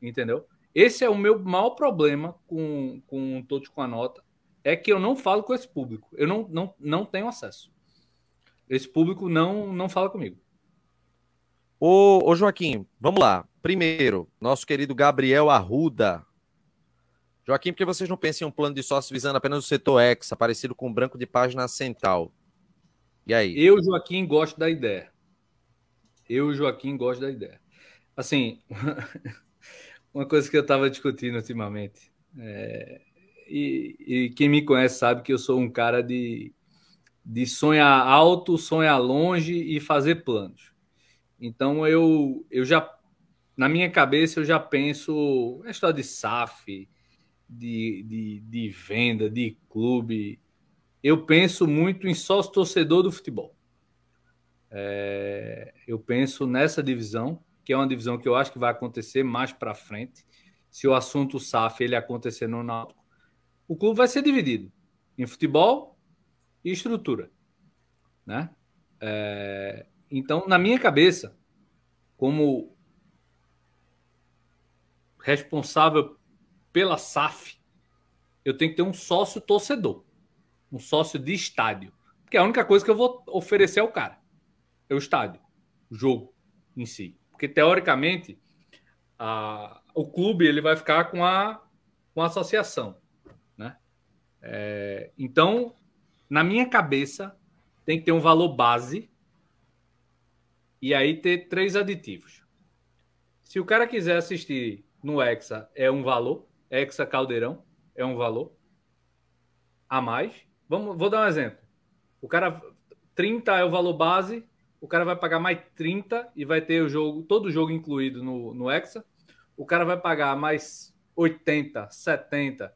entendeu? Esse é o meu maior problema com, com todos com a nota, é que eu não falo com esse público. Eu não, não, não tenho acesso. Esse público não, não fala comigo. Ô, ô Joaquim, vamos lá. Primeiro, nosso querido Gabriel Arruda Joaquim, por que vocês não pensam em um plano de sócio visando apenas o setor X, parecido com o branco de página central? E aí? Eu, Joaquim, gosto da ideia. Eu, Joaquim, gosto da ideia. Assim, uma coisa que eu estava discutindo ultimamente, é, e, e, quem me conhece sabe que eu sou um cara de, de sonhar alto, sonhar longe e fazer planos. Então eu, eu já, na minha cabeça, eu já penso a história de SAF, de, de, de venda, de clube, eu penso muito em sócio torcedor do futebol. É, eu penso nessa divisão, que é uma divisão que eu acho que vai acontecer mais para frente. Se o assunto SAF ele acontecer no Náutico, o clube vai ser dividido em futebol e estrutura, né? É, então, na minha cabeça, como responsável pela SAF, eu tenho que ter um sócio torcedor, um sócio de estádio. Porque é a única coisa que eu vou oferecer ao cara é o estádio, o jogo em si. Porque, teoricamente, a, o clube ele vai ficar com a, com a associação. Né? É, então, na minha cabeça, tem que ter um valor base e aí ter três aditivos. Se o cara quiser assistir no Hexa, é um valor. Hexa Caldeirão é um valor a mais. Vamos, vou dar um exemplo. O cara 30 é o valor base, o cara vai pagar mais 30 e vai ter o jogo, todo o jogo incluído no, no Hexa. O cara vai pagar mais 80, 70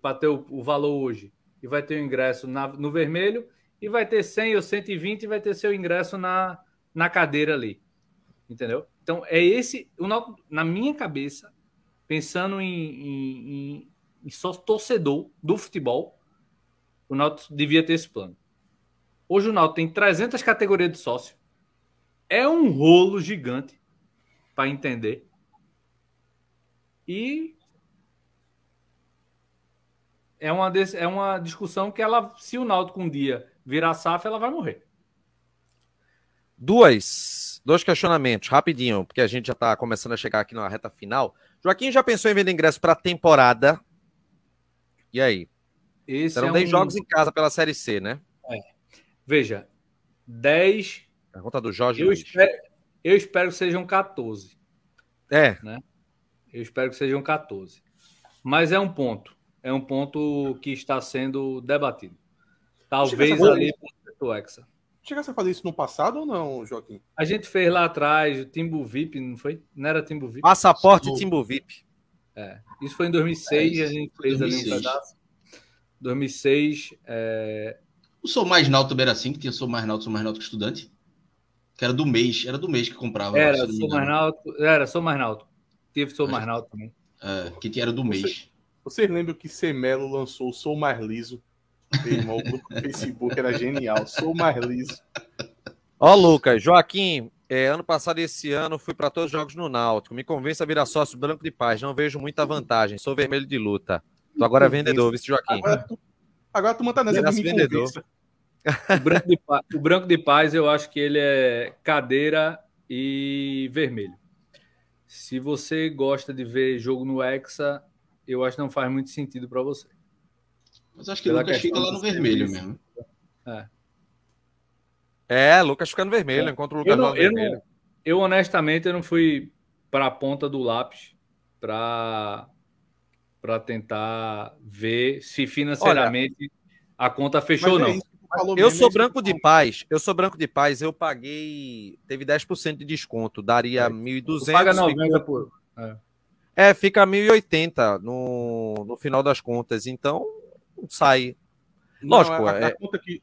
para ter o, o, valor hoje e vai ter o ingresso na, no vermelho e vai ter 100 ou 120 e vai ter seu ingresso na, na cadeira ali. Entendeu? Então, é esse, na minha cabeça, pensando em, em, em, em só torcedor do futebol, o Náutico devia ter esse plano. Hoje o Náutico tem 300 categorias de sócio. É um rolo gigante para entender. E é uma, é uma discussão que ela, se o Náutico um dia virar SAF, ela vai morrer. Duas dois questionamentos, rapidinho, porque a gente já está começando a chegar aqui na reta final. Joaquim já pensou em vender ingresso para a temporada? E aí? Esse Serão é 10 um... jogos em casa pela Série C, né? É. Veja, 10. Pergunta do Jorge. Eu espero, eu espero que sejam 14. É. Né? Eu espero que sejam 14. Mas é um ponto. É um ponto que está sendo debatido. Talvez ali para o Hexa. Chegasse a fazer isso no passado ou não, Joaquim? A gente fez lá atrás o Timbu VIP, não foi? Não era Timbu VIP? Passaporte. Timbu VIP. É. Isso foi em 2006 é, a gente fez 2006. ali um pedaço. 2006. É... O Sou Mais Náutico também era assim, que tinha Sou Mais Náutico, Sou Mais Náutico Estudante? Que era do mês, era do mês que comprava. Era, Sou Mais Náutico, era, Sou Mais Náutico. Teve Sou Mais Náutico também. É, que era do Você, mês. Vocês lembram que Semelo lançou o Sou Mais Liso? Irmão, o grupo do Facebook era genial. Sou mais liso. Ó, Lucas, Joaquim, é, ano passado e esse ano fui para todos os jogos no Náutico. Me convence a virar sócio branco de paz. Não vejo muita vantagem. Sou vermelho de luta. Tô agora vendedor, vice Joaquim. Agora tu, agora tu manda nessa de vendedor. O branco, de paz, o branco de paz, eu acho que ele é cadeira e vermelho. Se você gosta de ver jogo no Hexa, eu acho que não faz muito sentido para você. Mas acho que o Lucas fica lá no vermelho mesmo. É. É, Lucas fica no vermelho, é. enquanto o Lucas eu não, no vermelho. Não, eu, honestamente, eu não fui para a ponta do lápis para para tentar ver se financeiramente Olha, a conta fechou ou é não. Eu sou branco de paz, eu sou branco de paz, eu paguei, teve 10% de desconto, daria é. 1.200. Paga 90 por. É. é, fica 1.080 no, no final das contas, então sai. Lógico, não, a, é... a, conta que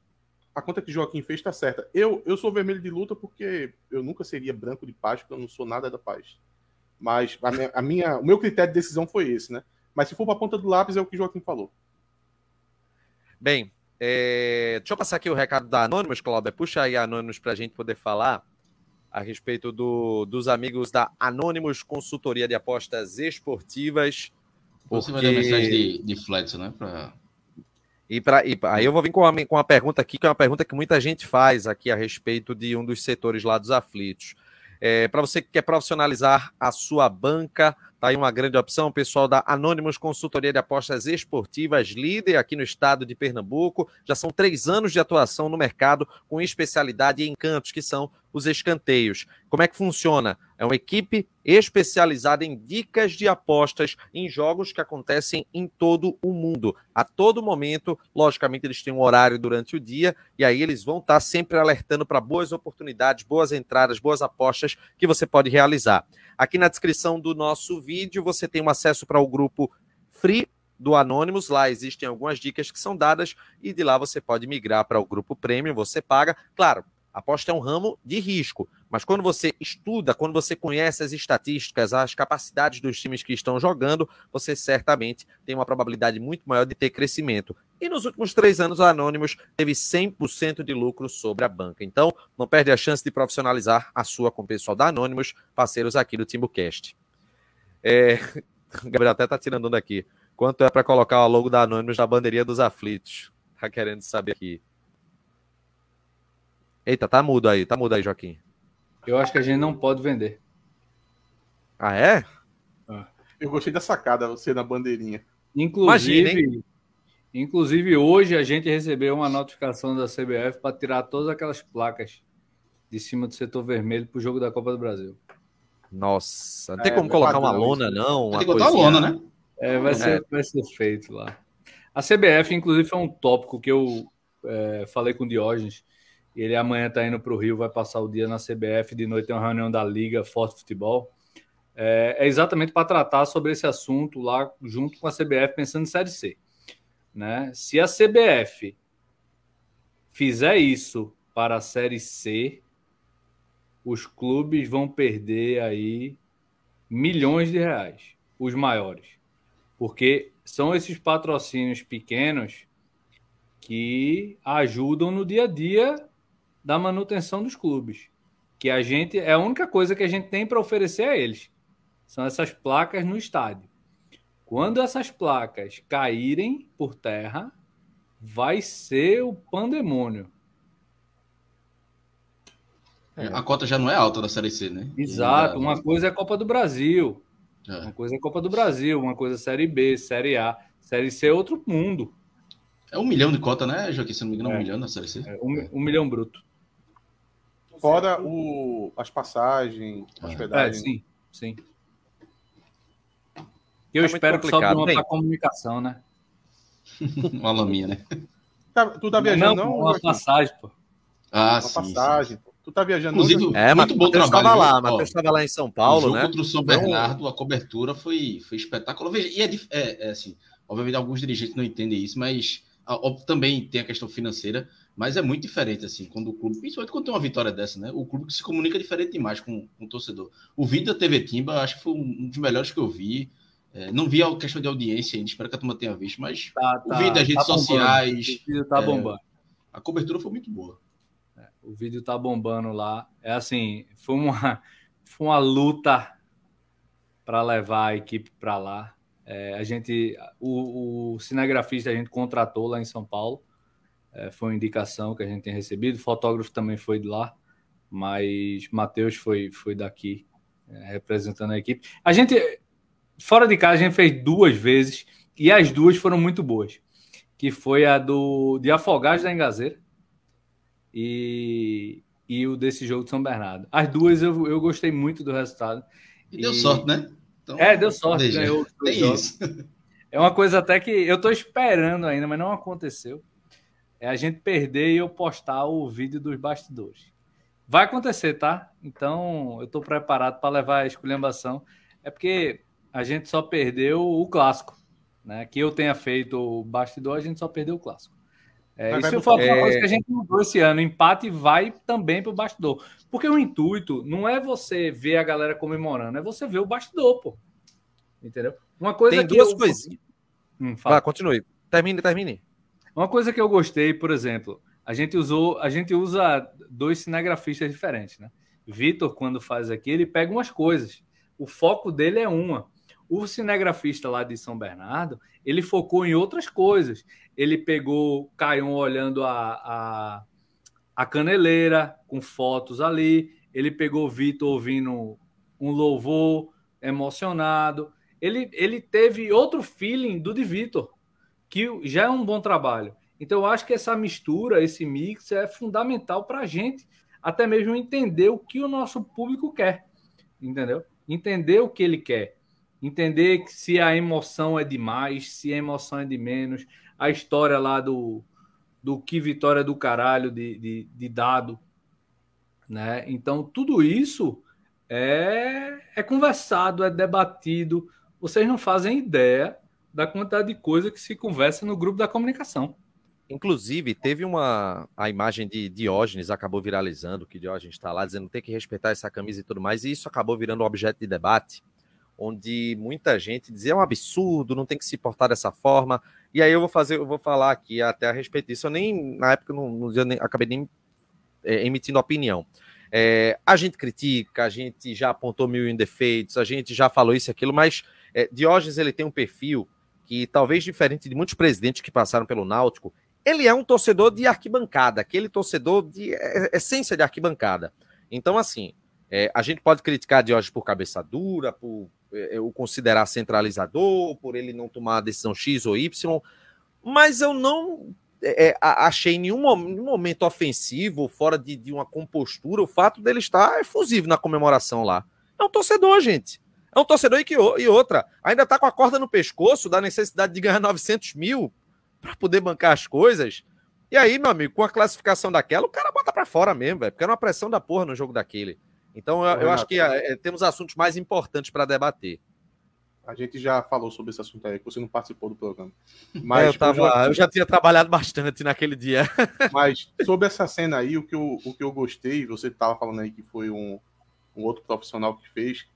a conta que Joaquim fez está certa. Eu, eu sou vermelho de luta porque eu nunca seria branco de paz, porque eu não sou nada da paz. Mas a minha, a minha, o meu critério de decisão foi esse, né? Mas se for para a ponta do lápis, é o que Joaquim falou. Bem, é... deixa eu passar aqui o recado da Anônimos, Cláudia. Puxa aí Anônimos para a gente poder falar a respeito do, dos amigos da Anônimos Consultoria de Apostas Esportivas. Porque... Você vai dar mensagem de, de Fletcher, né? Pra... E, pra, e aí eu vou vir com uma, com uma pergunta aqui, que é uma pergunta que muita gente faz aqui a respeito de um dos setores lá dos aflitos. É, para você que quer profissionalizar a sua banca, tá aí uma grande opção, o pessoal da Anônimos Consultoria de Apostas Esportivas, líder aqui no estado de Pernambuco. Já são três anos de atuação no mercado com especialidade em encantos, que são os escanteios. Como é que funciona? É uma equipe especializada em dicas de apostas em jogos que acontecem em todo o mundo. A todo momento, logicamente, eles têm um horário durante o dia e aí eles vão estar sempre alertando para boas oportunidades, boas entradas, boas apostas que você pode realizar. Aqui na descrição do nosso vídeo você tem um acesso para o grupo Free do Anonymous. Lá existem algumas dicas que são dadas e de lá você pode migrar para o grupo Premium. Você paga, claro, Aposta é um ramo de risco, mas quando você estuda, quando você conhece as estatísticas, as capacidades dos times que estão jogando, você certamente tem uma probabilidade muito maior de ter crescimento. E nos últimos três anos, a Anonymous teve 100% de lucro sobre a banca. Então, não perde a chance de profissionalizar a sua com o pessoal da Anonymous, parceiros aqui do TimbuCast. É... Gabriel até está tirando daqui. Quanto é para colocar o logo da Anonymous na bandeirinha dos aflitos? Tá querendo saber aqui. Eita, tá mudo aí, tá mudo aí, Joaquim. Eu acho que a gente não pode vender. Ah, é? Ah. Eu gostei da sacada, você na bandeirinha. Inclusive, inclusive hoje a gente recebeu uma notificação da CBF para tirar todas aquelas placas de cima do setor vermelho para o jogo da Copa do Brasil. Nossa, não tem é, como colocar uma lona, não? Tem que botar uma lona, né? É, vai, ser, é. vai ser feito lá. A CBF, inclusive, foi um tópico que eu é, falei com o Diógenes ele amanhã está indo para o Rio, vai passar o dia na CBF, de noite tem uma reunião da Liga Forte Futebol. É, é exatamente para tratar sobre esse assunto lá, junto com a CBF, pensando em Série C. Né? Se a CBF fizer isso para a Série C, os clubes vão perder aí milhões de reais, os maiores. Porque são esses patrocínios pequenos que ajudam no dia a dia da manutenção dos clubes. Que a gente é a única coisa que a gente tem para oferecer a eles. São essas placas no estádio. Quando essas placas caírem por terra, vai ser o pandemônio. É. A cota já não é alta da Série C, né? Exato. Uma coisa é Copa do Brasil. É. Uma coisa é Copa do Brasil, uma coisa é Série B, Série A. Série C é outro mundo. É um milhão de cota, né, Joaquim? Se não me engano, é um milhão na Série C. É um, um, milhão bruto. Fora o, as passagens, é. hospedagem. É, sim, sim. Eu é espero que sobre uma para comunicação, né? uma laminha, né? Tá, tu tá viajando, não? não uma passagem, pô. Ah, uma sim. passagem, sim. Tu tá viajando Inclusive, não, É, muito bom trabalho. Estava lá, Matheus estava lá em São Paulo, o jogo né? contra o São Bernardo, a cobertura foi, foi espetacular. Veja, e é, é, é, assim, obviamente alguns dirigentes não entendem isso, mas também tem a questão financeira, mas é muito diferente, assim, quando o clube, principalmente quando tem uma vitória dessa, né? O clube que se comunica diferente demais com, com o torcedor. O vídeo da TV Timba, acho que foi um dos melhores que eu vi. É, não vi a questão de audiência ainda, espero que a turma tenha visto, mas tá, tá, o vídeo das redes tá sociais. O vídeo tá é, bombando. A cobertura foi muito boa. É, o vídeo tá bombando lá. É assim, foi uma, foi uma luta para levar a equipe para lá. É, a gente, o, o, cinegrafista a gente contratou lá em São Paulo. É, foi uma indicação que a gente tem recebido. O fotógrafo também foi de lá, mas Matheus foi, foi daqui, é, representando a equipe. A gente, fora de casa, a gente fez duas vezes e as duas foram muito boas. Que foi a do de Afogados da Engazeira e, e o desse jogo de São Bernardo. As duas eu, eu gostei muito do resultado. E, e... deu sorte, né? Então, é, deu sorte, ganhou isso. É uma coisa até que eu estou esperando ainda, mas não aconteceu. É a gente perder e eu postar o vídeo dos bastidores. Vai acontecer, tá? Então eu estou preparado para levar a esculhambação. É porque a gente só perdeu o clássico. Né? Que eu tenha feito o bastidor, a gente só perdeu o clássico. É, isso foi uma coisa que a gente mudou esse ano. Empate vai também para o bastidor. Porque o intuito não é você ver a galera comemorando, é você ver o bastidor, pô. Entendeu? Uma coisa Tem duas eu... coisinhas. Hum, fala. continue. Termine, termine. Uma coisa que eu gostei, por exemplo, a gente usou, a gente usa dois cinegrafistas diferentes, né? Vitor, quando faz aqui, ele pega umas coisas. O foco dele é uma. O cinegrafista lá de São Bernardo, ele focou em outras coisas. Ele pegou Caion olhando a, a a caneleira com fotos ali. Ele pegou Vitor ouvindo um louvor emocionado. Ele, ele teve outro feeling do de Vitor, que já é um bom trabalho. Então, eu acho que essa mistura, esse mix é fundamental para a gente até mesmo entender o que o nosso público quer. Entendeu? Entender o que ele quer. Entender se a emoção é demais, se a emoção é de menos. A história lá do, do que vitória do caralho de, de, de dado. Né? Então, tudo isso é, é conversado, é debatido. Vocês não fazem ideia da quantidade de coisa que se conversa no grupo da comunicação. Inclusive, teve uma. A imagem de Diógenes acabou viralizando, que Diógenes está lá dizendo tem que respeitar essa camisa e tudo mais, e isso acabou virando objeto de debate, onde muita gente dizia é um absurdo, não tem que se portar dessa forma. E aí eu vou fazer, eu vou falar aqui até a respeito disso. Eu nem, na época, não, não nem, acabei nem é, emitindo opinião. É, a gente critica, a gente já apontou mil defeitos, a gente já falou isso e aquilo, mas é, Diógenes ele tem um perfil que, talvez diferente de muitos presidentes que passaram pelo Náutico, ele é um torcedor de arquibancada, aquele torcedor de é, essência de arquibancada. Então, assim, é, a gente pode criticar Diógenes por cabeça dura, por é, o considerar centralizador, por ele não tomar a decisão X ou Y, mas eu não é, achei nenhum, nenhum momento ofensivo, fora de, de, uma compostura, o fato dele estar efusivo na comemoração lá. É um torcedor, gente. É um torcedor e, que, e outra. Ainda está com a corda no pescoço da necessidade de ganhar 900 mil para poder bancar as coisas. E aí, meu amigo, com a classificação daquela, o cara bota para fora mesmo, velho, porque era uma pressão da porra no jogo daquele. Então, eu, eu acho que é, temos assuntos mais importantes para debater. A gente já falou sobre esse assunto aí, que você não participou do programa. Mas é, eu, tava, eu, eu já tinha trabalhado bastante naquele dia. Mas sobre essa cena aí, o que eu, o que eu gostei, você estava falando aí que foi um, um outro profissional que fez,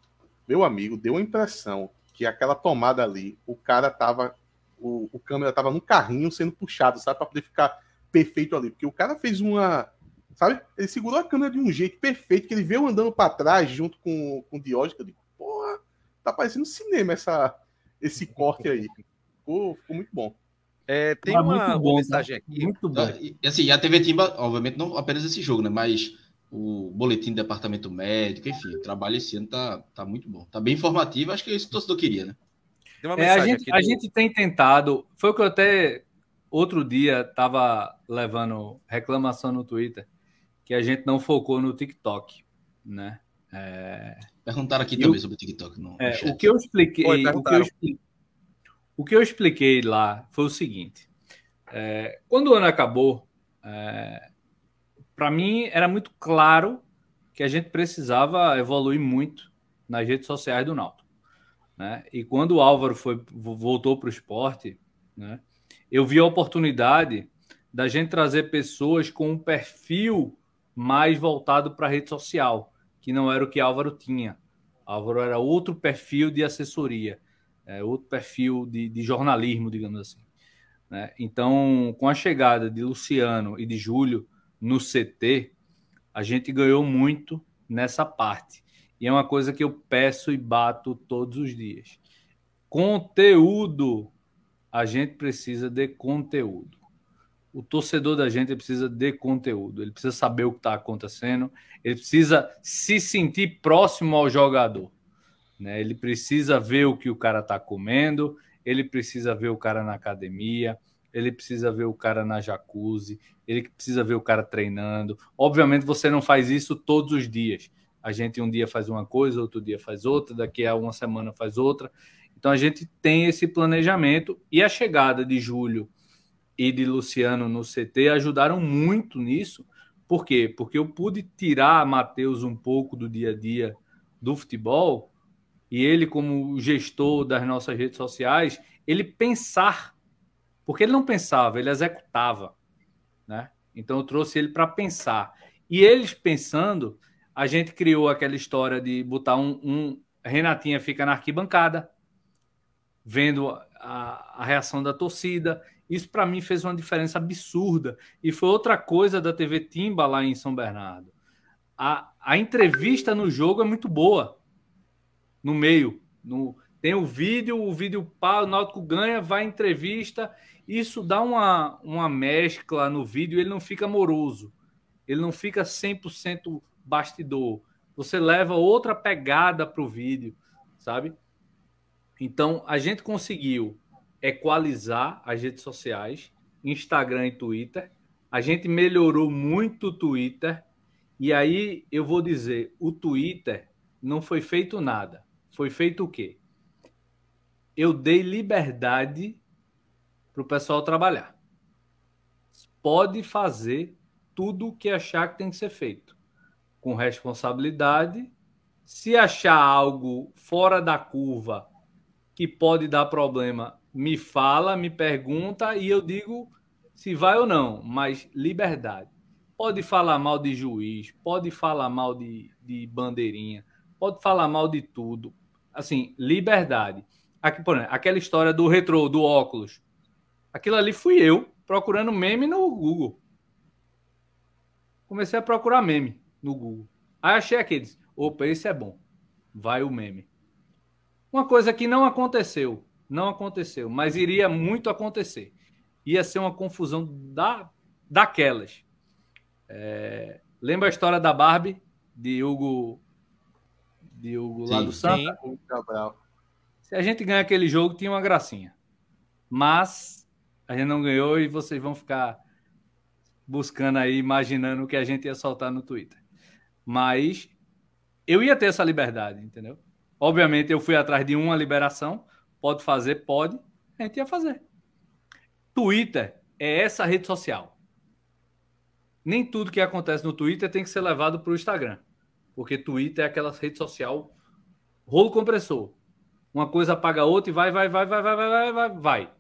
meu amigo, deu a impressão que aquela tomada ali, o cara tava. O, o câmera tava no carrinho sendo puxado, sabe? para poder ficar perfeito ali. Porque o cara fez uma Sabe? Ele segurou a câmera de um jeito perfeito, que ele veio andando para trás junto com, com o Diógenes. Eu digo, porra, tá parecendo cinema essa, esse corte aí. Ficou, ficou muito bom. É, tem uma, bom, mensagem aqui. Muito bom. E, assim, a TV Timba, obviamente, não apenas esse jogo, né? Mas o boletim do departamento médico, enfim, o trabalho esse ano tá, tá muito bom. Tá bem informativo, acho que é isso que o torcedor queria, né? É, a, gente, do... a gente tem tentado, foi o que eu até outro dia tava levando reclamação no Twitter, que a gente não focou no TikTok, né? É... Perguntaram aqui também sobre o TikTok. No, é, o que eu expliquei, o, que eu expliquei o que eu expliquei lá foi o seguinte: é, quando o ano acabou, é, para mim era muito claro que a gente precisava evoluir muito nas redes sociais do Náutico. Né? E quando o Álvaro foi, voltou para o esporte, né, eu vi a oportunidade da gente trazer pessoas com um perfil mais voltado para a rede social, que não era o que Álvaro tinha. Álvaro era outro perfil de assessoria, é, outro perfil de, de jornalismo, digamos assim. Né? Então, com a chegada de Luciano e de Júlio no CT, a gente ganhou muito nessa parte. E é uma coisa que eu peço e bato todos os dias. Conteúdo. A gente precisa de conteúdo. O torcedor da gente precisa de conteúdo. Ele precisa saber o que está acontecendo. Ele precisa se sentir próximo ao jogador. Né? Ele precisa ver o que o cara está comendo. Ele precisa ver o cara na academia ele precisa ver o cara na jacuzzi, ele precisa ver o cara treinando. Obviamente você não faz isso todos os dias. A gente um dia faz uma coisa, outro dia faz outra, daqui a uma semana faz outra. Então a gente tem esse planejamento e a chegada de Júlio e de Luciano no CT ajudaram muito nisso. Por quê? Porque eu pude tirar Matheus um pouco do dia a dia do futebol e ele, como gestor das nossas redes sociais, ele pensar porque ele não pensava, ele executava, né? Então eu trouxe ele para pensar. E eles pensando, a gente criou aquela história de botar um, um Renatinha fica na arquibancada, vendo a, a reação da torcida. Isso para mim fez uma diferença absurda. E foi outra coisa da TV Timba lá em São Bernardo. A, a entrevista no jogo é muito boa. No meio. No, tem o vídeo, o vídeo pá, o Náutico ganha, vai entrevista isso dá uma, uma mescla no vídeo, ele não fica moroso, ele não fica 100% bastidor. Você leva outra pegada para o vídeo, sabe? Então, a gente conseguiu equalizar as redes sociais, Instagram e Twitter. A gente melhorou muito o Twitter. E aí eu vou dizer, o Twitter não foi feito nada. Foi feito o quê? Eu dei liberdade para o pessoal trabalhar. Pode fazer tudo o que achar que tem que ser feito, com responsabilidade. Se achar algo fora da curva que pode dar problema, me fala, me pergunta e eu digo se vai ou não, mas liberdade. Pode falar mal de juiz, pode falar mal de, de bandeirinha, pode falar mal de tudo. Assim, liberdade. Aqui, por exemplo, aquela história do retrô, do óculos. Aquilo ali fui eu procurando meme no Google. Comecei a procurar meme no Google. Aí achei aqueles. Opa, esse é bom. Vai o meme. Uma coisa que não aconteceu. Não aconteceu, mas iria muito acontecer. Ia ser uma confusão da, daquelas. É... Lembra a história da Barbie? De Hugo. De Hugo sim, lá do Santa? Sim. Se a gente ganhar aquele jogo, tinha uma gracinha. Mas a gente não ganhou e vocês vão ficar buscando aí, imaginando o que a gente ia soltar no Twitter. Mas eu ia ter essa liberdade, entendeu? Obviamente eu fui atrás de uma liberação, pode fazer, pode, a gente ia fazer. Twitter é essa rede social. Nem tudo que acontece no Twitter tem que ser levado para o Instagram, porque Twitter é aquela rede social rolo compressor. Uma coisa apaga a outra e vai, vai, vai, vai, vai, vai, vai, vai.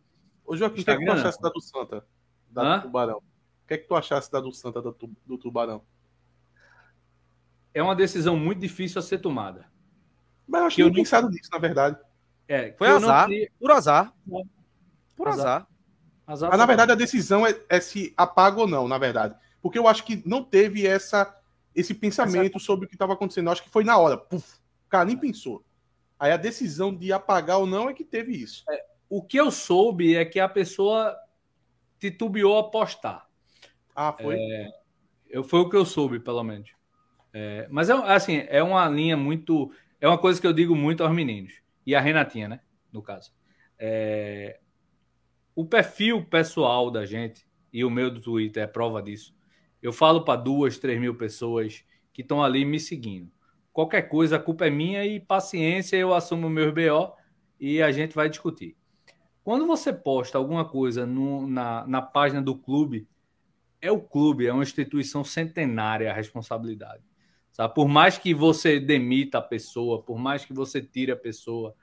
Ô, Joaquim, o que, é que tu achasse da do Santa? Da Hã? do Tubarão? O que é que tu achasse da do Santa do, do Tubarão? É uma decisão muito difícil a ser tomada. Mas eu acho que eu pensado nisso, na verdade. É, foi azar. Não... Por azar. Por azar. azar. azar Mas, na verdade, a decisão é, é, se apaga ou não, na verdade. Porque eu acho que não teve essa, esse pensamento essa... sobre o que estava acontecendo. Eu acho que foi na hora. Puf, o cara nem pensou. Aí a decisão de apagar ou não é que teve isso. É, o que eu soube é que a pessoa titubeou a postar. Ah, foi? É, eu, foi o que eu soube, pelo menos. É, mas é assim, é uma linha muito. É uma coisa que eu digo muito aos meninos. E a Renatinha, né? No caso. É, o perfil pessoal da gente, e o meu do Twitter é prova disso. Eu falo para duas, três mil pessoas que estão ali me seguindo. Qualquer coisa, a culpa é minha e paciência, eu assumo o meu BO e a gente vai discutir. Quando você posta alguma coisa no, na, na página do clube, é o clube, é uma instituição centenária a responsabilidade. Sabe? Por mais que você demita a pessoa, por mais que você tire a pessoa,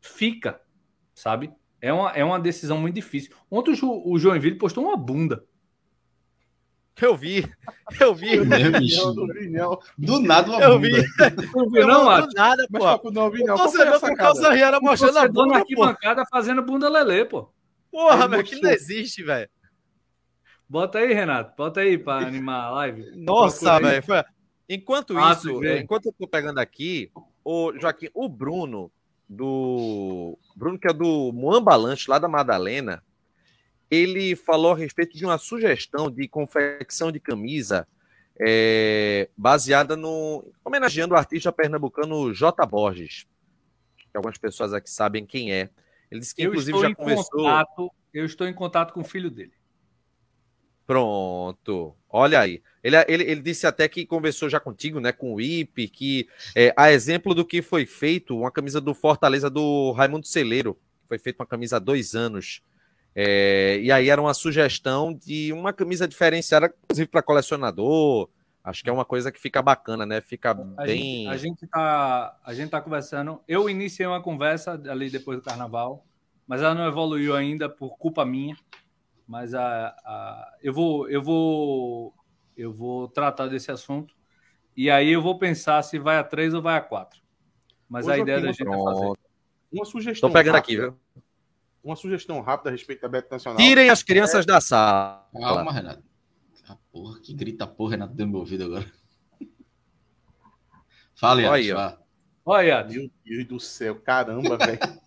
fica, sabe? É uma, é uma decisão muito difícil. Ontem o, o Joinville postou uma bunda. Eu vi, eu vi. Do nada uma eu vi. Não vi, não, não do nada, pô. Não vi, não. O torcedor com calça riara mostrando a bunda. na arquibancada fazendo bunda lelê, pô. Porra, meu, que não existe, velho. Bota aí, Renato. Bota aí pra animar a live. Nossa, velho. Enquanto ah, isso, enquanto eu tô pegando aqui, o Joaquim, o Bruno, do. Bruno, que é do Moambalante, lá da Madalena, ele falou a respeito de uma sugestão de confecção de camisa é, baseada no. homenageando o artista pernambucano J. Borges. Que algumas pessoas aqui sabem quem é. Ele disse que, eu inclusive, já conversou. Contato, eu estou em contato com o filho dele. Pronto. Olha aí. Ele, ele, ele disse até que conversou já contigo, né, com o IP, que é, a exemplo do que foi feito, uma camisa do Fortaleza do Raimundo Celeiro, foi feita uma camisa há dois anos. É, e aí era uma sugestão de uma camisa diferenciada, inclusive para colecionador. Acho que é uma coisa que fica bacana, né? Fica a bem. Gente, a gente tá, a gente tá conversando. Eu iniciei uma conversa ali depois do carnaval, mas ela não evoluiu ainda por culpa minha. Mas a, a, eu vou, eu vou, eu vou tratar desse assunto e aí eu vou pensar se vai a três ou vai a quatro. Mas Hoje a ideia da gente é fazer. Uma sugestão. Tô pegando rápida. aqui, viu? Uma sugestão rápida a respeito da Beto Nacional. Tirem as crianças é... da sala. Calma, Renato. A porra, que grita porra, Renato, deu meu ouvido agora. Fala, Olha aí, Olha, Meu Deus do céu, caramba, velho.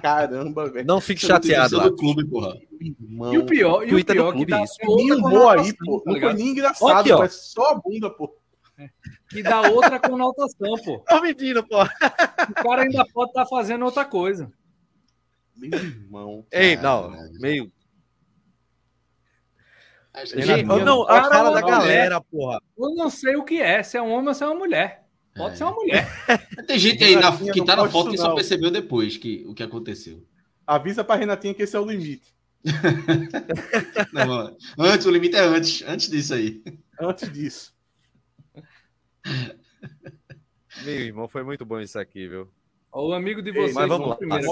Caramba, velho. Não fique chateado lá. do clube, porra. Irmão. E o pior, e o pior clube, que dá isso. Mimou aí, pô. Tá não foi nem engraçado, Aqui, ó. só a bunda, pô. É. Que dá outra conotação, pô. Tô mentindo, pô. O cara ainda pode estar tá fazendo outra coisa. Meu irmão. Ei, não, meio. Gente, não, a cara, cara da galera, porra. Eu não sei o que é, se é um homem ou se é uma mulher. Pode é. ser uma mulher. Tem gente aí na, que tá na foto que só percebeu depois que, o que aconteceu. Avisa pra Renatinha que esse é o limite. não, antes, o limite é antes. Antes disso aí. Antes disso. Meu irmão, foi muito bom isso aqui, viu? O amigo de vocês. Mas vamos lá. Primeiro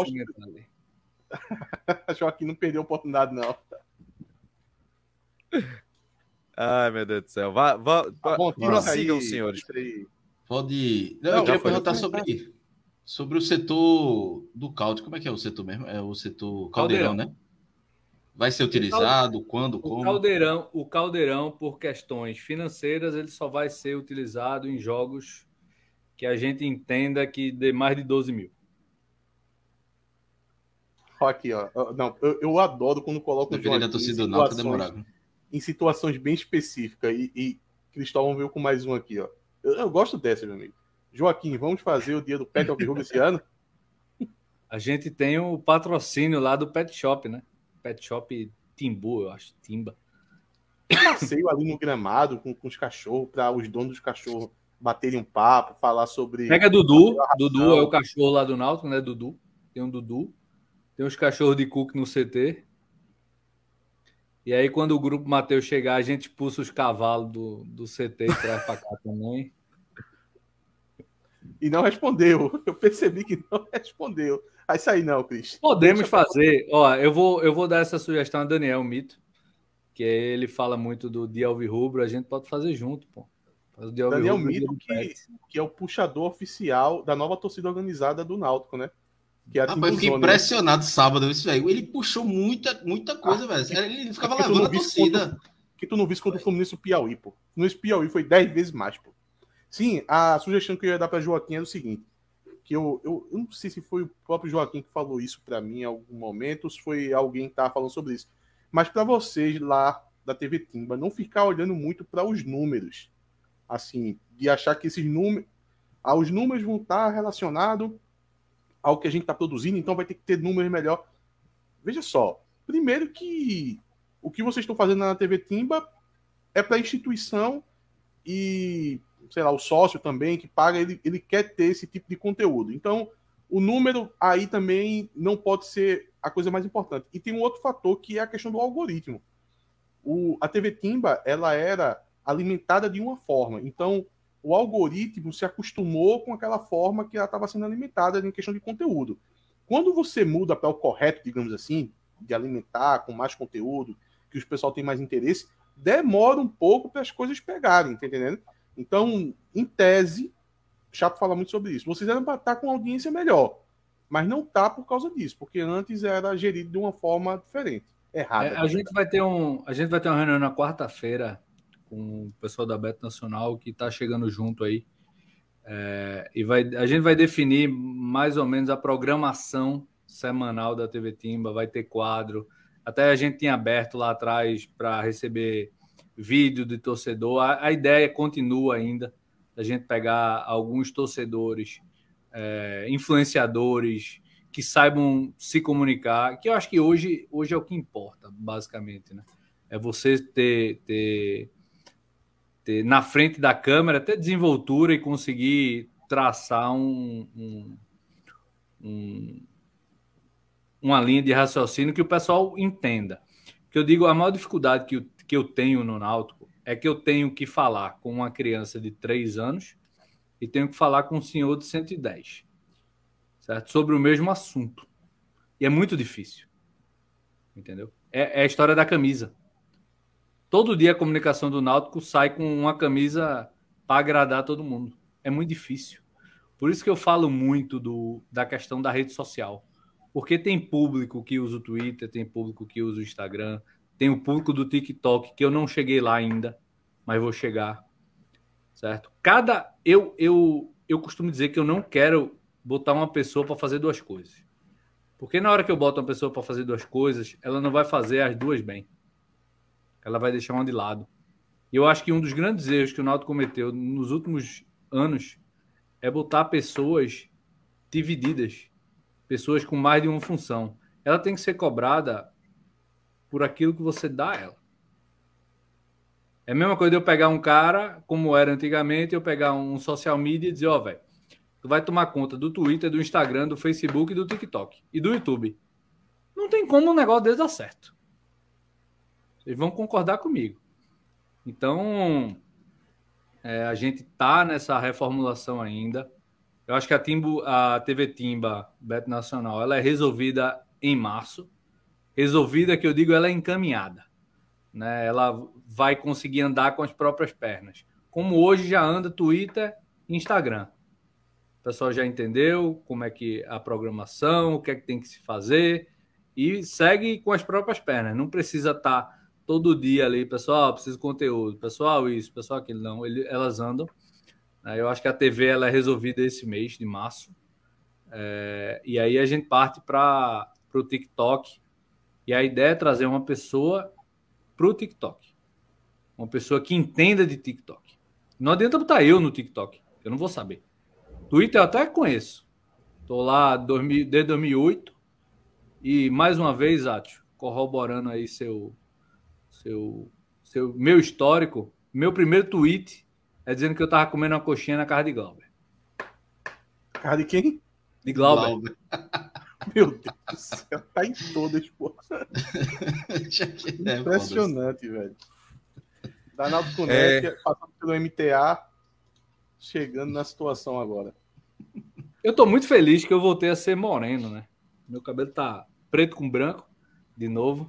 Joaquim não perdeu a oportunidade, não. Ai, meu Deus do céu. Vá, vá, tá bom, prossigam, senhores. Pode. Não, não, eu queria perguntar sobre, sobre o setor do caldo. Como é que é o setor mesmo? É o setor caldeirão, caldeirão. né? Vai ser utilizado? Quando? Como? O caldeirão, o caldeirão, por questões financeiras, ele só vai ser utilizado em jogos que a gente entenda que dê mais de 12 mil. Aqui, ó. Não, eu, eu adoro quando coloco o Joaquim da torcida do demorado. em situações bem específicas. E, e Cristóvão veio com mais um aqui, ó. Eu, eu, gosto dessa, meu amigo. Joaquim, vamos fazer o dia do Pet Alvirrubro esse ano? A gente tem o patrocínio lá do Pet Shop, né? Pet Shop Timbu, eu acho. Timba. passeio ali no gramado com, com os cachorros, para os donos dos cachorros baterem um papo, falar sobre. Pega Dudu. Dudu é o cachorro lá do Náutico, né? Dudu. Tem um Dudu. Tem uns cachorros de cook no CT. E aí, quando o grupo Mateus chegar, a gente expulsa os cavalos do, do CT e traz para cá também. E não respondeu. Eu percebi que não respondeu. Aí isso aí não, Cris. Podemos fazer. Ó, eu vou, eu vou dar essa sugestão a Daniel Mito, que ele fala muito do Dia Rubro. A gente pode fazer junto, pô. Daniel Mito, que, que é o puxador oficial da nova torcida organizada do Náutico, né? Que ah, eu fiquei impressionado sábado isso aí. Ele puxou muita, muita coisa, ah, velho. Ele ficava levando a torcida. Contra, que tu não viste contra o Fluminense o Piauí, pô. No Piauí foi 10 vezes mais, pô. Sim, a sugestão que eu ia dar para Joaquim é o seguinte: que eu, eu, eu, não sei se foi o próprio Joaquim que falou isso para mim em algum momento, ou se foi alguém que tava falando sobre isso. Mas para vocês lá da TV Timba, não ficar olhando muito para os números. assim, de achar que esses números, ah, os números vão estar relacionados ao que a gente está produzindo, então vai ter que ter números melhor. Veja só, primeiro que o que vocês estão fazendo na TV Timba é para a instituição e, sei lá, o sócio também que paga, ele, ele quer ter esse tipo de conteúdo. Então, o número aí também não pode ser a coisa mais importante. E tem um outro fator que é a questão do algoritmo. O, a TV Timba, ela era alimentada de uma forma. Então, o algoritmo se acostumou com aquela forma que ela estava sendo alimentada em questão de conteúdo. Quando você muda para o correto, digamos assim, de alimentar com mais conteúdo, que os pessoal tem mais interesse, demora um pouco para as coisas pegarem, tá entendendo? Então, em tese, Chapo fala muito sobre isso. Vocês eram para estar com audiência melhor, mas não tá por causa disso, porque antes era gerido de uma forma diferente, errada. É, a gente vai ter um, a gente vai ter uma reunião na quarta-feira com o pessoal da Beto Nacional que está chegando junto aí. É, e vai, a gente vai definir mais ou menos a programação semanal da TV Timba, vai ter quadro. Até a gente tinha aberto lá atrás para receber vídeo de torcedor. A, a, ideia continua ainda da gente pegar alguns torcedores, é, influenciadores que saibam se comunicar, que eu acho que hoje, hoje é o que importa, basicamente, né? É você ter, ter ter na frente da câmera, ter desenvoltura e conseguir traçar um, um, um, uma linha de raciocínio que o pessoal entenda. Que eu digo, a maior dificuldade que eu, que eu tenho no Náutico é que eu tenho que falar com uma criança de 3 anos e tenho que falar com um senhor de 110, certo? Sobre o mesmo assunto. E é muito difícil. Entendeu? É, é a história da camisa. Todo dia a comunicação do Náutico sai com uma camisa para agradar todo mundo. É muito difícil. Por isso que eu falo muito do, da questão da rede social. Porque tem público que usa o Twitter, tem público que usa o Instagram, tem o público do TikTok, que eu não cheguei lá ainda, mas vou chegar. Certo? Cada. Eu, eu, eu costumo dizer que eu não quero botar uma pessoa para fazer duas coisas. Porque na hora que eu boto uma pessoa para fazer duas coisas, ela não vai fazer as duas bem ela vai deixar uma de lado. E eu acho que um dos grandes erros que o Náutico cometeu nos últimos anos é botar pessoas divididas, pessoas com mais de uma função. Ela tem que ser cobrada por aquilo que você dá a ela. É a mesma coisa de eu pegar um cara, como era antigamente, eu pegar um social media e dizer, ó, oh, velho, tu vai tomar conta do Twitter, do Instagram, do Facebook, do TikTok e do YouTube. Não tem como um negócio desse dar certo. Vocês vão concordar comigo. Então, é, a gente tá nessa reformulação ainda. Eu acho que a, Timbo, a TV Timba, Bet Nacional, ela é resolvida em março. Resolvida, que eu digo, ela é encaminhada. Né? Ela vai conseguir andar com as próprias pernas. Como hoje já anda Twitter e Instagram. O pessoal já entendeu como é que a programação, o que é que tem que se fazer e segue com as próprias pernas. Não precisa estar tá todo dia ali, pessoal, preciso de conteúdo, pessoal, isso, pessoal, aquilo. Não, ele, elas andam. Né? Eu acho que a TV ela é resolvida esse mês de março. É, e aí a gente parte para o TikTok. E a ideia é trazer uma pessoa para o TikTok. Uma pessoa que entenda de TikTok. Não adianta botar eu no TikTok, eu não vou saber. Twitter eu até conheço. Estou lá desde 2008. E mais uma vez, Átio, corroborando aí seu, seu, seu meu histórico, meu primeiro tweet é dizendo que eu tava comendo uma coxinha na casa de Glauber. Casa de quem? De Glauber. Glauber. Meu Deus do céu, tá em todas, pô. Impressionante, velho. Danaldo Cunete, é... passando pelo MTA, chegando na situação agora. Eu tô muito feliz que eu voltei a ser moreno, né? Meu cabelo tá preto com branco, de novo.